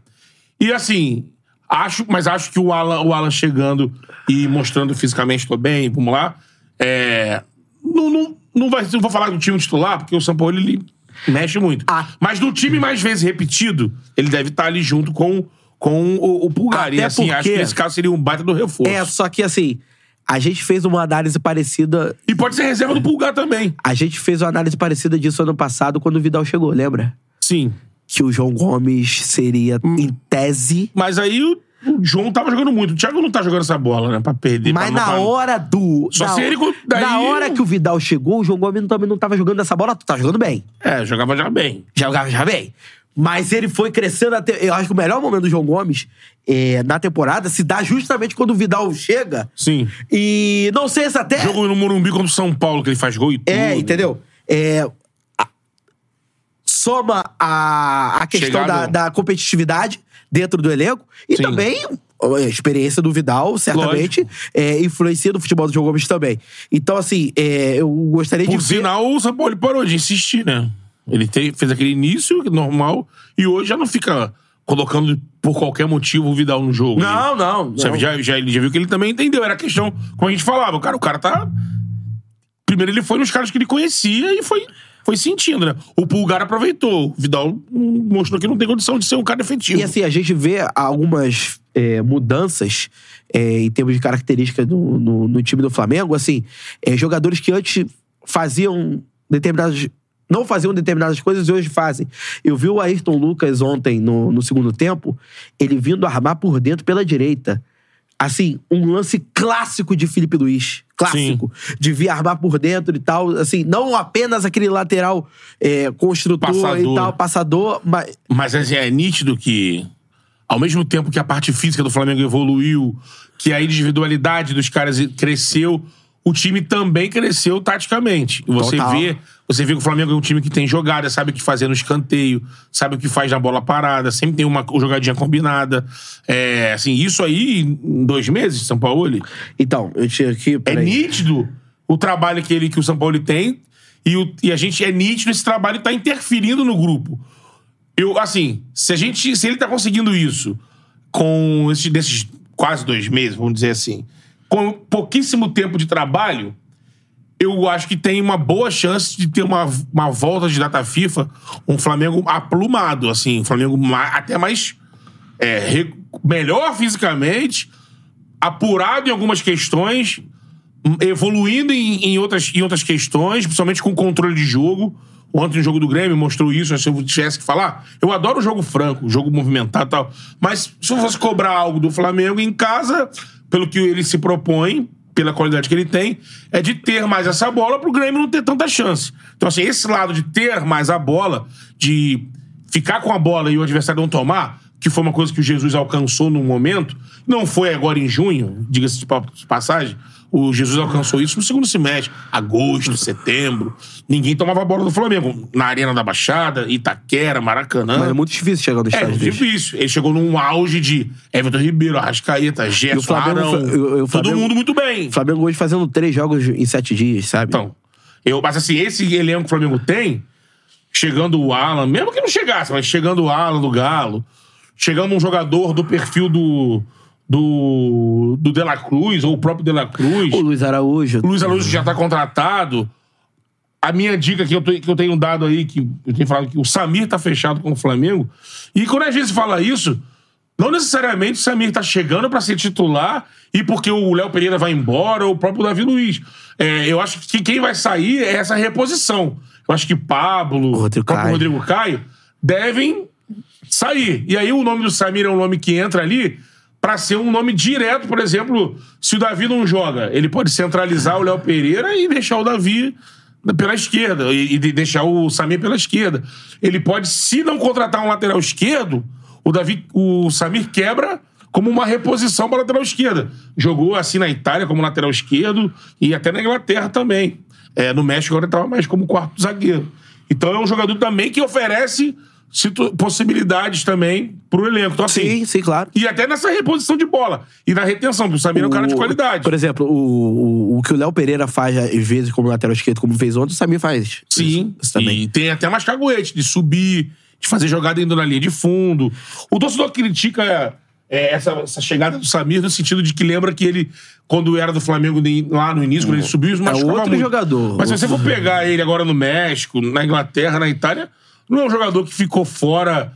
E assim, acho, mas acho que o Alan, o Alan chegando e mostrando fisicamente tô bem, vamos lá. É, não, não, não, vai, não vou falar do time titular, porque o São Paulo ele mexe muito. Ah. Mas no time mais vezes repetido, ele deve estar ali junto com, com o, o Pulgar. e Até assim, acho que porque- nesse caso seria um baita do reforço. É, só que assim, a gente fez uma análise parecida. E pode ser reserva do Pulgar também. A gente fez uma análise parecida disso ano passado quando o Vidal chegou, lembra? Sim. Que o João Gomes seria, Hum. em tese. Mas aí o, João tava jogando muito. O Thiago não tá jogando essa bola, né? Pra perder. Mas pra, na pra- hora do. Só na, se ele- daí- na hora que o Vidal chegou, o João Gomes também não tava jogando essa bola, tu tá jogando bem. É, jogava já bem. jogava já bem. Mas ele foi crescendo até. Eu acho que o melhor momento do João Gomes é, na temporada se dá justamente quando o Vidal chega. Sim. E não sei se até. Jogo no Morumbi contra o São Paulo, que ele faz gol e tudo. É, entendeu? É, a- soma a, a questão da, da competitividade dentro do elenco e Sim. também a experiência do Vidal, certamente, é, influencia no futebol do João Gomes também. Então, assim, é, eu gostaria de Por ver. sinal, o São Paulo parou de insistir, né? Ele te- fez aquele início normal e hoje já não fica colocando por qualquer motivo o Vidal no jogo. Não, não. Não. já, já, ele já viu que ele também entendeu. Era questão, como a gente falava, cara, o cara tá. Primeiro ele foi nos caras que ele conhecia e foi, foi sentindo, né? O Pulgar aproveitou. O Vidal mostrou que não tem condição de ser um cara efetivo. E assim, a gente vê algumas é, mudanças é, em termos de características no, no, no time do Flamengo. Assim, é, jogadores que antes faziam determinadas. Não faziam determinadas coisas e hoje fazem. Eu vi o Ayrton Lucas ontem, no, no segundo tempo, ele vindo armar por dentro pela direita. Assim, um lance clássico de Felipe Luiz. Clássico. De vir armar por dentro e tal. Assim, não apenas aquele lateral é, construtor e Passador. tal, passador, mas Mas assim, é nítido que, ao mesmo tempo que a parte física do Flamengo evoluiu, que a individualidade dos caras cresceu, o time também cresceu taticamente. Você Total. vê, você vê que o Flamengo é um time que tem jogada, sabe o que fazer no escanteio, sabe o que faz na bola parada, sempre tem uma jogadinha combinada. É, assim, isso aí em dois meses, São Paulo, Então, eu tinha aqui. é peraí. nítido o trabalho que, ele, que o São Paulo tem e, o- e a gente é nítido esse trabalho tá interferindo no grupo. Eu, assim, se a gente. Se ele tá conseguindo isso com esses, desses quase dois meses, vamos dizer assim, com pouquíssimo tempo de trabalho, eu acho que tem uma boa chance de ter uma, uma volta de data FIFA, um Flamengo aplumado, assim, um Flamengo até mais é, melhor fisicamente, apurado em algumas questões, evoluindo em, em outras, em outras questões, principalmente com controle de jogo. Ontem no jogo do Grêmio mostrou isso, se eu tivesse que falar. Eu adoro o jogo franco, o jogo movimentado e tal. Mas se eu fosse cobrar algo do Flamengo em casa, pelo que ele se propõe, pela qualidade que ele tem, é de ter mais essa bola pro Grêmio não ter tanta chance. Então, assim, esse lado de ter mais a bola, de ficar com a bola e o adversário não tomar, que foi uma coisa que o Jesus alcançou num momento, não foi agora em junho, diga-se de pa- passagem, o Jesus alcançou isso no segundo semestre, agosto, setembro. Ninguém tomava a bola do Flamengo. Na Arena da Baixada, Itaquera, Maracanã. Mas é muito difícil chegar no É, estádio desse. difícil. Ele chegou num auge de Everton Ribeiro, Arrascaeta, Gerson, Flamengo Arão. o- o todo Flamengo- mundo muito bem. O Flamengo hoje fazendo três jogos em sete dias, sabe? Então, eu, mas assim, esse elenco que o Flamengo tem, chegando o Alan, mesmo que não chegasse, mas chegando o Alan do Galo, chegando um jogador do perfil do, do, do De La Cruz, ou o próprio De La Cruz, O Luiz Araújo. o Luiz Araújo já tá contratado. A minha dica que eu, tô- que eu tenho dado aí, que eu tenho falado que o Samir tá fechado com o Flamengo. E quando a gente fala isso, não necessariamente o Samir tá chegando pra ser titular e porque o Léo Pereira vai embora ou o próprio Davi Luiz. É, eu acho que quem vai sair é essa reposição. Eu acho que Pablo, O Rodrigo o próprio Caio. Rodrigo Caio devem sair. E aí o nome do Samir é um nome que entra ali pra ser um nome direto, por exemplo, se o Davi não joga, ele pode centralizar o Léo Pereira e deixar o Davi pela esquerda e, e de- deixar o Samir pela esquerda. Ele pode, se não contratar um lateral esquerdo, o Davi, o Samir quebra como uma reposição para lateral esquerda. Jogou assim na Itália como lateral esquerdo e até na Inglaterra também. É, no México agora estava mais como quarto zagueiro. Então é um jogador também que oferece possibilidades também pro elenco. Então, assim, Sim, sim, claro. E até nessa reposição de bola. E na retenção, porque o Samir é um cara de qualidade. Por exemplo, o, o, o que o Léo Pereira faz às vezes como lateral esquerdo, como fez ontem, o Samir faz. Sim. Isso, isso também. E tem até mais caguete de subir, de fazer jogada indo na linha de fundo. O torcedor critica é, essa, essa chegada do Samir no sentido de que lembra que ele, quando era do Flamengo lá no início, quando ele subiu, machucava É outro muito. jogador. Mas se você for pegar ele agora no México, na Inglaterra, na Itália, não é um jogador que ficou fora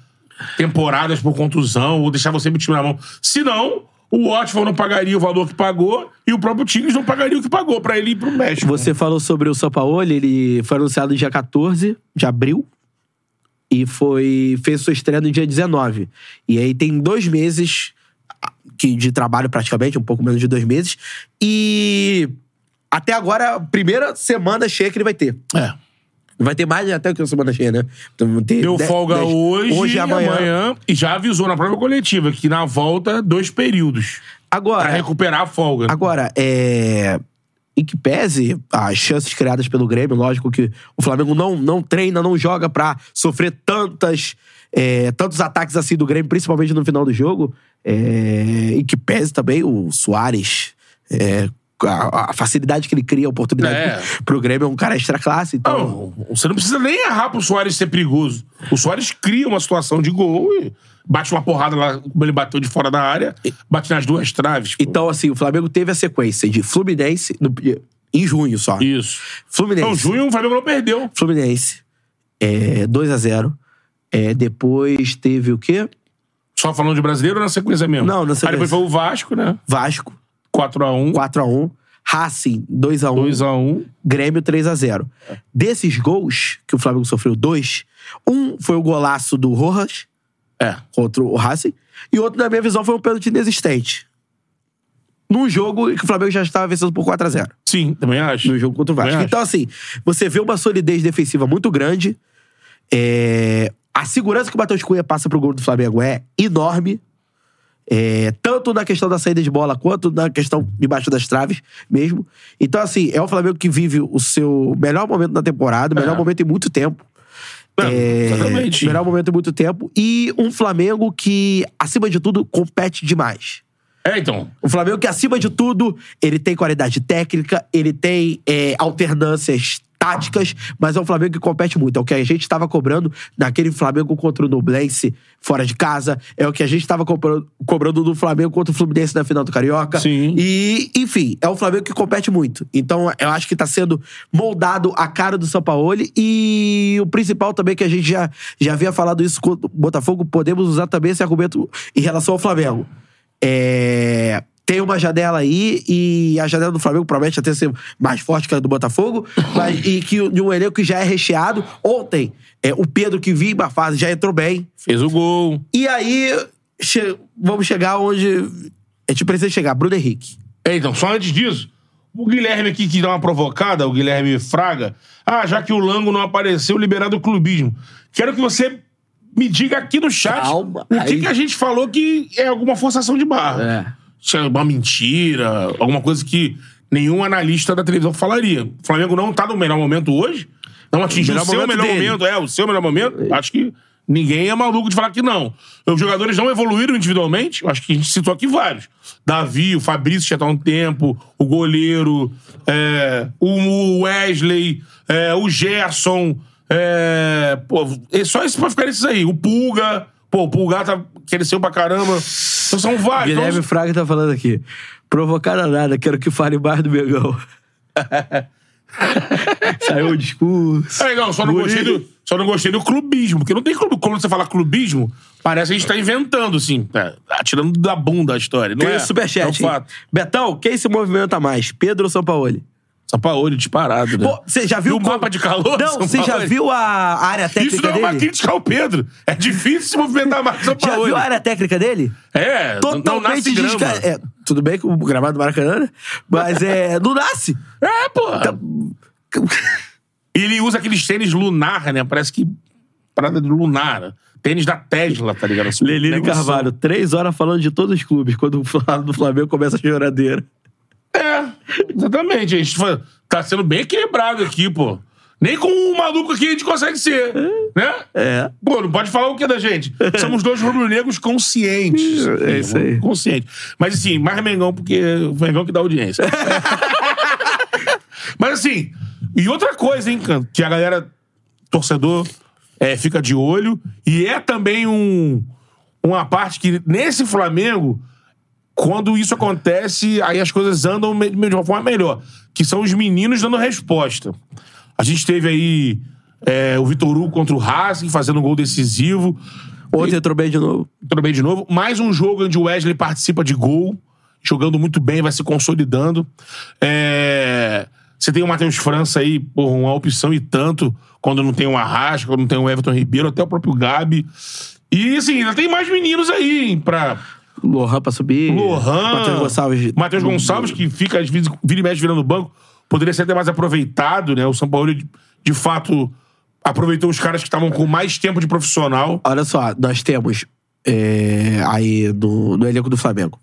temporadas por contusão ou deixava sempre o time na mão. Se não, o Watford não pagaria o valor que pagou e o próprio Tigres não pagaria o que pagou pra ele ir pro México. Você falou sobre o Sampaoli, ele foi anunciado no dia 14 de abril e foi fez sua estreia no dia 19. E aí tem dois meses que, de trabalho praticamente, um pouco menos de dois meses. E até agora, a primeira semana cheia que ele vai ter. É. Vai ter mais até que uma semana cheia, né? Então, ter Deu dez- folga dez- hoje, hoje e amanhã. amanhã. E já avisou na própria coletiva que na volta, dois períodos. Agora, Pra recuperar a folga. Agora, é. Em que pese as chances criadas pelo Grêmio, lógico que o Flamengo não, não treina, não joga pra sofrer tantas, é, tantos ataques assim do Grêmio, principalmente no final do jogo. É, em que pese também o Soares. é, a, a facilidade que ele cria, a oportunidade É. pro Grêmio é um cara extra classe. Então, Não, você não precisa nem errar pro Soares ser perigoso. O Soares cria uma situação de gol e bate uma porrada lá, como ele bateu de fora da área, bate nas duas traves. pô. então, assim, o Flamengo teve a sequência de Fluminense no- em junho só. Isso. Fluminense. Não, junho o Flamengo não perdeu. Fluminense. É, 2x0. É, depois teve o quê? Só falando de brasileiro ou na sequência mesmo? Não, na sequência. Aí depois foi o Vasco, né? Vasco, 4x1. 4x1. Racing, 2x1. 2x1. Grêmio, 3x0. Desses gols que o Flamengo sofreu, dois. Um foi o golaço do Rojas É. contra o Racing. E outro, na minha visão, foi um pênalti inexistente. Num jogo que o Flamengo já estava vencendo por 4x0. Sim, também acho. no jogo contra o Vasco. Também Então, assim, você vê uma solidez defensiva muito grande. É, A segurança que o Matheus Cunha passa pro gol do Flamengo é enorme. É, tanto na questão da saída de bola quanto na questão debaixo das traves mesmo. Então, assim, é o Flamengo que vive o seu melhor momento da temporada, o melhor É. momento em muito tempo. Não, É, exatamente. melhor momento em muito tempo. E um Flamengo que, acima de tudo, compete demais. É, então. O Flamengo que, acima de tudo, ele tem qualidade técnica, ele tem é, alternâncias táticas, mas é um Flamengo que compete muito. É o que a gente estava cobrando naquele Flamengo contra o Nublense fora de casa. É o que a gente estava cobrando, do Flamengo contra o Fluminense na final do Carioca. Sim. E, enfim, é um Flamengo que compete muito. Então, eu acho que tá sendo moldado a cara do Sampaoli. E o principal também, que a gente já, já havia falado isso com o Botafogo, podemos usar também esse argumento em relação ao Flamengo. É, tem uma janela aí e a janela do Flamengo promete até ser mais forte que a do Botafogo, mas, e que de um elenco que já é recheado. Ontem, é, o Pedro, que vinha uma fase, já entrou bem. Fez o gol. E aí, che- vamos chegar onde a gente precisa chegar. Bruno Henrique. É, então, só antes disso, o Guilherme aqui que dá uma provocada, o Guilherme Fraga. Ah, já que o Lango não apareceu, liberado o clubismo. Quero que você me diga aqui no chat Calma, o que, aí. que a gente falou que é alguma forçação de barra. Se é uma mentira, alguma coisa que nenhum analista da televisão falaria. O Flamengo não tá no melhor momento hoje, não atingiu o Melhor seu momento melhor dele. momento, é, o seu melhor momento. Acho que ninguém é maluco de falar que não. Os jogadores não evoluíram individualmente, acho que a gente citou aqui vários. Davi, o Fabrício já tá um tempo, o goleiro, é, o Wesley, é, o Gerson, é, pô, só esse pra ficar esses aí. O Pulga, pô, o Pulga tá, cresceu pra caramba. Então são vários. Guilherme Então, Fraga tá falando aqui. Provocar nada, quero que fale mais do Megão. Saiu o discurso. É legal, só não, Bonito. gostei do, só não gostei do clubismo, porque não tem clube. Quando você fala clubismo, parece que a gente tá inventando, assim, é, tirando da bunda a história. Não Tem é, o superchat. É um. Betão, quem se movimenta mais? Pedro ou Sampaoli? Sampaoli disparado, né? Pô, você já viu E o como- mapa de calor? Não, você já viu a área técnica Isso não é uma dele? crítica ao Pedro. É difícil se movimentar mais São Já Paulo. viu a área técnica dele? É, não Totalmente nasce grama. desca... é, Tudo bem com o gramado do Maracanã, né? Mas é, não nasce. É, porra. E ele usa aqueles tênis lunar, né? Parece que. Parada de lunar. Tênis da Tesla, tá ligado? Assim, Lelino negócio. Carvalho, três horas falando de todos os clubes. Quando fala do Flamengo, começa a choradeira. É, exatamente. A gente tá sendo bem equilibrado aqui, pô. Nem com um maluco aqui a gente consegue ser. Né? É. Pô, não pode falar o que da gente? Somos dois rubro-negros conscientes. É isso aí. Conscientes. Mas assim, mais Mengão, porque o Mengão que dá audiência. Mas assim, e outra coisa, hein, Canto, que a galera, torcedor, é, fica de olho. E é também um, uma parte que, nesse Flamengo, quando isso acontece, aí as coisas andam de uma forma melhor. Que são os meninos dando resposta. A gente teve aí é, o Vitor Hugo contra o Racing, fazendo um gol decisivo. Ontem entrou bem de novo. Tudo bem de novo. Mais um jogo onde o Wesley participa de gol, jogando muito bem, vai se consolidando. É, Você tem o Matheus França aí, porra, uma opção e tanto, quando não tem o Arrasca, quando não tem o Everton Ribeiro, até o próprio Gabi. E assim, ainda tem mais meninos aí pra. Lohan pra subir. Lohan. Matheus Gonçalves. Matheus Gonçalves, que fica, às vezes, vira e mexe virando banco, poderia ser até mais aproveitado, né? O São Paulo, de, de fato, aproveitou os caras que estavam com mais tempo de profissional. Olha só, nós temos é, aí no, no elenco do Flamengo.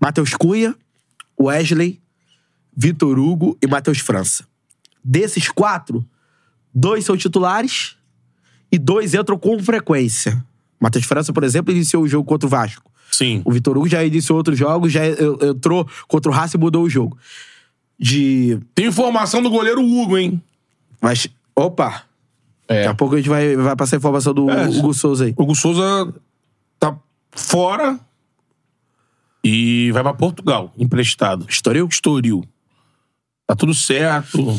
Matheus Cunha, Wesley, Vitor Hugo e Matheus França. Desses quatro, dois são titulares e dois entram com frequência. Matheus França, por exemplo, iniciou o jogo contra o Vasco. Sim. O Vitor Hugo já iniciou outros jogos, já en- entrou contra o Racing e mudou o jogo. De. Tem informação do goleiro Hugo, hein? Mas. Opa! É. Daqui a pouco a gente vai, vai passar a informação do É. Hugo Souza aí. O Hugo Souza tá fora e vai pra Portugal, emprestado. Estoril? Estoril. Tá tudo certo.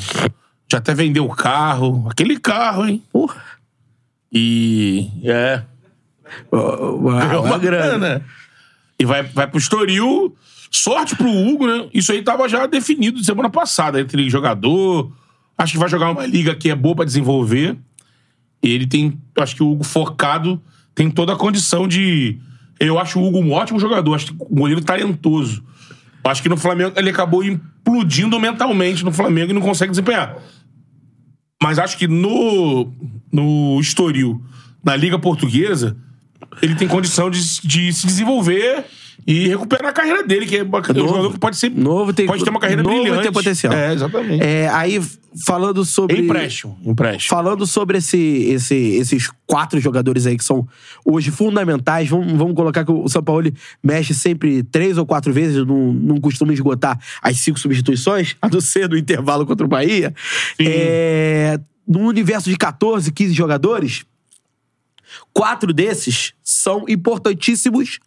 Já até vendeu o carro. Aquele carro, hein? Porra! E. É. Uma, Ganhou uma grana. E vai, vai pro Estoril. Sorte pro Hugo, né? Isso aí tava já definido semana passada entre jogador. Acho que vai jogar uma liga que é boa pra desenvolver. Ele tem. Acho que o Hugo focado tem toda a condição de. Eu acho o Hugo um ótimo jogador. Acho um goleiro talentoso. Acho que no Flamengo ele acabou implodindo mentalmente no Flamengo e não consegue desempenhar. Mas acho que no, no Estoril, na Liga Portuguesa, ele tem condição de, de se desenvolver e recuperar a carreira dele, que é uma- um jogador que pode ser. Novo tem, pode ter uma carreira novo brilhante. tem potencial. É, exatamente. É, aí, falando sobre. Empréstimo. Empréstimo. Falando sobre esse, esse- esses quatro jogadores aí que são hoje fundamentais, vamos, vamos colocar que o São Paulo mexe sempre três ou quatro vezes, não, não costuma esgotar as cinco substituições, a não ser no intervalo contra o Bahia. É, num universo de 14, 15 jogadores, quatro desses são importantíssimos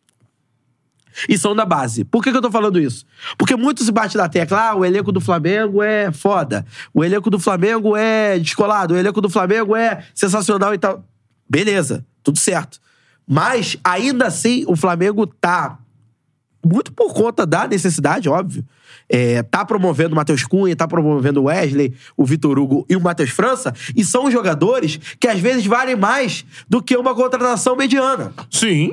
e são da base. Por que, que eu tô falando isso? Porque muito se bate na tecla, ah, o elenco do Flamengo é foda, o elenco do Flamengo é descolado, o elenco do Flamengo é sensacional e tal. Beleza, tudo certo. Mas, ainda assim, o Flamengo tá muito por conta da necessidade, óbvio. É, tá promovendo o Matheus Cunha, tá promovendo o Wesley, o Vitor Hugo e o Matheus França, e são jogadores que às vezes valem mais do que uma contratação mediana. Sim.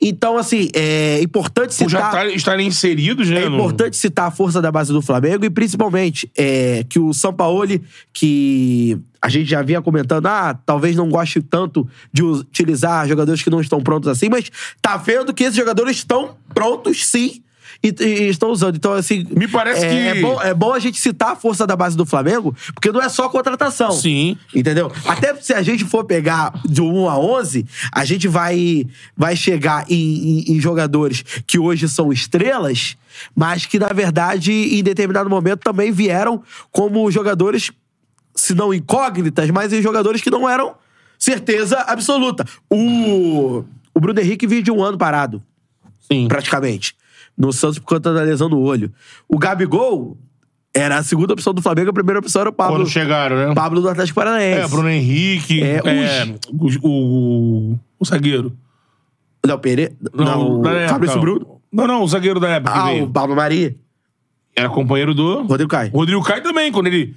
Então, assim, é importante Por já citar. tá- estarem inseridos, né? É importante citar a força da base do Flamengo e principalmente é, que o Sampaoli, que a gente já vinha comentando, ah, talvez não goste tanto de utilizar jogadores que não estão prontos assim, mas tá vendo que esses jogadores estão prontos sim. E, e estão usando. Então, assim. Me parece é, que- É bom, é bom a gente citar a força da base do Flamengo, porque não é só contratação. Sim. Entendeu? Até se a gente for pegar do 1 a 11, a gente vai, vai chegar em, em- em jogadores que hoje são estrelas, mas que, na verdade, em determinado momento também vieram como jogadores, se não incógnitas, mas em jogadores que não eram certeza absoluta. O, o Bruno Henrique vinha de um ano parado Sim. praticamente. No Santos por conta da lesão no olho. O Gabigol era a segunda opção do Flamengo, a primeira opção era o Pablo. Quando chegaram, né? Pablo do Atlético Paranaense. É, Bruno Henrique. É, É, o, o, o zagueiro. Léo Pereira. Não, da o época. Fabrício Bruno. Não, não, o zagueiro da época Ah, o Pablo Maria. Era companheiro do. Rodrigo Caio. Rodrigo Caio também, quando ele,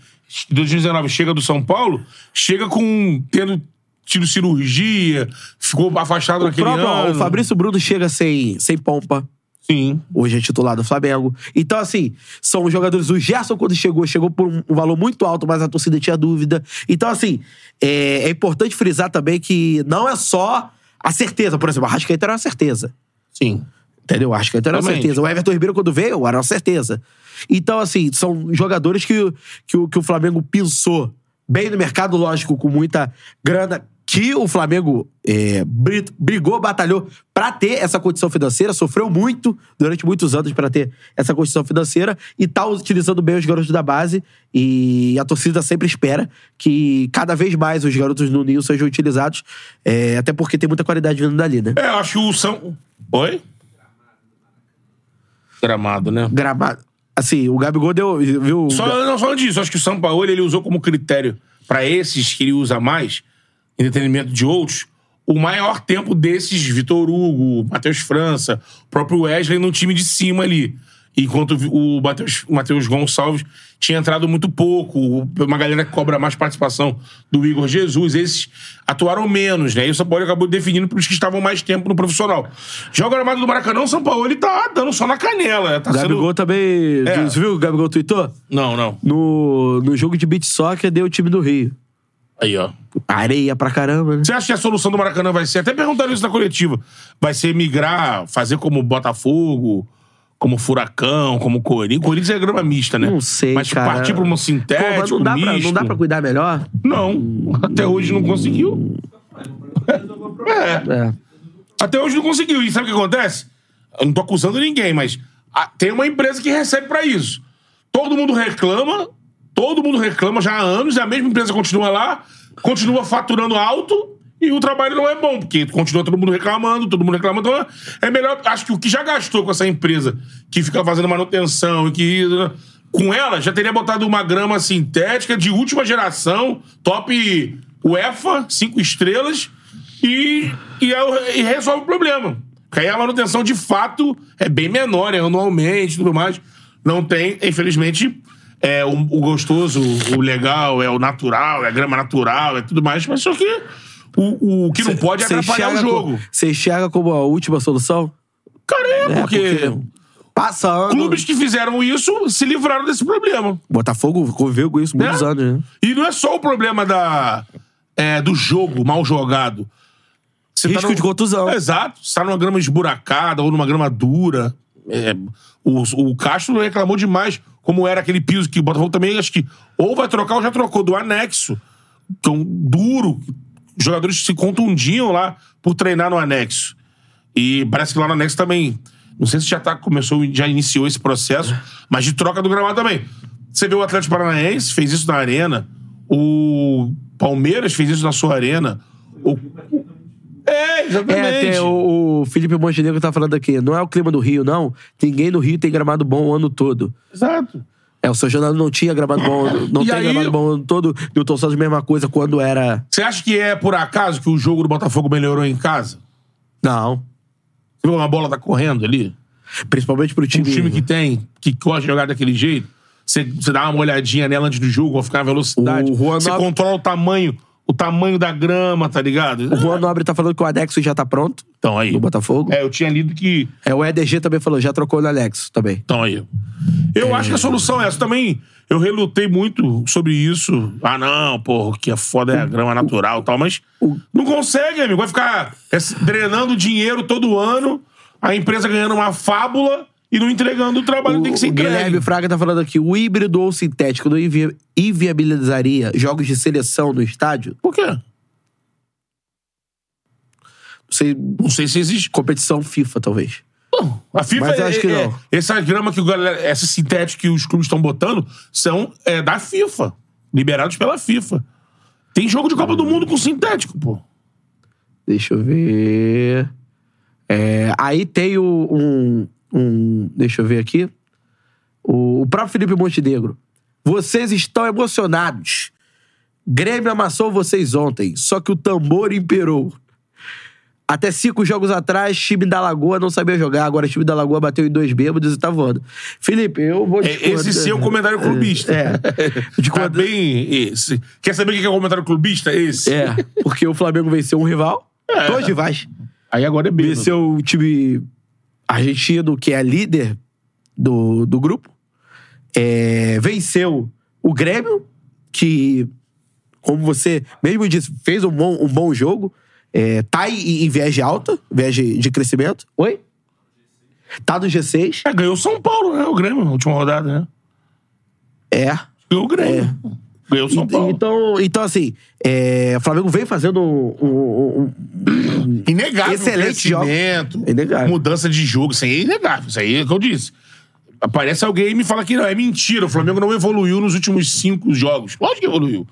em 2019, chega do São Paulo, chega com. tendo tido cirurgia, ficou afastado O, naquele próprio, ano. o Fabrício Bruno chega sem, sem pompa. Sim. Hoje é titular do Flamengo. Então, assim, são jogadores. O Gerson, quando chegou, chegou por um, valor muito alto, mas a torcida tinha dúvida. Então, assim, é, é importante frisar também que não é só a certeza. Por exemplo, a Rascaeta era uma certeza. Sim. Entendeu? Acho que era uma certeza. O Everton Ribeiro, quando veio, era uma certeza. Então, assim, são jogadores que, que, que o Flamengo pensou bem no mercado, lógico, com muita grana, que o Flamengo é, bri- brigou, batalhou pra ter essa condição financeira, sofreu muito durante muitos anos pra ter essa condição financeira e tá utilizando bem os garotos da base. E a torcida sempre espera que cada vez mais os garotos do Ninho sejam utilizados, é, até porque tem muita qualidade vindo dali, né? É, eu acho que o São. Oi? Gramado, né? Gramado. Assim, o Gabigol deu. Viu? Só não falando disso, acho que o São Paulo ele usou como critério pra esses que ele usa mais, em detrimento de outros, o maior tempo desses, Vitor Hugo, Matheus França, o próprio Wesley no time de cima ali. Enquanto o Matheus, Matheus Gonçalves tinha entrado muito pouco, uma galera que cobra mais participação do Igor Jesus, esses atuaram menos, né? E o São Paulo acabou definindo para os que estavam mais tempo no profissional. Já o gramado do Maracanã, o São Paulo ele tá dando só na canela. Tá Gabigol sendo... também. É. Você viu o Gabigol tweetou? Não, não. No, no jogo de beat soccer deu o time do Rio. Aí, ó. Areia pra caramba, né? Você acha que a solução do Maracanã vai ser, até perguntaram isso na coletiva, vai ser migrar, fazer como Botafogo, como Furacão, como Corinthians? Corinthians é grama mista, né? Não sei, Mas cara. partir pra uma Pô, mas não dá, pra, não dá pra cuidar melhor? Não, até hoje não conseguiu. É, É. até hoje não conseguiu. E sabe o que acontece? Eu não tô acusando ninguém, mas tem uma empresa que recebe pra isso. Todo mundo reclama, todo mundo reclama já há anos, e a mesma empresa continua lá, continua faturando alto, e o trabalho não é bom, porque continua todo mundo reclamando, todo mundo reclamando. Então é melhor, acho que o que já gastou com essa empresa, que fica fazendo manutenção e que. Com ela, já teria botado uma grama sintética de última geração, top UEFA, cinco estrelas, e, e, é- e resolve o problema. Porque aí a manutenção, de fato, é bem menor, é anualmente tudo mais. Não tem, infelizmente, é o, o gostoso, o legal, é o natural, é a grama natural, é tudo mais, mas só que o, o que não pode é Cê atrapalhar o jogo. Você enxerga como a última solução? Cara, é, É, porque, Passa ano. clubes que fizeram isso se livraram desse problema. Botafogo conviveu com isso muitos É. anos, né? E não é só o problema da, é, do jogo mal jogado. Você Risco de contusão. Exato. Você tá numa grama esburacada ou numa grama dura. É, o, o Castro reclamou demais como era aquele piso que o Botafogo também, acho que ou vai trocar ou já trocou, do anexo. Que é um duro. Jogadores se contundiam lá por treinar no anexo. E parece que lá no anexo também. Não sei se já tá, começou, já iniciou esse processo, mas de troca do gramado também. Você vê o Atlético Paranaense, fez isso na arena. O Palmeiras fez isso na sua arena. O... É, exatamente. É, até o, o Felipe Montenegro tá falando aqui. Não é o clima do Rio, não. Ninguém no Rio tem gramado bom o ano todo. Exato. É, o São Jornal não tinha gramado bom, não E tem aí- gramado bom o ano todo. Newton Santos, mesma coisa quando era. Você acha que é por acaso que o jogo do Botafogo melhorou em casa? Não. Você viu uma bola tá correndo ali? Principalmente pro Um time. time que tem, que gosta de jogar daquele jeito, você, você dá uma olhadinha nela antes do jogo, vai ficar na velocidade. Você controla o tamanho, o tamanho da grama, tá ligado? O Juan Nobre tá falando que o Anexo já tá pronto. Então aí. No Botafogo. É, eu tinha lido que. É, o EDG também falou, já trocou no Anexo também. Então aí. Eu acho que a solução é essa. Também eu relutei muito sobre isso. Ah, não, porra, que é foda é a grama natural e tal, mas não consegue, amigo. Vai ficar esse- drenando dinheiro todo ano, a empresa ganhando uma fábula e não entregando o trabalho que tem que ser o entregue. Guilherme Fraga tá falando aqui, o híbrido ou sintético não invi- inviabilizaria jogos de seleção no estádio? Por quê? Não sei, Não sei se existe. competição FIFA, talvez. A FIFA Mas é- acho que é- não. Essa grama que o galera, essa sintética que os clubes estão botando são é, da FIFA. Liberados pela FIFA. Tem jogo de Copa do Mundo com sintético, pô. Deixa eu ver. É, aí tem o, um, um. Deixa eu ver aqui. O, o próprio Felipe Montenegro. Vocês estão emocionados. Grêmio amassou vocês ontem, só que o tambor imperou. Até cinco jogos atrás, time da Lagoa não sabia jogar. Agora time da Lagoa bateu em dois bêbados e tá voando. Felipe, eu vou É, esse sim é o comentário clubista. É. De Tá bem esse. Quer saber o que é o comentário clubista? Esse. É, porque o Flamengo venceu um rival. Dois rivais. Aí agora é bem. Venceu o time argentino, que é líder do, do grupo. É, venceu o Grêmio, que, como você mesmo disse, fez um bom, um bom jogo. É, tá em, em viagem alta, viagem de crescimento. Oi? Tá no G6. É, ganhou o São Paulo, né? O Grêmio, na última rodada, né? É. Ganhou o Grêmio. Ganhou São E- Paulo. Então, então assim, é, o Flamengo vem fazendo um, um- um- Inegável Excelente jogo. Inegável. mudança de jogo. Isso aí é inegável. Isso aí é o que eu disse. Aparece alguém e me fala que não, é mentira. O Flamengo não evoluiu nos últimos cinco jogos. Lógico que evoluiu.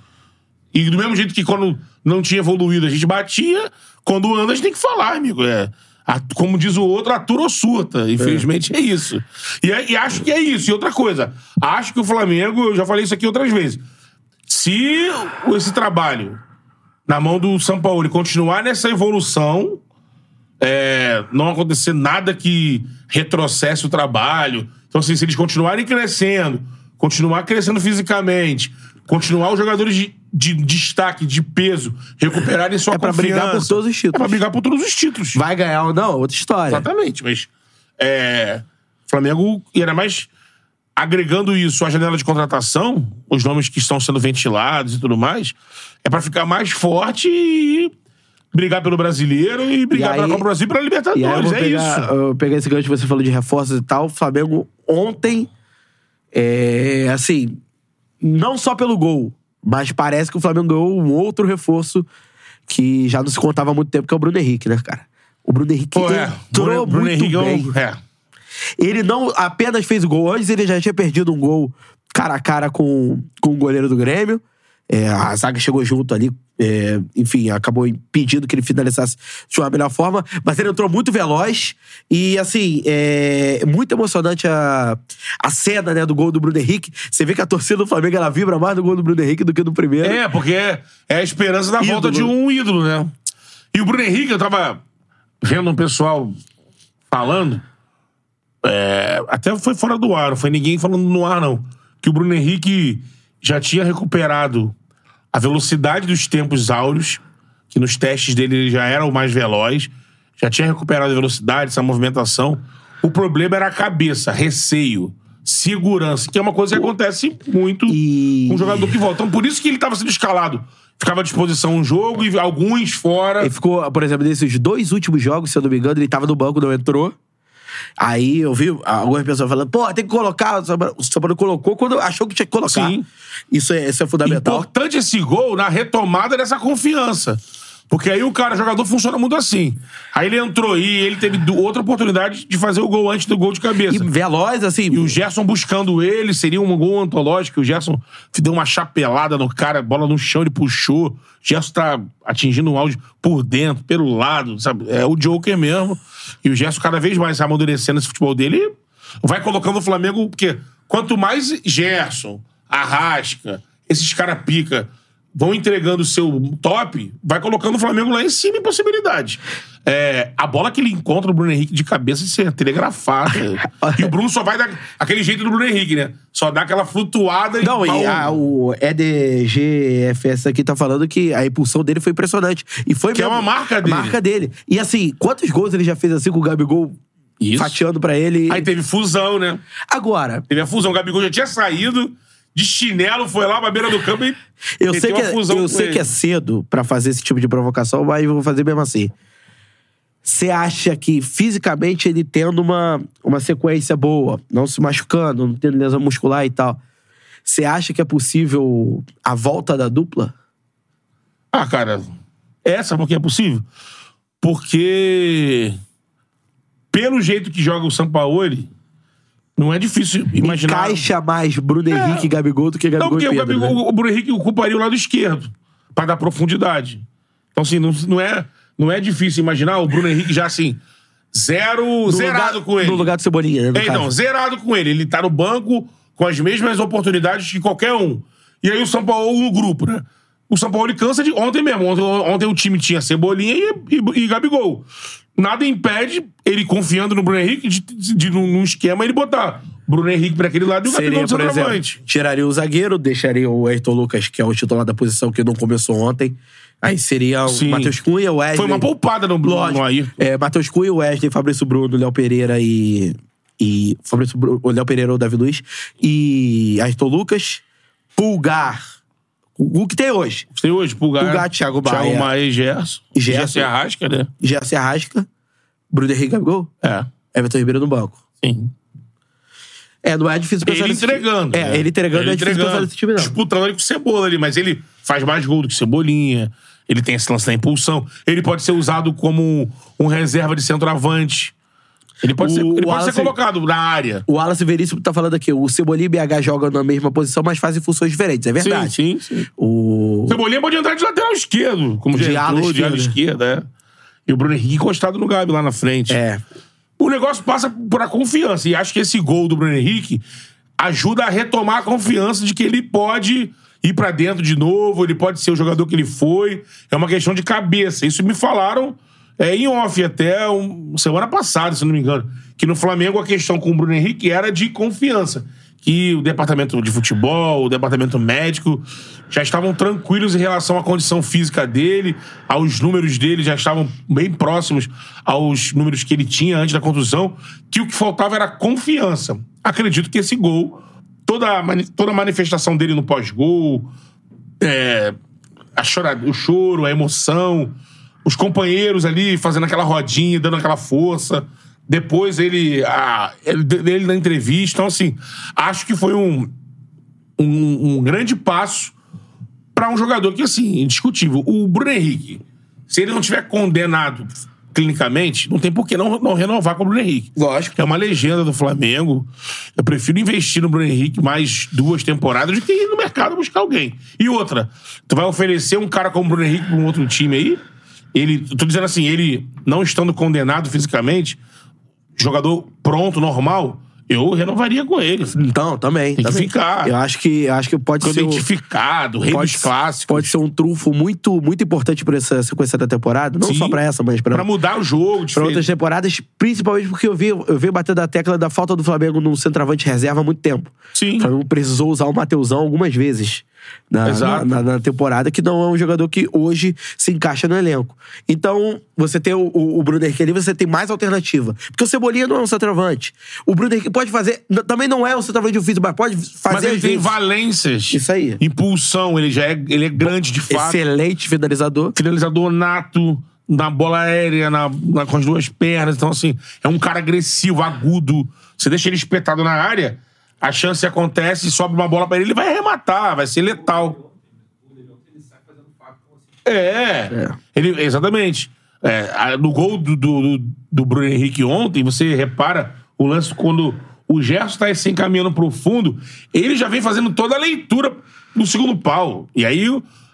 E do mesmo jeito que quando não tinha evoluído a gente batia, quando anda a gente tem que falar, amigo. É, como diz o outro, atura ou surta. Infelizmente é, isso. E, é- e acho que é isso. E outra coisa, acho que o Flamengo, eu já falei isso aqui outras vezes, se esse trabalho na mão do São Paulo continuar nessa evolução, é, não acontecer nada que retrocesse o trabalho. Então, assim, se eles continuarem crescendo, continuar crescendo fisicamente, continuar os jogadores de, de destaque, de peso, recuperarem sua É pra confiança. brigar por todos os títulos. É pra brigar por todos os títulos. vai ganhar ou não, outra história. Exatamente, mas é, Flamengo, e ainda mais agregando isso à janela de contratação, os nomes que estão sendo ventilados e tudo mais, é pra ficar mais forte e brigar pelo brasileiro e brigar E pela aí- Copa do Brasil e pela Libertadores. É pegar, isso. eu pegar esse gancho que você falou de reforços e tal. O Flamengo ontem, é, assim, não só pelo gol, mas parece que o Flamengo ganhou um outro reforço que já não se contava há muito tempo, que é o Bruno Henrique, né, cara? O Bruno Henrique Pô, é. entrou Bruno, Bruno muito Henrique é bem. um- é. Ele não apenas fez o gol, antes ele já tinha perdido um gol cara a cara com, com o goleiro do Grêmio. É, a zaga chegou junto ali, é, enfim, acabou impedindo que ele finalizasse de uma melhor forma, mas ele entrou muito veloz e, assim, é muito emocionante a, a cena né, do gol do Bruno Henrique. Você vê que a torcida do Flamengo ela vibra mais no gol do Bruno Henrique do que no primeiro. É, porque é, a esperança da Ídolo. volta de um ídolo, né? E o Bruno Henrique, eu tava vendo um pessoal falando, é, até foi fora do ar, não foi ninguém falando no ar, não. Que o Bruno Henrique já tinha recuperado a velocidade dos tempos áureos, que nos testes dele ele já era o mais veloz, já tinha recuperado a velocidade, essa movimentação. O problema era a cabeça, receio, segurança, que é uma coisa que acontece muito E- com um jogador que volta. Então, por isso que ele estava sendo escalado. Ficava à disposição um jogo e alguns fora. Ele ficou, por exemplo, nesses dois últimos jogos, se eu não me engano, ele tava no banco, não entrou. Aí eu vi algumas pessoas falando, pô, tem que colocar. O Sampaio- colocou quando achou que tinha que colocar. Sim. Isso é, isso é fundamental. Importante esse gol na retomada dessa confiança. Porque aí o cara, o jogador, funciona muito assim. Aí ele entrou e ele teve outra oportunidade de fazer o gol antes do gol de cabeça. E veloz, assim. E o Gerson buscando ele, seria um gol antológico. O Gerson deu uma chapelada no cara, bola no chão, ele puxou. O Gerson tá atingindo um áudio por dentro, pelo lado, sabe? É o Joker mesmo. E o Gerson cada vez mais amadurecendo esse futebol dele. Vai colocando o Flamengo, porque quanto mais Gerson, Arrasca, esses caras pica vão entregando o seu top, vai colocando o Flamengo lá em cima em possibilidade. É, a bola que ele encontra o Bruno Henrique de cabeça isso é telegrafada. e o Bruno só vai dar aquele jeito do Bruno Henrique, né? Só dá aquela flutuada Não, e pau. a- o EDGFS aqui tá falando que a impulsão dele foi impressionante. E foi Que é mesmo. uma marca dele. marca dele. E assim, quantos gols ele já fez assim com o Gabigol Isso. fatiando pra ele? Aí teve fusão, né? Agora, Teve a fusão. O Gabigol já tinha saído de chinelo, foi lá pra beira do campo e. eu sei, que é, eu sei ele. que é cedo pra fazer esse tipo de provocação, mas eu vou fazer mesmo assim. Você acha que fisicamente ele tendo uma, uma sequência boa, não se machucando, não tendo lesão muscular e tal, você acha que é possível a volta da dupla? Ah, cara, essa porque é possível? Porque pelo jeito que joga o Sampaoli, não é difícil imaginar. Encaixa mais Bruno Henrique e Gabigol do que Gabigol Não, porque e o, Pedro, Gabigol, né? o Bruno Henrique ocuparia o lado esquerdo pra dar profundidade. Então, assim, não, não, é, não é difícil imaginar o Bruno Henrique já assim, zero, No zerado lugar- com ele. No lugar do Cebolinha, né? É, então, zerado com ele. Ele tá no banco com as mesmas oportunidades que qualquer um. E aí o São Paulo no grupo, né? O São Paulo ele cansa de. Ontem mesmo. Ontem, ontem o time tinha Cebolinha e, e, e Gabigol. Nada impede ele, confiando no Bruno Henrique, de, de, de num esquema, ele botar Bruno Henrique pra aquele lado e o Gabigol Seria, do por centroavante. tiraria o zagueiro, deixaria o Ayrton Lucas, que é o titular da posição que não começou ontem. Aí seria o Sim. Matheus Cunha, o Wesley. Foi uma poupada no, no, Lógico. no Ayrton. É, Matheus Cunha, Wesley, Fabrício Bruno, Léo Pereira e. e Fabrício Bruno, o Léo Pereira ou o Davi Luiz. E Ayrton Lucas, Pulgar. O, o que tem hoje. Tem hoje, Pulgar. Pulgar, Thiago Maia. Thiago Maia e Gerson. Gerson. Gerson e Arrasca, né? Gerson Arrasca, Bruno Henrique Gabigol, É. Everton Ribeiro no banco. Sim. É, não é difícil pensar Ele nesse time. entregando. É, né? ele entregando não é difícil pensar nesse time, não. Disputando ali com o Cebola ali, mas ele faz mais gol do que o Cebolinha. Ele tem esse lance da impulsão. Ele pode ser usado como um reserva de centroavante. Ele pode, O- ser, ele pode ser Wallace- colocado na área. O Wallace Veríssimo tá falando aqui, o Cebolinha e o BH jogam na mesma posição, mas fazem funções diferentes, é verdade. Sim, sim, sim. O... Cebolinha pode entrar de lateral esquerdo, como De ala entrou, de ala esquerda. esquerda, é. E o Bruno Henrique encostado no Gabi lá na frente. É. O negócio passa por a confiança. E acho que esse gol do Bruno Henrique ajuda a retomar a confiança de que ele pode ir pra dentro de novo, ele pode ser o jogador que ele foi. É uma questão de cabeça. Isso me falaram é, em off até um- semana passada, se não me engano. Que no Flamengo a questão com o Bruno Henrique era de confiança. Que o departamento de futebol, o departamento médico já estavam tranquilos em relação à condição física dele, aos números dele já estavam bem próximos aos números que ele tinha antes da contusão, que o que faltava era confiança. Acredito que esse gol, toda a, toda a manifestação dele no pós-gol, é, a o choro, a emoção, os companheiros ali fazendo aquela rodinha, dando aquela força. Depois ele, a, ele, ele na entrevista. Então, assim, acho que foi um, um, um grande passo para um jogador que, assim, indiscutível. O Bruno Henrique, se ele não tiver condenado clinicamente, não tem por que não, não renovar com o Bruno Henrique. Lógico. É uma legenda do Flamengo. Eu prefiro investir no Bruno Henrique mais duas temporadas do que ir no mercado buscar alguém. E outra, tu vai oferecer um cara como o Bruno Henrique pra um outro time aí? Ele, eu tô dizendo assim, ele não estando condenado fisicamente, jogador pronto, normal, eu renovaria com ele. Então, também. Tem que também. ficar. Eu acho que, eu acho que pode ser. Identificado, rei Pode, dos clássicos. pode ser um trunfo muito, muito importante pra essa sequência da temporada. Não Sim. só pra essa, mas pra, Pra mudar o jogo. pra diferente. outras temporadas. Principalmente porque eu vi, eu vi batendo a tecla da falta do Flamengo num centroavante reserva há muito tempo. Sim. O Flamengo precisou usar o Mateusão algumas vezes na, na, na- na temporada, que não é um jogador que hoje se encaixa no elenco. Então, você tem o, o, o Bruno Henrique ali, você tem mais alternativa. Porque o Cebolinha não é um centroavante. O Bruno Henrique pode fazer. Também não é um centroavante ofício, mas pode fazer. Mas ele tem vezes. valências. Isso aí. Impulsão, ele já é, ele é grande de fato. Excelente finalizador. finalizador nato na bola aérea, na, na- com as duas pernas. Então, assim, é um cara agressivo, agudo. Você deixa ele espetado na área, a chance acontece, sobe uma bola pra ele, ele vai arrematar, vai ser letal. É, Ele, exatamente. É, no gol do, do, do Bruno Henrique ontem, você repara o lance quando o Gerson tá se encaminhando pro fundo, ele já vem fazendo toda a leitura no segundo pau. E aí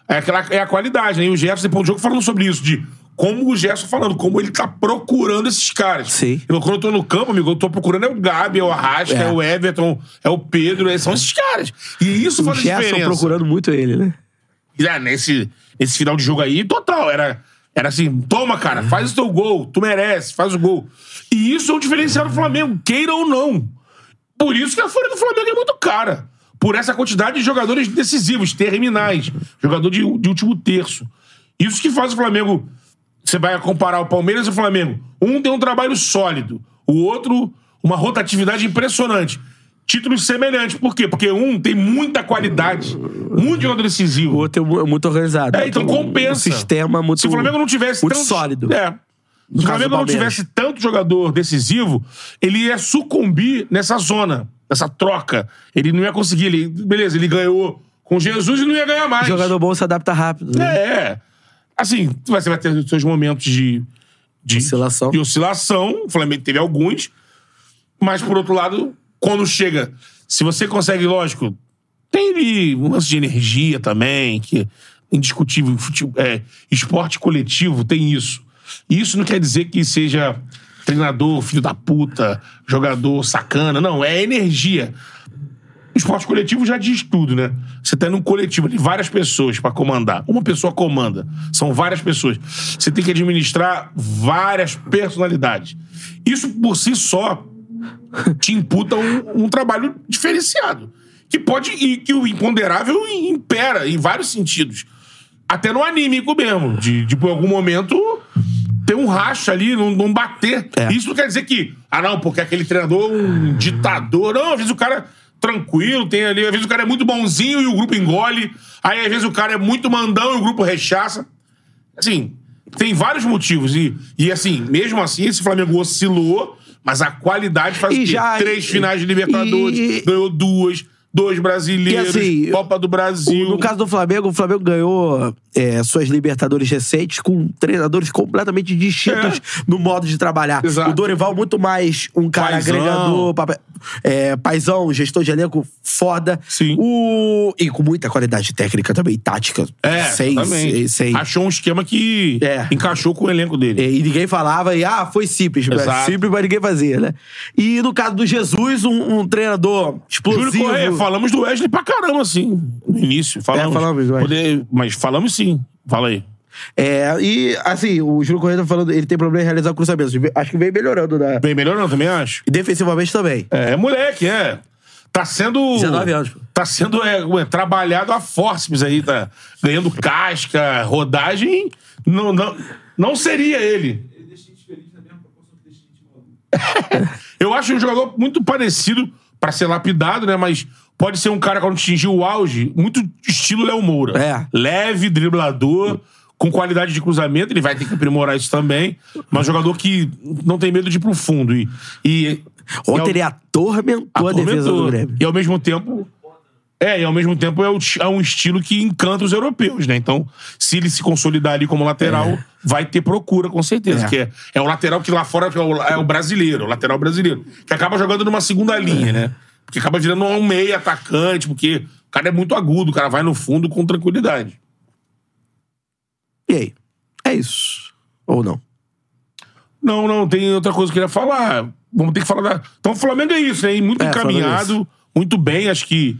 é, aquela, é a qualidade, né? E o Gerson, depois do jogo, falando sobre isso, de como o Gerson falando, como ele tá procurando esses caras. Sim. Eu, quando eu tô no campo, amigo, eu tô procurando é o Gabi, é o Arrasca, é, É. o Everton, é o Pedro, é- são esses caras. E isso O faz Gerson diferença. procurando muito ele, né? É, nesse, nesse final de jogo aí, total. Era, era assim: toma, cara, faz o teu gol, tu merece, faz o gol. E isso é um diferencial do Flamengo, queira ou não. Por isso que a folha do Flamengo é muito cara. Por essa quantidade de jogadores decisivos, terminais. Jogador de, de último terço. Isso que faz o Flamengo. Você vai comparar o Palmeiras e o Flamengo. Um tem um trabalho sólido, o outro, uma rotatividade impressionante. Títulos semelhantes. Por quê? Porque um tem muita qualidade, muito jogador decisivo. O outro é mu- muito organizado. É, então Um- compensa. Um sistema muito. Se o Flamengo não tivesse muito tanto- sólido. É. Se o Flamengo não tivesse tanto jogador decisivo, ele ia sucumbir nessa zona, nessa troca. Ele não ia conseguir. Ele, beleza, ele ganhou com Jesus e não ia ganhar mais. Jogador bom se adapta rápido. Né? É. Assim, você vai ter os seus momentos de, de Oscilação. De oscilação. O Flamengo teve alguns. Mas, por outro lado, quando chega. Se você consegue, lógico, tem ali um lance de energia também, que é indiscutível. É, esporte coletivo tem isso. E isso não quer dizer que seja treinador, filho da puta, jogador sacana. Não, é energia. O esporte coletivo já diz tudo, né? Você tá num coletivo de várias pessoas pra comandar. Uma pessoa comanda. São várias pessoas. Você tem que administrar várias personalidades. Isso por si só te imputa um, um trabalho diferenciado. Que pode. E que o imponderável impera em vários sentidos. Até no anímico mesmo. De, de por algum momento, ter um racha ali, não, não bater. É. Isso não quer dizer que. Ah, não, porque aquele treinador é um ditador. Não, às vezes o cara tranquilo, tem ali. Às vezes o cara é muito bonzinho e o grupo engole. Aí, às vezes, o cara é muito mandão e o grupo rechaça. Assim, tem vários motivos. E, e assim, mesmo assim, esse Flamengo oscilou, Mas a qualidade faz E o quê? já- Três e- finais de Libertadores, e- ganhou duas, dois brasileiros, E assim, Copa do Brasil. No caso do Flamengo, o Flamengo ganhou é, suas Libertadores recentes com treinadores completamente distintos no modo de trabalhar. É. Exato. O Dorival, muito mais um cara Paizão. agregador, papai- é, paizão, gestor de elenco foda. Sim. O... E com muita qualidade técnica também, tática. É, sem, sem, sem- Achou um esquema que É. encaixou com o elenco dele. E ninguém falava, e ah, foi simples. mas. Simples, mas ninguém fazia, né? E no caso do Jesus, um, um treinador explosivo. Júlio Correia, falamos do Wesley pra caramba, assim, no início. Falamos. É, falamos Wesley. Poder- Mas falamos sim. Fala aí. É, e assim, o Júlio Correia tá falando, ele tem problema em realizar cruzamentos. Acho que vem melhorando, né? Bem melhor não, também acho. E defensivamente também. É, é moleque, é. Tá sendo. 19 anos, pô. Tá sendo é, ué, trabalhado a forceps aí, tá ganhando casca, rodagem. Não, não, não seria ele. Ele deixa a gente feliz na mesma proporção que deixa a gente maluco. Eu acho um jogador muito parecido pra ser lapidado, né? Mas pode ser um cara quando atingir o auge, muito estilo Léo Moura. É. Leve, driblador, com qualidade de cruzamento, ele vai ter que aprimorar isso também. Mas um jogador que não tem medo de ir pro fundo. E, e Ontem e ele atormentou a defesa do atormentou. Grêmio. E ao mesmo tempo. É, e ao mesmo tempo é, o é um estilo que encanta os europeus, né? Então, se ele se consolidar ali como lateral, vai ter procura, com certeza. É. Que é, é o lateral que lá fora é o, é o brasileiro, o lateral brasileiro. Que acaba jogando numa segunda linha, né? Porque acaba virando um meio atacante, porque o cara é muito agudo, o cara vai no fundo com tranquilidade. E aí? É isso. Ou não? Não, não, tem outra coisa que eu queria falar. Vamos ter que falar da. Então, o Flamengo é isso, né? E Muito É, é encaminhado, muito bem. Acho que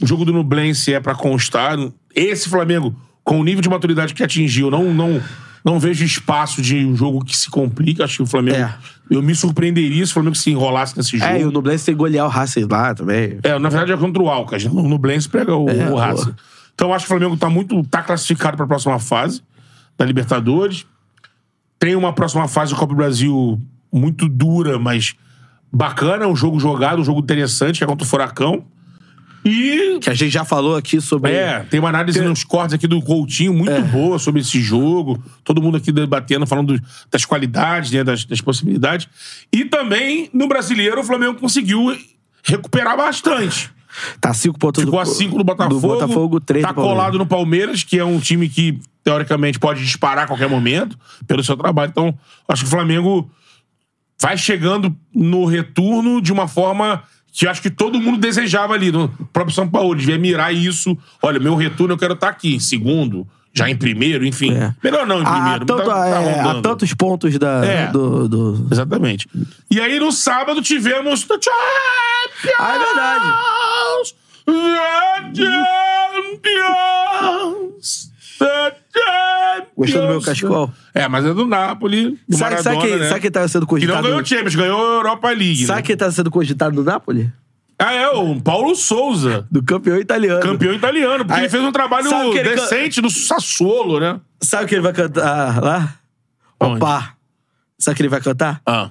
o jogo do Nublense é pra constar. Esse Flamengo, com o nível de maturidade que atingiu, não, não, não vejo espaço de um jogo que se complica. Acho que o Flamengo. É. Eu me surpreenderia se o Flamengo se enrolasse nesse jogo. É, e o Nublense tem que golear o Racing lá também. É, na verdade é contra o Alcas. No Nublense pega o, É, o Racing. Então acho que o Flamengo tá muito. tá classificado pra próxima fase da Libertadores. Tem uma próxima fase do Copa do Brasil muito dura, mas bacana. Um jogo jogado, um jogo interessante, que é contra o Furacão. E. Que a gente já falou aqui sobre. É, tem uma análise nos cortes aqui do Coutinho muito É. boa sobre esse jogo. Todo mundo aqui debatendo, falando das qualidades, né, das, das possibilidades. E também, no brasileiro, o Flamengo conseguiu recuperar bastante. Tá cinco pontos Ficou a 5 do Botafogo. Do Botafogo, três Tá do Palmeiras. colado no Palmeiras, que é um time que, teoricamente, pode disparar a qualquer momento pelo seu trabalho. Então, acho que o Flamengo vai chegando no retorno de uma forma que acho que todo mundo desejava ali. No próprio São Paulo, devia mirar isso. Olha, meu retorno eu quero estar aqui, em segundo, já em primeiro, enfim. É. Melhor não em Há, primeiro. tanto, tá- tá é, há rondando. tantos pontos da, É. do, do- Exatamente. E aí, no sábado, tivemos Champions! Ah, é verdade. The Champions! The! Gostou do meu cachecol? É, mas é do Napoli, do Sabe, Maradona, sabe, quem, né? sabe quem tá sendo Que não cogitado? ganhou o Champions, ganhou a Europa League. Sabe né? quem tá sendo cogitado no Napoli? Ah, é, o Paulo Souza. Do campeão italiano. Campeão italiano, porque Aí, ele fez um trabalho can- decente no Sassuolo, né? Sabe o que ele vai cantar lá? Onde? Opa! Sabe o que ele vai cantar? Ah.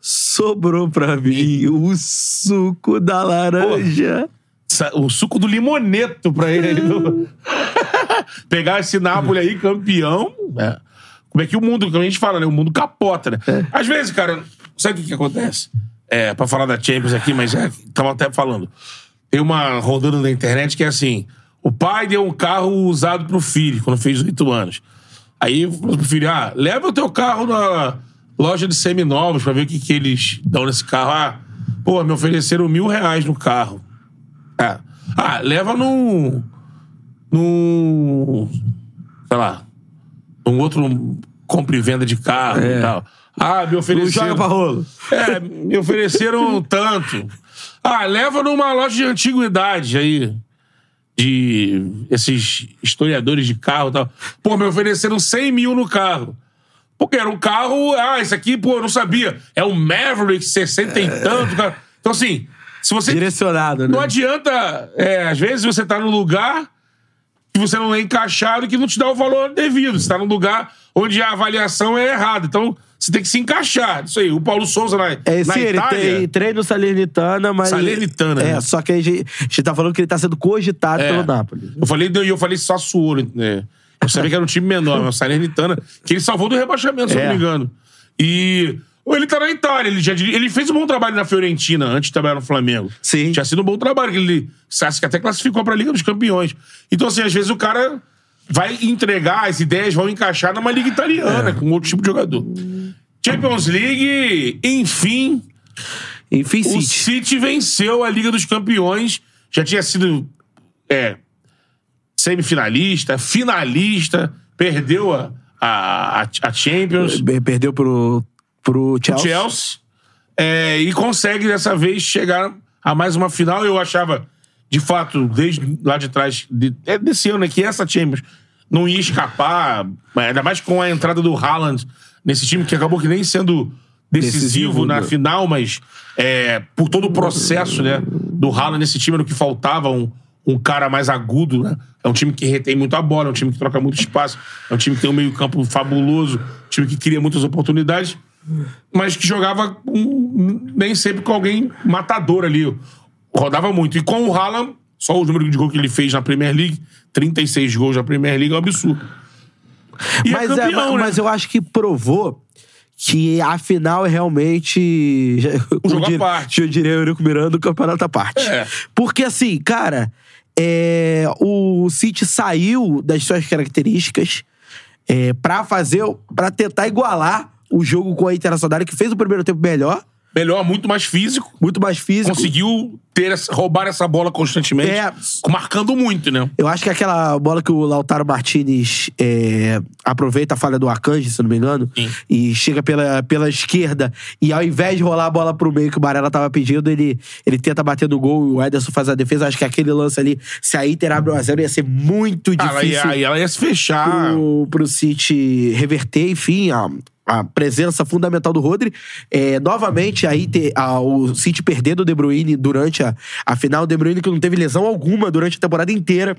Sobrou pra mim o suco da laranja. Sa- O suco do limoneto pra ele. do- Pegar esse Napoli aí, campeão. é. Como é que o mundo, como a gente fala, né? O mundo capota, né? É. Às vezes, cara, sabe o que, que acontece? É, pra falar da Champions aqui, mas é, tava até falando. Tem uma rodando na internet que é assim: o pai deu um carro usado pro filho, quando fez oito anos. Aí falou pro filho: ah, leva o teu carro na loja de seminovos pra ver o que, que eles dão nesse carro. Ah, pô, me ofereceram mil reais no carro. É. Ah, leva num. num. sei lá. num outro compra e venda de carro e tal. Ah, me Não ofereceram. joga pra rolo. É, me ofereceram tanto. Ah, leva numa loja de antiguidade aí. De esses historiadores de carro e tal. Pô, me ofereceram 100 mil no carro. Porque era um carro. Ah, esse aqui, pô, eu não sabia. É um Maverick 60 e tanto. cara. Então, assim, se você. Direcionado, né? Não adianta. é, às vezes você tá num lugar que você não é encaixado e que não te dá o valor devido. Você tá num lugar onde a avaliação é errada. Então, você tem que se encaixar. Isso aí. O Paulo Souza na, É, na sim, ele Itália... tem treino Salernitana, mas. Salernitana, É, né? só que a gente, a gente tá falando que ele tá sendo cogitado É. pelo Napoli. Eu falei, eu falei Sassuolo, né? Eu sabia que era um time menor, mas o Salernitana, que ele salvou do rebaixamento, se eu É. não me engano. E Ou ele tá na Itália. Ele, já, ele fez um bom trabalho na Fiorentina antes de trabalhar no Flamengo. Sim. Tinha sido um bom trabalho. que Ele que até classificou pra Liga dos Campeões. Então, assim, às vezes o cara vai entregar, as ideias vão encaixar numa Liga Italiana, com outro tipo de jogador. Champions League, enfim, Enfim, o City. City venceu a Liga dos Campeões. Já tinha sido é, semifinalista, finalista, perdeu a, a, a- Champions, Perdeu pro, pro o Chelsea. Chelsea, é, e consegue dessa vez chegar a mais uma final. Eu achava, de fato, desde lá de trás, de, é desse ano aqui, essa Champions não ia escapar, ainda mais com a entrada do Haaland nesse time, que acabou que nem sendo decisivo, Decisivo, na né? final, mas é, por todo o processo né, do Haaland nesse time, era o que faltava um, um cara mais agudo. Né? É um time que retém muito a bola, é um time que troca muito espaço, é um time que tem um meio-campo fabuloso, um time que cria muitas oportunidades, mas que jogava com- nem sempre com alguém matador ali. Rodava muito. E com o Haaland, só o número de gols que ele fez na Premier League, 36 gols na Premier League, é um absurdo. E mas, é é, campeão, né? mas eu acho que provou que a final é realmente. Um jogo à parte. Eu diria Eurico Miranda, o campeonato à parte. É. Porque, assim, cara, é, o City saiu das suas características é, para fazer. para tentar igualar o jogo com a Internacional, que fez o primeiro tempo melhor, Melhor, muito mais físico. muito mais físico. Conseguiu ter roubar essa bola constantemente. É. Marcando muito, né? Eu acho que aquela bola que o Lautaro Martinez é, aproveita a falha do Akanji, se não me engano, Sim. e chega pela, pela esquerda, e ao invés de rolar a bola pro meio que o Barella tava pedindo, ele, ele tenta bater no gol e o Ederson faz a defesa. Acho que aquele lance ali, se a Inter abre 1x0, ia ser muito Ah, Ela difícil ia, ela ia se fechar. pro, pro City reverter, enfim, a, a presença fundamental do Rodri. É, novamente, aí ter, a- o City perdendo o De Bruyne durante a, a final. O De Bruyne que não teve lesão alguma durante a temporada inteira.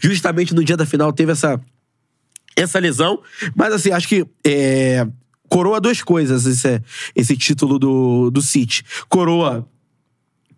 Justamente no dia da final teve essa, essa lesão. Mas assim, acho que é, coroa duas coisas esse, esse título do, do City. Coroa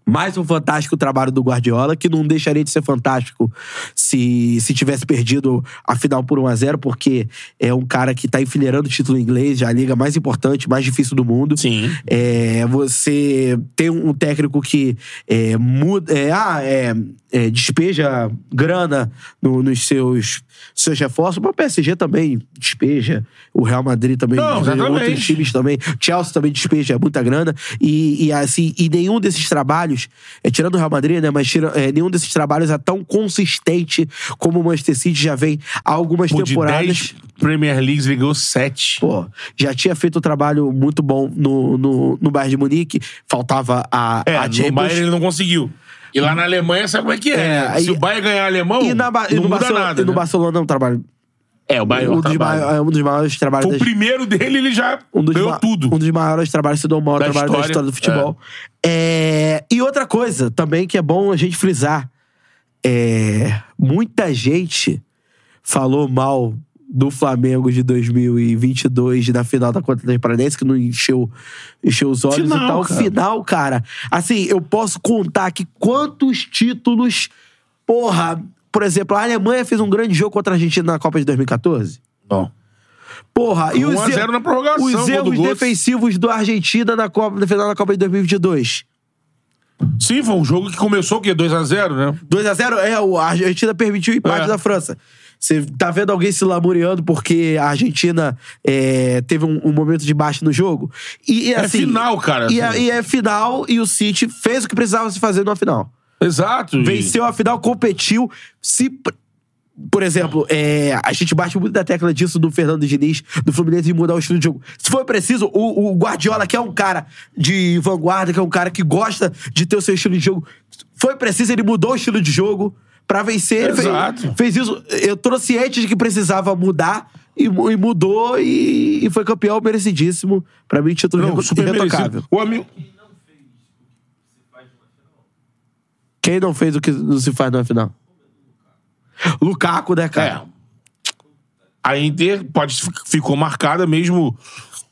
mais um fantástico trabalho do Guardiola, que não deixaria de ser fantástico se, se tivesse perdido a final por 1 a 0 porque é um cara que tá enfileirando o título inglês, a liga mais importante, mais difícil do mundo. Sim. É, você tem um técnico que é, muda, é, ah, é, é, despeja grana no- nos seus, seus reforços, mas o PSG também despeja, o Real Madrid também, Não, despeja, outros times também, Chelsea também despeja muita grana, e, e assim, e nenhum desses trabalhos, é, tirando o Real Madrid, né, mas tira, é, nenhum desses trabalhos é tão consistente como o Manchester City já vem há algumas Pô, de temporadas. 10 Premier Leagues, ele ganhou 7. Pô, já tinha feito um trabalho muito bom no, no, no Bayern de Munique. Faltava a, É, a no Champions. Bayern ele não conseguiu. E lá na Alemanha, sabe como é que é? É, né? Se e- o Bayern ganhar alemão, E, na, Ba- e não no, muda Barcelona, nada. e no né? Barcelona é um trabalho. É, o Bayern um, dos trabalho. mai- é um dos maiores trabalhos Foi o primeiro dele, ele já um ganhou tudo. Um dos maiores trabalhos, se não o maior Da trabalho da história, história do futebol. É, E outra coisa também que é bom a gente frisar. É, Muita gente falou mal do Flamengo de 2022 na final da Conta Paranense, que não encheu, encheu os olhos Final, e tal. cara. Final, cara. Assim, eu posso contar aqui quantos títulos. Porra, por exemplo, a Alemanha fez um grande jogo contra a Argentina na Copa de 2014. Não. Porra, e 1 os, 0 na prorrogação, os erros defensivos do Argentina na, Copa, na final da Copa de 2022. Sim, foi um jogo que começou o quê? 2x0, né? 2x0, é, a Argentina permitiu o empate É. da França. Você tá vendo alguém se lamuriando porque a Argentina é, teve um, um momento de baixo no jogo? E, e, É assim, final, cara, E, é- assim. e é final e o City fez o que precisava se fazer na final. Exato. Venceu a final, competiu. Se. Por exemplo, é, a gente bate muito da tecla disso do Fernando Diniz, do Fluminense, de mudar o estilo de jogo. Se for preciso, o, o Guardiola, que é um cara de vanguarda, que é um cara que gosta de ter o seu estilo de jogo, foi preciso, ele mudou o estilo de jogo pra vencer. Ele fez- Exato. Fez, isso. Eu tô ciente de que precisava mudar. E, e mudou e, e foi campeão merecidíssimo. Pra mim, título Não, super merecido. O amigo... Quem não fez o que não se faz na final? Lukaku, né, cara? É. A Inter pode, ficou marcada mesmo.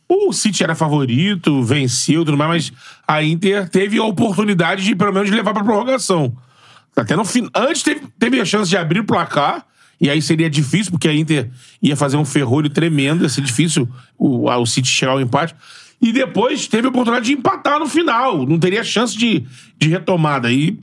O City era favorito, venceu e tudo mais, mas a Inter teve a oportunidade de, pelo menos, levar pra prorrogação. Até no fim. Antes teve, teve a chance de abrir o placar E aí seria difícil, porque a Inter ia fazer um ferrolho tremendo, ia ser difícil o, o City chegar ao empate. E depois teve a oportunidade de empatar no final. Não teria chance de, de retomada. E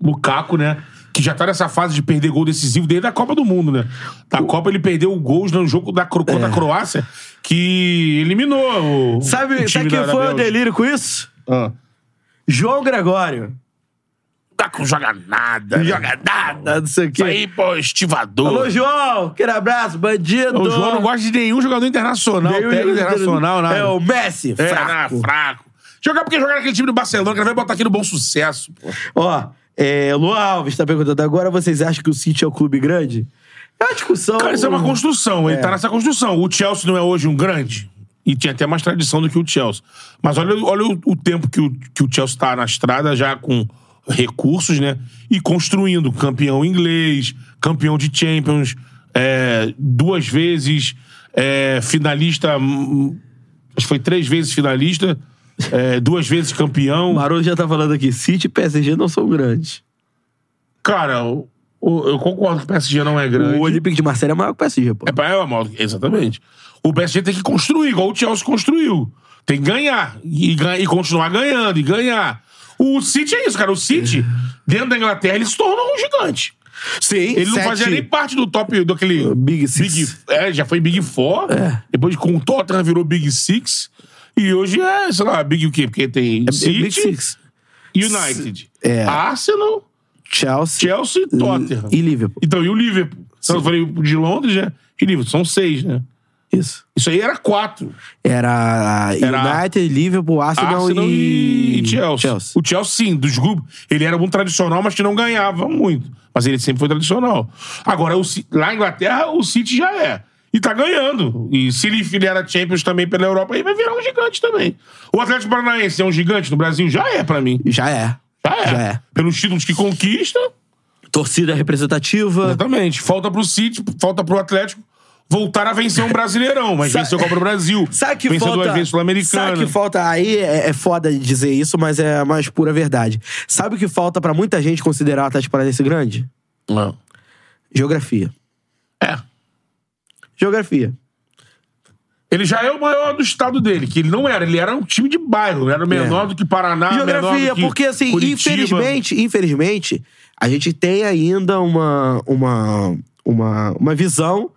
Lukaku, né? Que já tá nessa fase de perder gol decisivo desde a Copa do Mundo, né? Da Copa ele perdeu gols no jogo da, contra a Croácia, que eliminou o. Sabe, o sabe quem foi o delírio com isso? Ah. João Gregório. Tá com joga nada. Não né? joga nada, não sei o quê. Isso aí, pô, estivador. Alô, João! Aquele abraço, bandido! O João não gosta de nenhum jogador internacional, Nenhum jogador- internacional, nada. É o Messi, É, fraco. não, fraco. Jogar porque jogar naquele time do Barcelona, que ele vai botar aqui no bom sucesso. pô. Ó, é, Luan Alves tá perguntando agora, vocês acham que o City é um clube grande? É uma discussão... Cara, isso é uma construção. Ele É. tá nessa construção. O Chelsea não é hoje um grande. E tinha até mais tradição do que o Chelsea. Mas olha, olha o, o tempo que o, que o Chelsea tá na estrada, já com recursos, né? E construindo. Campeão inglês, campeão de Champions, é, duas vezes é, finalista. hum, Acho que foi três vezes finalista, é, duas vezes campeão. O Maroto já tá falando aqui, City e PSG não são grandes. Cara, o- o- eu concordo que o PSG não é grande. O Olympique de Marseille é maior que o PSG, pô. É é mal, exatamente. O PSG tem que construir, igual o Chelsea construiu. Tem que ganhar. E, e continuar ganhando, e ganhar. O City é isso, cara. O City, dentro da Inglaterra, ele se tornou um gigante. Sim, Ele não sete- fazia nem parte do top daquele. Big Six. é, já foi Big Four. É. Depois com o Tottenham virou Big Six. E hoje é, sei lá, Big o quê? Porque tem É City, Big Six. United, É. Arsenal, Chelsea, Chelsea e Tottenham. e Liverpool. Então, e o Liverpool? Então, eu falei de Londres, né? E Liverpool. São seis, né? Isso. Isso aí era quatro. Era, Era United, Liverpool, Arsenal, Arsenal e... e, Chelsea. O Chelsea, sim, dos grupos. Ele era muito tradicional, mas que não ganhava muito. Mas ele sempre foi tradicional. Agora, o lá na Inglaterra, o City já é. E tá ganhando. E se ele fizer Champions também pela Europa, aí vai virar um gigante também. O Atlético Paranaense é um gigante no Brasil? Já é pra mim. Já é. Já é. Já é. Pelos títulos que conquista, Torcida representativa. exatamente. Falta pro City, falta pro Atlético voltar a vencer um brasileirão. Mas Sa- venceu a Copa do Brasil. Sabe que venceu falta... vezes Sul-Americana. Sabe que falta... Aí é, é foda dizer isso, mas é a mais pura verdade. Sabe o que falta pra muita gente considerar o Atlético Paranaense grande? Não. Geografia. É. Geografia. Ele já é o maior do estado dele, que ele não era. Ele era um time de bairro, era menor É. do que Paraná, menor Geografia, do que porque assim, Curitiba. infelizmente, infelizmente, a gente tem ainda uma, uma, uma, uma visão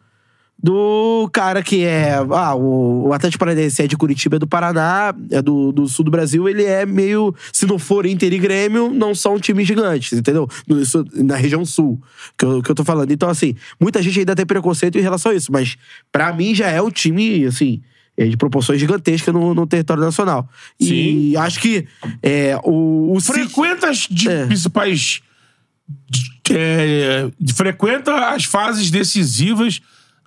do cara que é. Ah, o, o Atlético Paranaense é de Curitiba, é do Paraná, é do, do sul do Brasil, ele é meio. Se não for Inter e Grêmio, não são times gigantes, entendeu? No- Isso, na região sul, que eu, que eu tô falando. Então, assim, muita gente ainda tem preconceito em relação a isso, mas pra mim já é um time, assim. é, De proporções gigantescas no, no território nacional. E acho que é, o, o Frequenta as É. principais. é, frequenta as fases decisivas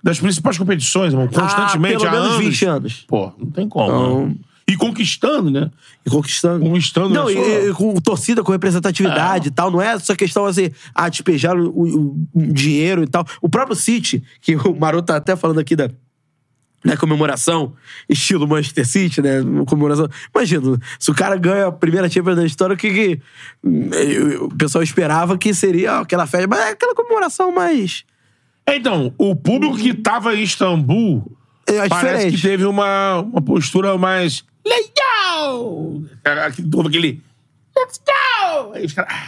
das principais competições, irmão, constantemente, Ah, pelo há menos anos. 20 anos. Pô, não tem como. Então- né? E conquistando, né? E conquistando. Conquistando, Não, né, e, só- e com torcida, com representatividade e tal. Não é só questão assim, ah, despejar o, o- o dinheiro e tal. O próprio City, que o Maroto tá até falando aqui da. Comemoração, estilo Manchester City, né? Comemoração. Imagina, se o cara ganha a primeira Champions da história, o que, que eh, o pessoal esperava que seria aquela festa, mas é aquela comemoração mais. É, Então, o público que tava em Istambul É parece diferente. que teve uma, uma postura mais legal. Houve aquele let's go! Aí os caras... ah.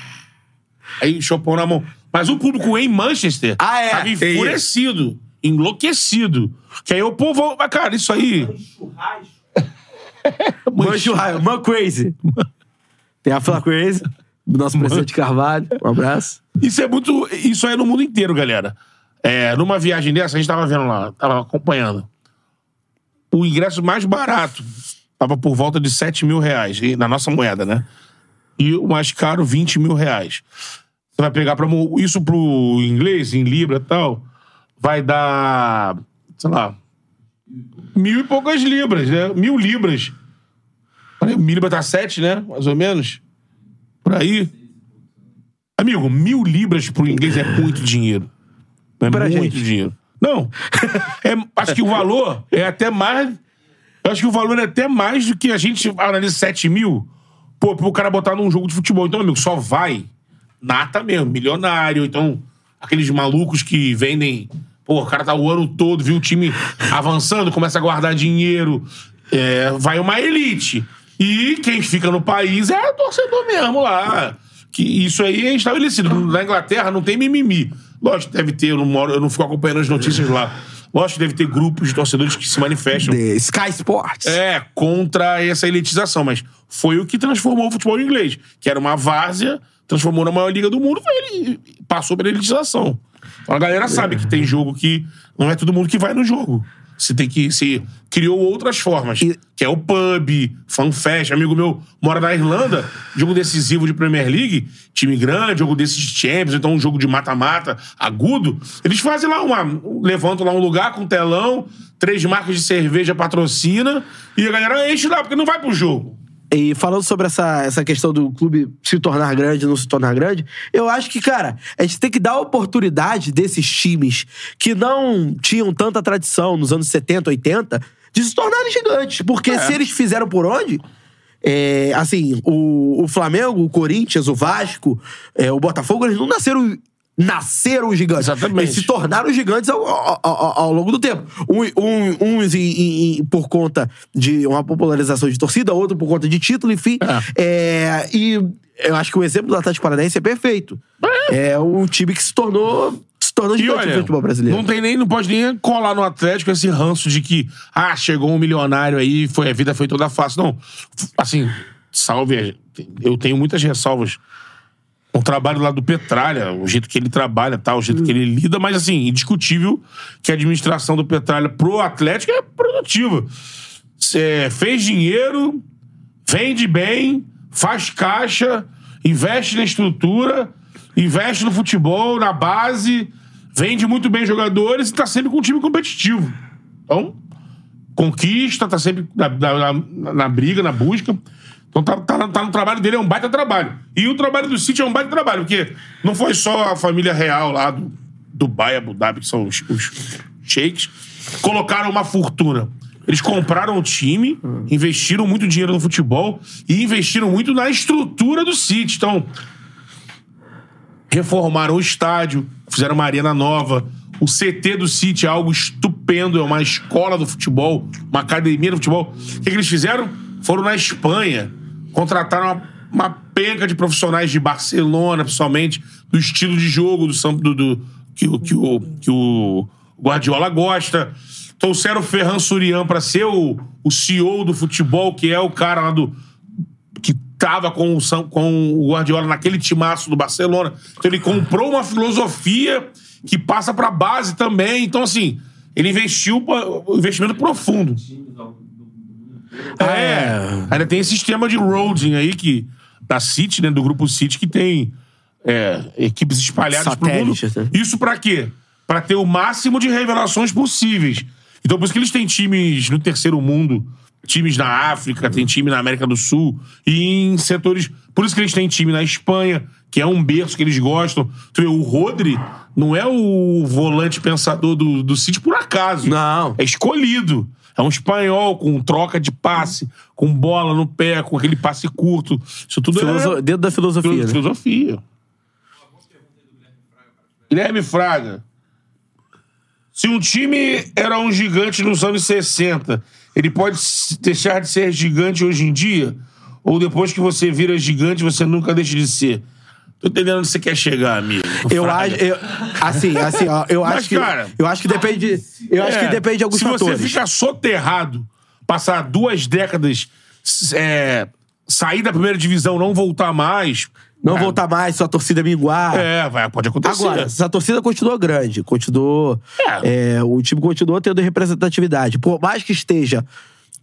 Aí o chopão na mão. Mas o público em Manchester Ah, é, tava enfurecido, enlouquecido. Que aí o povo... Mas, cara, isso aí... Mancho Raio, Man Crazy. Tem a Fla Crazy, do nosso presidente Carvalho. Um abraço. Isso é muito. Isso aí é no mundo inteiro, galera. É, numa viagem dessa, a gente tava vendo lá, tava acompanhando. O ingresso mais barato tava por volta de 7 mil reais, na nossa moeda, né? E o mais caro, 20 mil reais. Você vai pegar pra, isso pro inglês, em Libra e tal, vai dar, sei lá, mil e poucas libras, né? Mil libras. Mil libras tá 7, né? Mais ou menos. Por aí. Amigo, mil libras pro inglês é muito dinheiro. É Pra muito gente. dinheiro. Não. É, acho que o valor é até mais. Eu acho que o valor é até mais do que a gente analisa 7 mil. Pô, pro cara botar num jogo de futebol. Então, amigo, só vai nata mesmo, milionário. Então, aqueles malucos que vendem. Pô, o cara tá o ano todo, viu o time avançando, começa a guardar dinheiro. É, vai uma elite. E quem fica no país é torcedor mesmo lá. Que isso aí é estabelecido. Na Inglaterra não tem mimimi. Lógico que deve ter, eu não, moro, eu não fico acompanhando as notícias lá. Lógico que deve ter grupos de torcedores que se manifestam. The Sky Sports. É, contra essa elitização, mas foi o que transformou o futebol inglês, que era uma várzea, transformou na maior liga do mundo, ele passou pela elitização. Então a galera sabe que tem jogo que não é todo mundo que vai no jogo. Você tem que. Se criou outras formas. E- Que é o pub, fanfest. Amigo meu mora na Irlanda, jogo decisivo de Premier League, time grande, jogo desses de Champions, então um jogo de mata-mata agudo. Eles fazem lá uma. Levantam lá um lugar com telão, três marcas de cerveja patrocina, e a galera enche lá, porque não vai pro jogo. E falando sobre essa, essa questão do clube se tornar grande ou não se tornar grande, eu acho que, cara, a gente tem que dar a oportunidade desses times que não tinham tanta tradição nos anos 70, 80, de se tornarem gigantes. Porque se eles fizeram por onde. é, assim, o, o Flamengo, o Corinthians, o Vasco, é, o Botafogo, eles não nasceram. Nasceram gigantes. Exatamente. Eles se tornaram gigantes ao, ao- ao- ao longo do tempo. Um- um- uns em- em- por conta de uma popularização de torcida, outro por conta de título, enfim. É, e eu acho que o exemplo do Atlético Paranaense é perfeito. É um time que se tornou, se tornou E gigante olha, futebol brasileiro. não tem nem, não pode nem colar no Atlético esse ranço de que, ah, chegou um milionário aí, foi, a vida foi toda fácil. Não, assim, salve, eu tenho muitas ressalvas o trabalho lá do Petralha, o jeito que ele trabalha, tá, o jeito que ele lida, mas assim, indiscutível que a administração do Petralha pro Atlético é produtiva. Fez dinheiro, vende bem, faz caixa, investe na estrutura, investe no futebol, na base, vende muito bem jogadores e tá sempre com um time competitivo. Então, conquista, tá sempre na- na- na briga, na busca. Então tá, tá- tá no trabalho dele, é um baita trabalho. E o trabalho do City é um baita trabalho, porque não foi só a família real lá do Dubai, Abu Dhabi, que são os, os sheiks, colocaram uma fortuna. Eles compraram o time, investiram muito dinheiro no futebol e investiram muito na estrutura do City. Então, reformaram o estádio, fizeram uma arena nova. O CT do City é algo estupendo, é uma escola do futebol, uma academia do futebol. O que, que eles fizeram? Foram na Espanha, contrataram uma, uma penca de profissionais de Barcelona, principalmente, do estilo de jogo do, do, do- que, o- que, o, que o Guardiola gosta. Trouxeram o Ferran Surian para ser o, o CEO do futebol, que é o cara lá do, que tava com o, com o Guardiola naquele timaço do Barcelona. Então ele comprou uma filosofia que passa pra base também. Então, assim, ele investiu um investimento profundo. É. Ainda tem esse sistema de roading aí que, da City, né, do grupo City, que tem é, equipes espalhadas pro mundo. Né? Isso pra quê? Pra ter o máximo de revelações possíveis. Então, por isso que eles têm times no terceiro mundo, times na África, tem time na América do Sul, e em setores. Por isso que eles têm time na Espanha, que é um berço que eles gostam. Tu vê, o Rodri não é o volante pensador do, do City por acaso. Não. É escolhido. É um espanhol com troca de passe, com bola no pé, com aquele passe curto. Isso tudo Filoso- é Dentro da filosofia. filo- né? filosofia. Guilherme Fraga. Se um time era um gigante nos anos 60, ele pode deixar de ser gigante hoje em dia? Ou depois que você vira gigante, você nunca deixa de ser? Tô entendendo onde você quer chegar, amigo. Eu acho, eu- assim, assim, ó, eu Mas, acho que cara, eu acho que depende, eu acho que É, depende de alguns se fatores. você ficar soterrado, passar duas décadas, é, sair da primeira divisão, não voltar mais. Não cara, voltar mais, sua torcida minguar. É, vai, pode acontecer. Agora, se a torcida continuou grande, continuou. é, o time continuou tendo representatividade. Por mais que esteja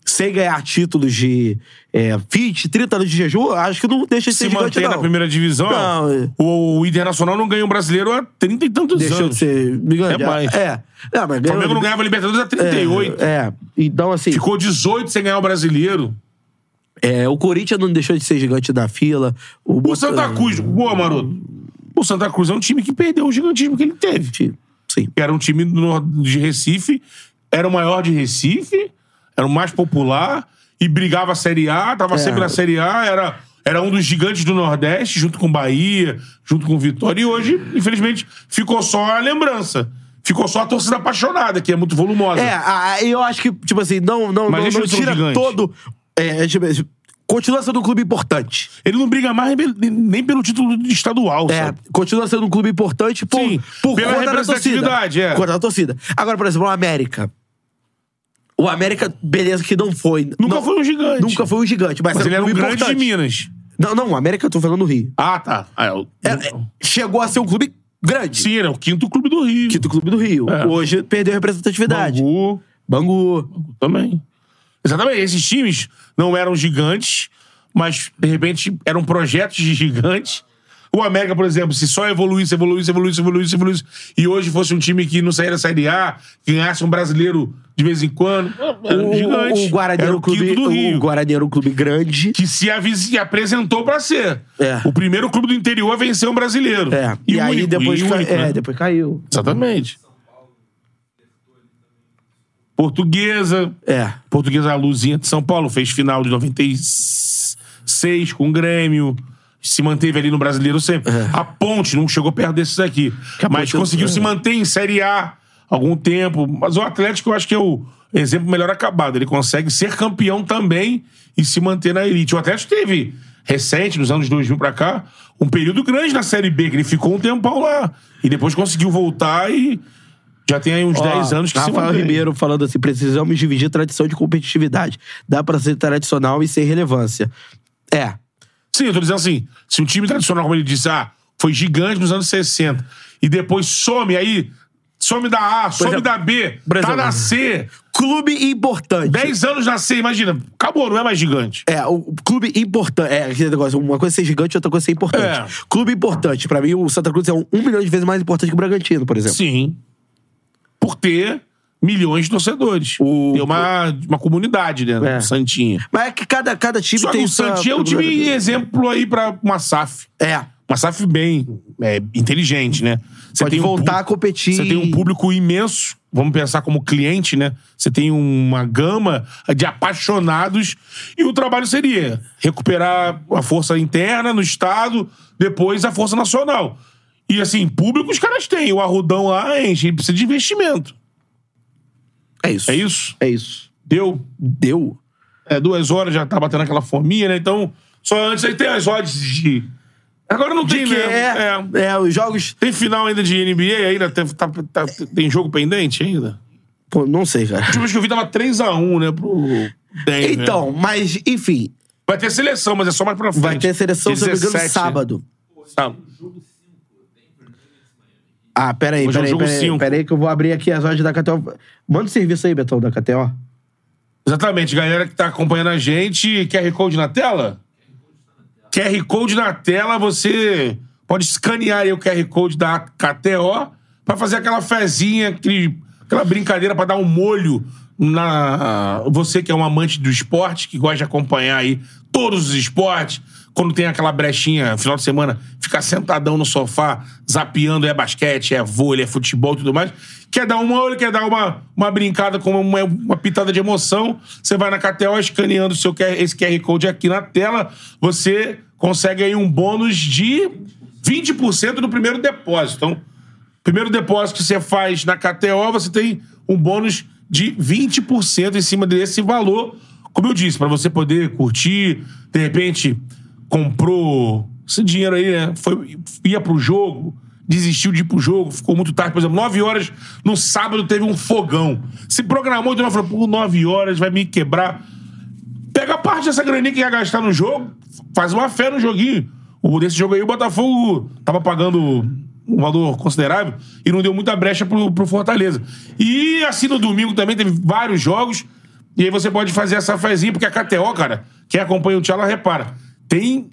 sem ganhar títulos de é, 20, 30 anos de jejum, acho que não deixa de ser se gigante, mantém não. na primeira divisão, Não, é. o, o Internacional não ganha um brasileiro há 30 e tantos Deixou anos. de ser. Engano, É mais. É. Não, O Flamengo não ganhava Libertadores há 38. É, é. Então, assim. Ficou 18 sem ganhar o brasileiro. é, o Corinthians não deixou de ser gigante na fila. O, O Santa Cruz, boa, maroto. O Santa Cruz é um time que perdeu o gigantismo que ele teve. Sim. Era um time de Recife, era o maior de Recife, era o mais popular e brigava a Série A, tava É. sempre na Série A, era, era um dos gigantes do Nordeste, junto com Bahia, junto com Vitória. E hoje, infelizmente, ficou só a lembrança. Ficou só a torcida apaixonada, que é muito volumosa. É, a- eu acho que, tipo assim, não, não, Mas não, não tira todo. É, tipo, continua sendo um clube importante. Ele não briga mais nem- pelo título estadual, É, sabe? continua sendo um clube importante por, Sim, por pela conta da torcida. representatividade, é. Por conta da torcida. Agora, por exemplo, o América. O América, beleza, que não foi. Nunca não- foi um gigante. Nunca foi um gigante, mas, Mas ele era era um um clube grande de. Minas. Não, não, o América eu tô falando do Rio. Ah, tá. Ah, é o- É, é, chegou a ser um clube grande. Sim, ele é o quinto clube do Rio. Quinto clube do Rio. É. Hoje perdeu a representatividade. Bangu. Bangu. Também. Exatamente. Esses times não eram gigantes, mas, de repente, eram projetos de gigantes. O América, por exemplo, se só evoluísse, evoluísse, evoluísse, evoluísse, evoluísse, e hoje fosse um time que não saísse da Série A, ganhasse um brasileiro de vez em quando, era um O, gigante. o Guarani era o clube, do Rio. o Guarani era um clube grande. Que se, avis- se apresentou pra ser. É. O primeiro clube do interior a vencer um brasileiro. É. E, aí único, depois, e cai- único, é, né? depois caiu. Exatamente. Portuguesa. É. Portuguesa a Luzinha de São Paulo fez final de 96 com o Grêmio. Se manteve ali no brasileiro sempre. A Ponte não chegou perto desses aqui. a Mas Ponte- conseguiu é. se manter em Série A algum tempo. Mas o Atlético eu acho que é o exemplo melhor acabado. Ele consegue ser campeão também e se manter na elite. O Atlético teve, recente, nos anos 2000 pra cá, um período grande na Série B, que ele ficou um tempão lá. E depois conseguiu voltar e já tem aí uns Ó, 10 anos que se Rafael mantém. Ribeiro falando assim: precisamos dividir tradição de competitividade. Dá pra ser tradicional e sem relevância. É. Sim, eu tô dizendo assim, se um time tradicional, como ele disse, ah, foi gigante nos anos 60, e depois some, aí some da A, some exemplo, da B, tá na C, Clube importante. 10 anos na C, imagina, acabou, não é mais gigante. É, o clube importante. É, aquele negócio, uma coisa é ser gigante, outra coisa é ser importante. É. Clube importante. Pra mim, o Santa Cruz é um, um milhão de vezes mais importante que o Bragantino, por exemplo. Sim. Por ter milhões de torcedores. O- Tem uma, uma comunidade, né? É. Santinha. Mas é que cada, cada time Só que tem o Santinha é um time exemplo aí pra uma SAF. É. Uma SAF bem é, inteligente, né? Você Pode um voltar pu- a competir. Você tem um público imenso, vamos pensar como cliente, né? Você tem uma gama de apaixonados e o trabalho seria recuperar a força interna no Estado, depois a força nacional. E assim, público os caras têm. O Arrudão lá enche, ele precisa de investimento. É isso. É isso? É isso. Deu. Deu. É, duas horas já tá batendo aquela fominha, né? Então, só antes aí tem as odds de. Agora não tem, Que né? é, é, os jogos. Tem final ainda de NBA ainda? Tem, tá- tá- tem jogo pendente ainda? Pô, não sei, cara. A última vez que eu vi tava 3x1, né, pro Denver. Então, mas, enfim, Vai ter seleção, mas é só mais pra frente. vai ter seleção, se eu não me engano, 17. sábado. Sábado. Ah, peraí, Hoje é peraí, jogo peraí, cinco. peraí, que eu vou abrir aqui as odds da KTO. Manda o serviço aí, Betão, da KTO. Exatamente, galera que tá acompanhando a gente, QR Code na tela? QR Code na tela, você pode escanear aí o QR Code da KTO pra fazer aquela fezinha, aquele, aquela brincadeira pra dar um molho na. Você que é um amante do esporte, que gosta de acompanhar aí todos os esportes, quando tem aquela brechinha, final de semana, ficar sentadão no sofá, zapeando, é basquete, é vôlei, é futebol e tudo mais. Quer dar um molho, quer dar uma, uma brincada com uma, uma pitada de emoção, você vai na KTO escaneando seu, esse QR Code aqui na tela, você consegue aí um bônus de 20% no primeiro depósito. Então, primeiro depósito que você faz na KTO, você tem um bônus de 20% em cima desse valor. Como eu disse, para você poder curtir, de repente comprou esse dinheiro aí, né? Foi, ia pro jogo, desistiu de ir pro jogo, ficou muito tarde, por exemplo, 9 horas, no sábado teve um fogão. Se programou, então falou, pô, 9 horas, vai me quebrar. Pega parte dessa graninha que ia gastar no jogo, faz uma fé no joguinho. O, desse jogo aí, o Botafogo tava pagando um valor considerável e não deu muita brecha pro, pro Fortaleza. E assim no domingo também teve vários jogos. E aí você pode fazer essa fezinha, porque a KTO, cara, quem acompanha o Tchala, repara, tem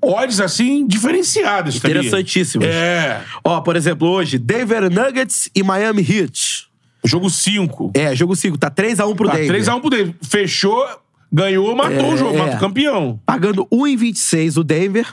odds assim diferenciadas. sabia? Interessantíssimas. É. Ó, por exemplo, hoje, Denver Nuggets e Miami Heat. Jogo 5. É, jogo 5, tá 3x1 pro Tá, Denver. 3x1 pro Denver. Fechou, ganhou, matou É, o jogo, é. matou o campeão. Pagando 1,26 o Denver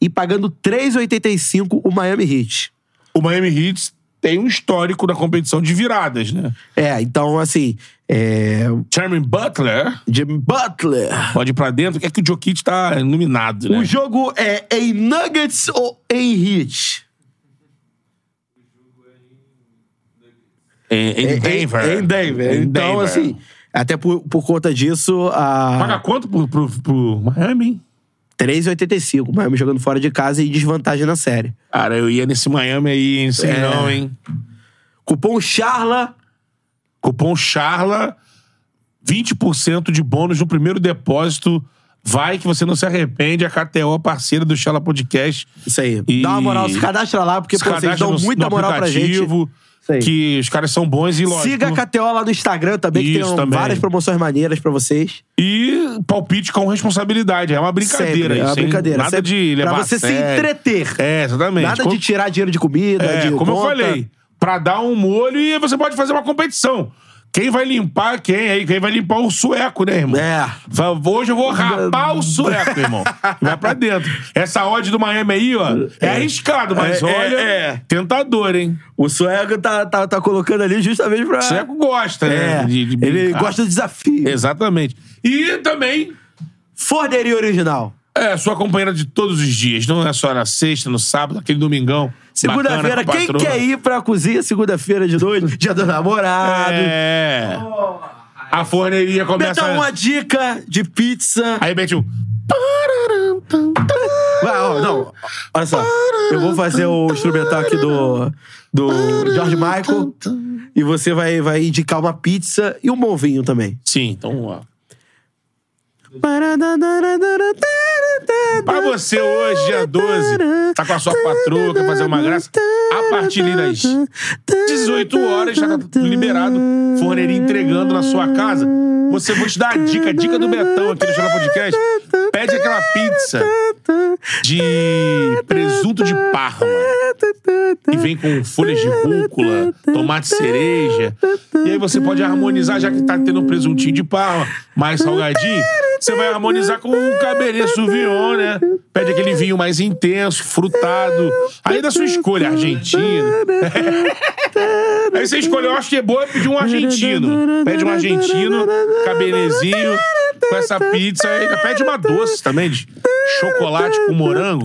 e pagando 3,85 o Miami Heat. O Miami Heat tem um histórico na competição de viradas, né? É, então, assim. É... Charmin Butler Jimmy Butler. pode ir pra dentro, que é que o Jokic tá iluminado, né? O jogo é em Nuggets ou em Heat? Em, em É- Denver. é- Em Denver. Em então, Denver. assim, até por, por conta disso, Paga a quanto pro, pro, pro Miami? hein? 3,85. Miami jogando fora de casa e desvantagem na série. Cara, eu ia nesse Miami aí, hein? Sei É. não, hein? Cupom Charla. Cupom CHARLA, 20% de bônus no primeiro depósito. Vai que você não se arrepende. A KTO, parceira do Charla Podcast. Isso aí. E- Dá uma moral, se cadastra lá, porque pô, vocês cadastra dão no- muita no moral pra gente. Que os caras são bons e lógico. Siga a KTO lá no Instagram também, que Isso tem também. várias promoções maneiras pra vocês. E palpite com responsabilidade. É uma brincadeira. Sempre, é uma brincadeira. Nada Sempre de levar Pra você se entreter. É, exatamente. Nada Como- de tirar dinheiro de comida, É, de como eu conta. falei, pra dar um molho e você pode fazer uma competição. Quem vai limpar quem aí? Quem vai limpar o sueco, né, irmão? É. Fala, Hoje eu vou rapar o sueco, irmão. Vai pra dentro. Essa odd do Miami aí, ó, é arriscado, mas É, olha, é, é. tentador, hein? O Suego tá, tá, tá colocando ali justamente pra... O sueco gosta, É, né? de- de ele gosta do desafio. Exatamente. E também Forneria original. é sua companheira de todos os dias. Não é só na sexta, no sábado, aquele domingão. Segunda-feira, quem patroa. quer ir pra cozinha segunda-feira de noite? Dia do namorado. É. A forneria começa... Betão, uma dica de pizza. Aí mete um... Vai, ó, não, olha só. Eu vou fazer o instrumental aqui do, do George Michael. E você vai, vai indicar uma pizza e um bom vinho também. Sim, então, ó. Pra você hoje, dia 12, tá com a sua patroa, quer fazer uma graça, a partir das 18 horas já tá liberado, forneria entregando na sua casa. Você, vou te dar a dica, a dica do Betão aqui no Jornal Podcast. Pede aquela pizza de presunto de parma. E vem com folhas de rúcula, tomate cereja. E aí você pode harmonizar, já que tá tendo um presuntinho de parma, mais salgadinho. Você vai harmonizar com um cabernet sauvignon, né? Pede aquele vinho mais intenso, frutado. Aí da sua escolha, argentino. Aí você escolheu, eu acho que é boa pedir um argentino. Pede um argentino, cabernezinho, com essa pizza. Ainda pede uma doce também, de chocolate com morango.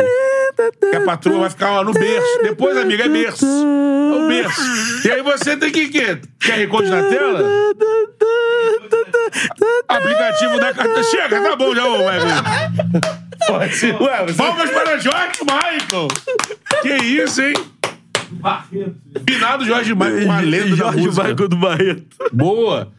Que a patroa vai ficar lá no berço. Depois, amiga, é berço. É o berço. E aí você tem que quê? QR Code na tela? Aplicativo da carta. Chega, tá bom já, ô, Weber. Pode ser. Ué, você... Palmas para Jorge Michael. Que isso, hein? Finado Jorge Michael, uma lenda da Jorge música. Michael do Barreto. Boa.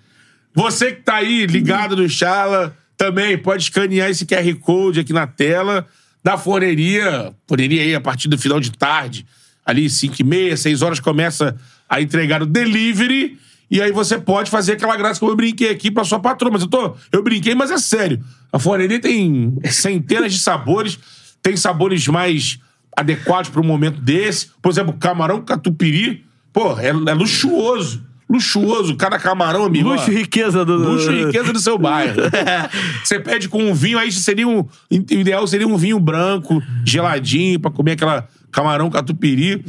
Você que tá aí ligado no Chala, também pode escanear esse QR Code aqui na tela da forneria. Forneria aí a partir do final de tarde, ali 5 e meia, 6 horas, começa a entregar o delivery. E aí você pode fazer aquela graça como eu brinquei aqui pra sua patroa. Mas eu tô. Eu brinquei, mas é sério. A forneria tem centenas de sabores, tem sabores mais adequados para um momento desse. Por exemplo, camarão catupiry, pô, é, é luxuoso. Luxuoso, cada camarão, amigo. Luxo e riqueza do... Luxo e riqueza do seu bairro. Você pede com um vinho, aí seria um. O ideal seria um vinho branco, geladinho, pra comer aquela camarão catupiry.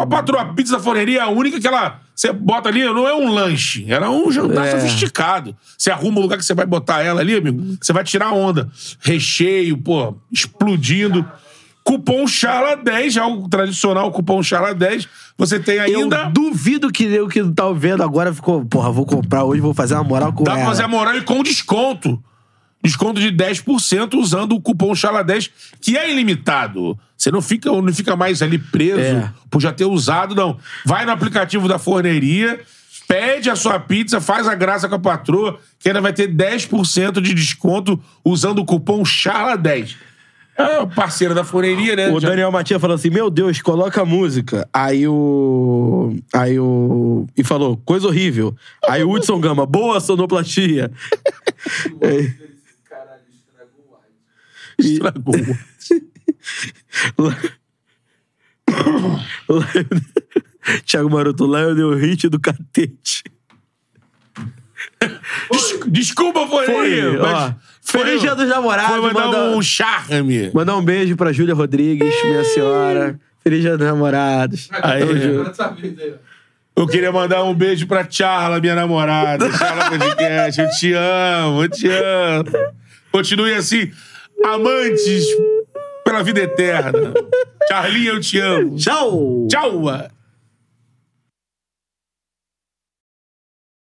A patroa pizza forneria é a única que ela. Você bota ali, não é um lanche, era um jantar É. sofisticado. Você arruma o lugar que você vai botar ela ali, amigo, você vai tirar a onda. Recheio, pô, explodindo. Cupom Charla 10, já o tradicional cupom Charla 10. Você tem ainda. Eu duvido que eu que tá vendo agora ficou, porra, vou comprar hoje, vou fazer uma moral com Dá pra ela. fazer a moral e com desconto. Desconto de 10% usando o cupom CHALA10, que é ilimitado. Você não fica, não fica mais ali preso É. por já ter usado, não. Vai no aplicativo da forneria, pede a sua pizza, faz a graça com a patroa, que ainda vai ter 10% de desconto usando o cupom CHALA10. É o parceiro da forneria, né? O Já- Daniel Matias falou assim: Meu Deus, coloca a música. Aí o. Aí o. E falou: Coisa horrível. Aí o Hudson Gama: Boa sonoplastia. É. Estragou. Thiago Maroto, Lionel Hit do Catete. Des- Desculpa. Foi, mas ó. Feliz Dia dos Namorados, Foi mandar manda- um charme. Mandar um beijo pra Júlia Rodrigues, minha senhora. Feliz dia dos namorados. Aí, aí. Eu queria mandar um beijo pra Charla, minha namorada. Charla Podcast, eu te amo, eu te amo. Continue assim, amantes pela vida eterna. Charlinha, eu te amo. Tchau! Tchau!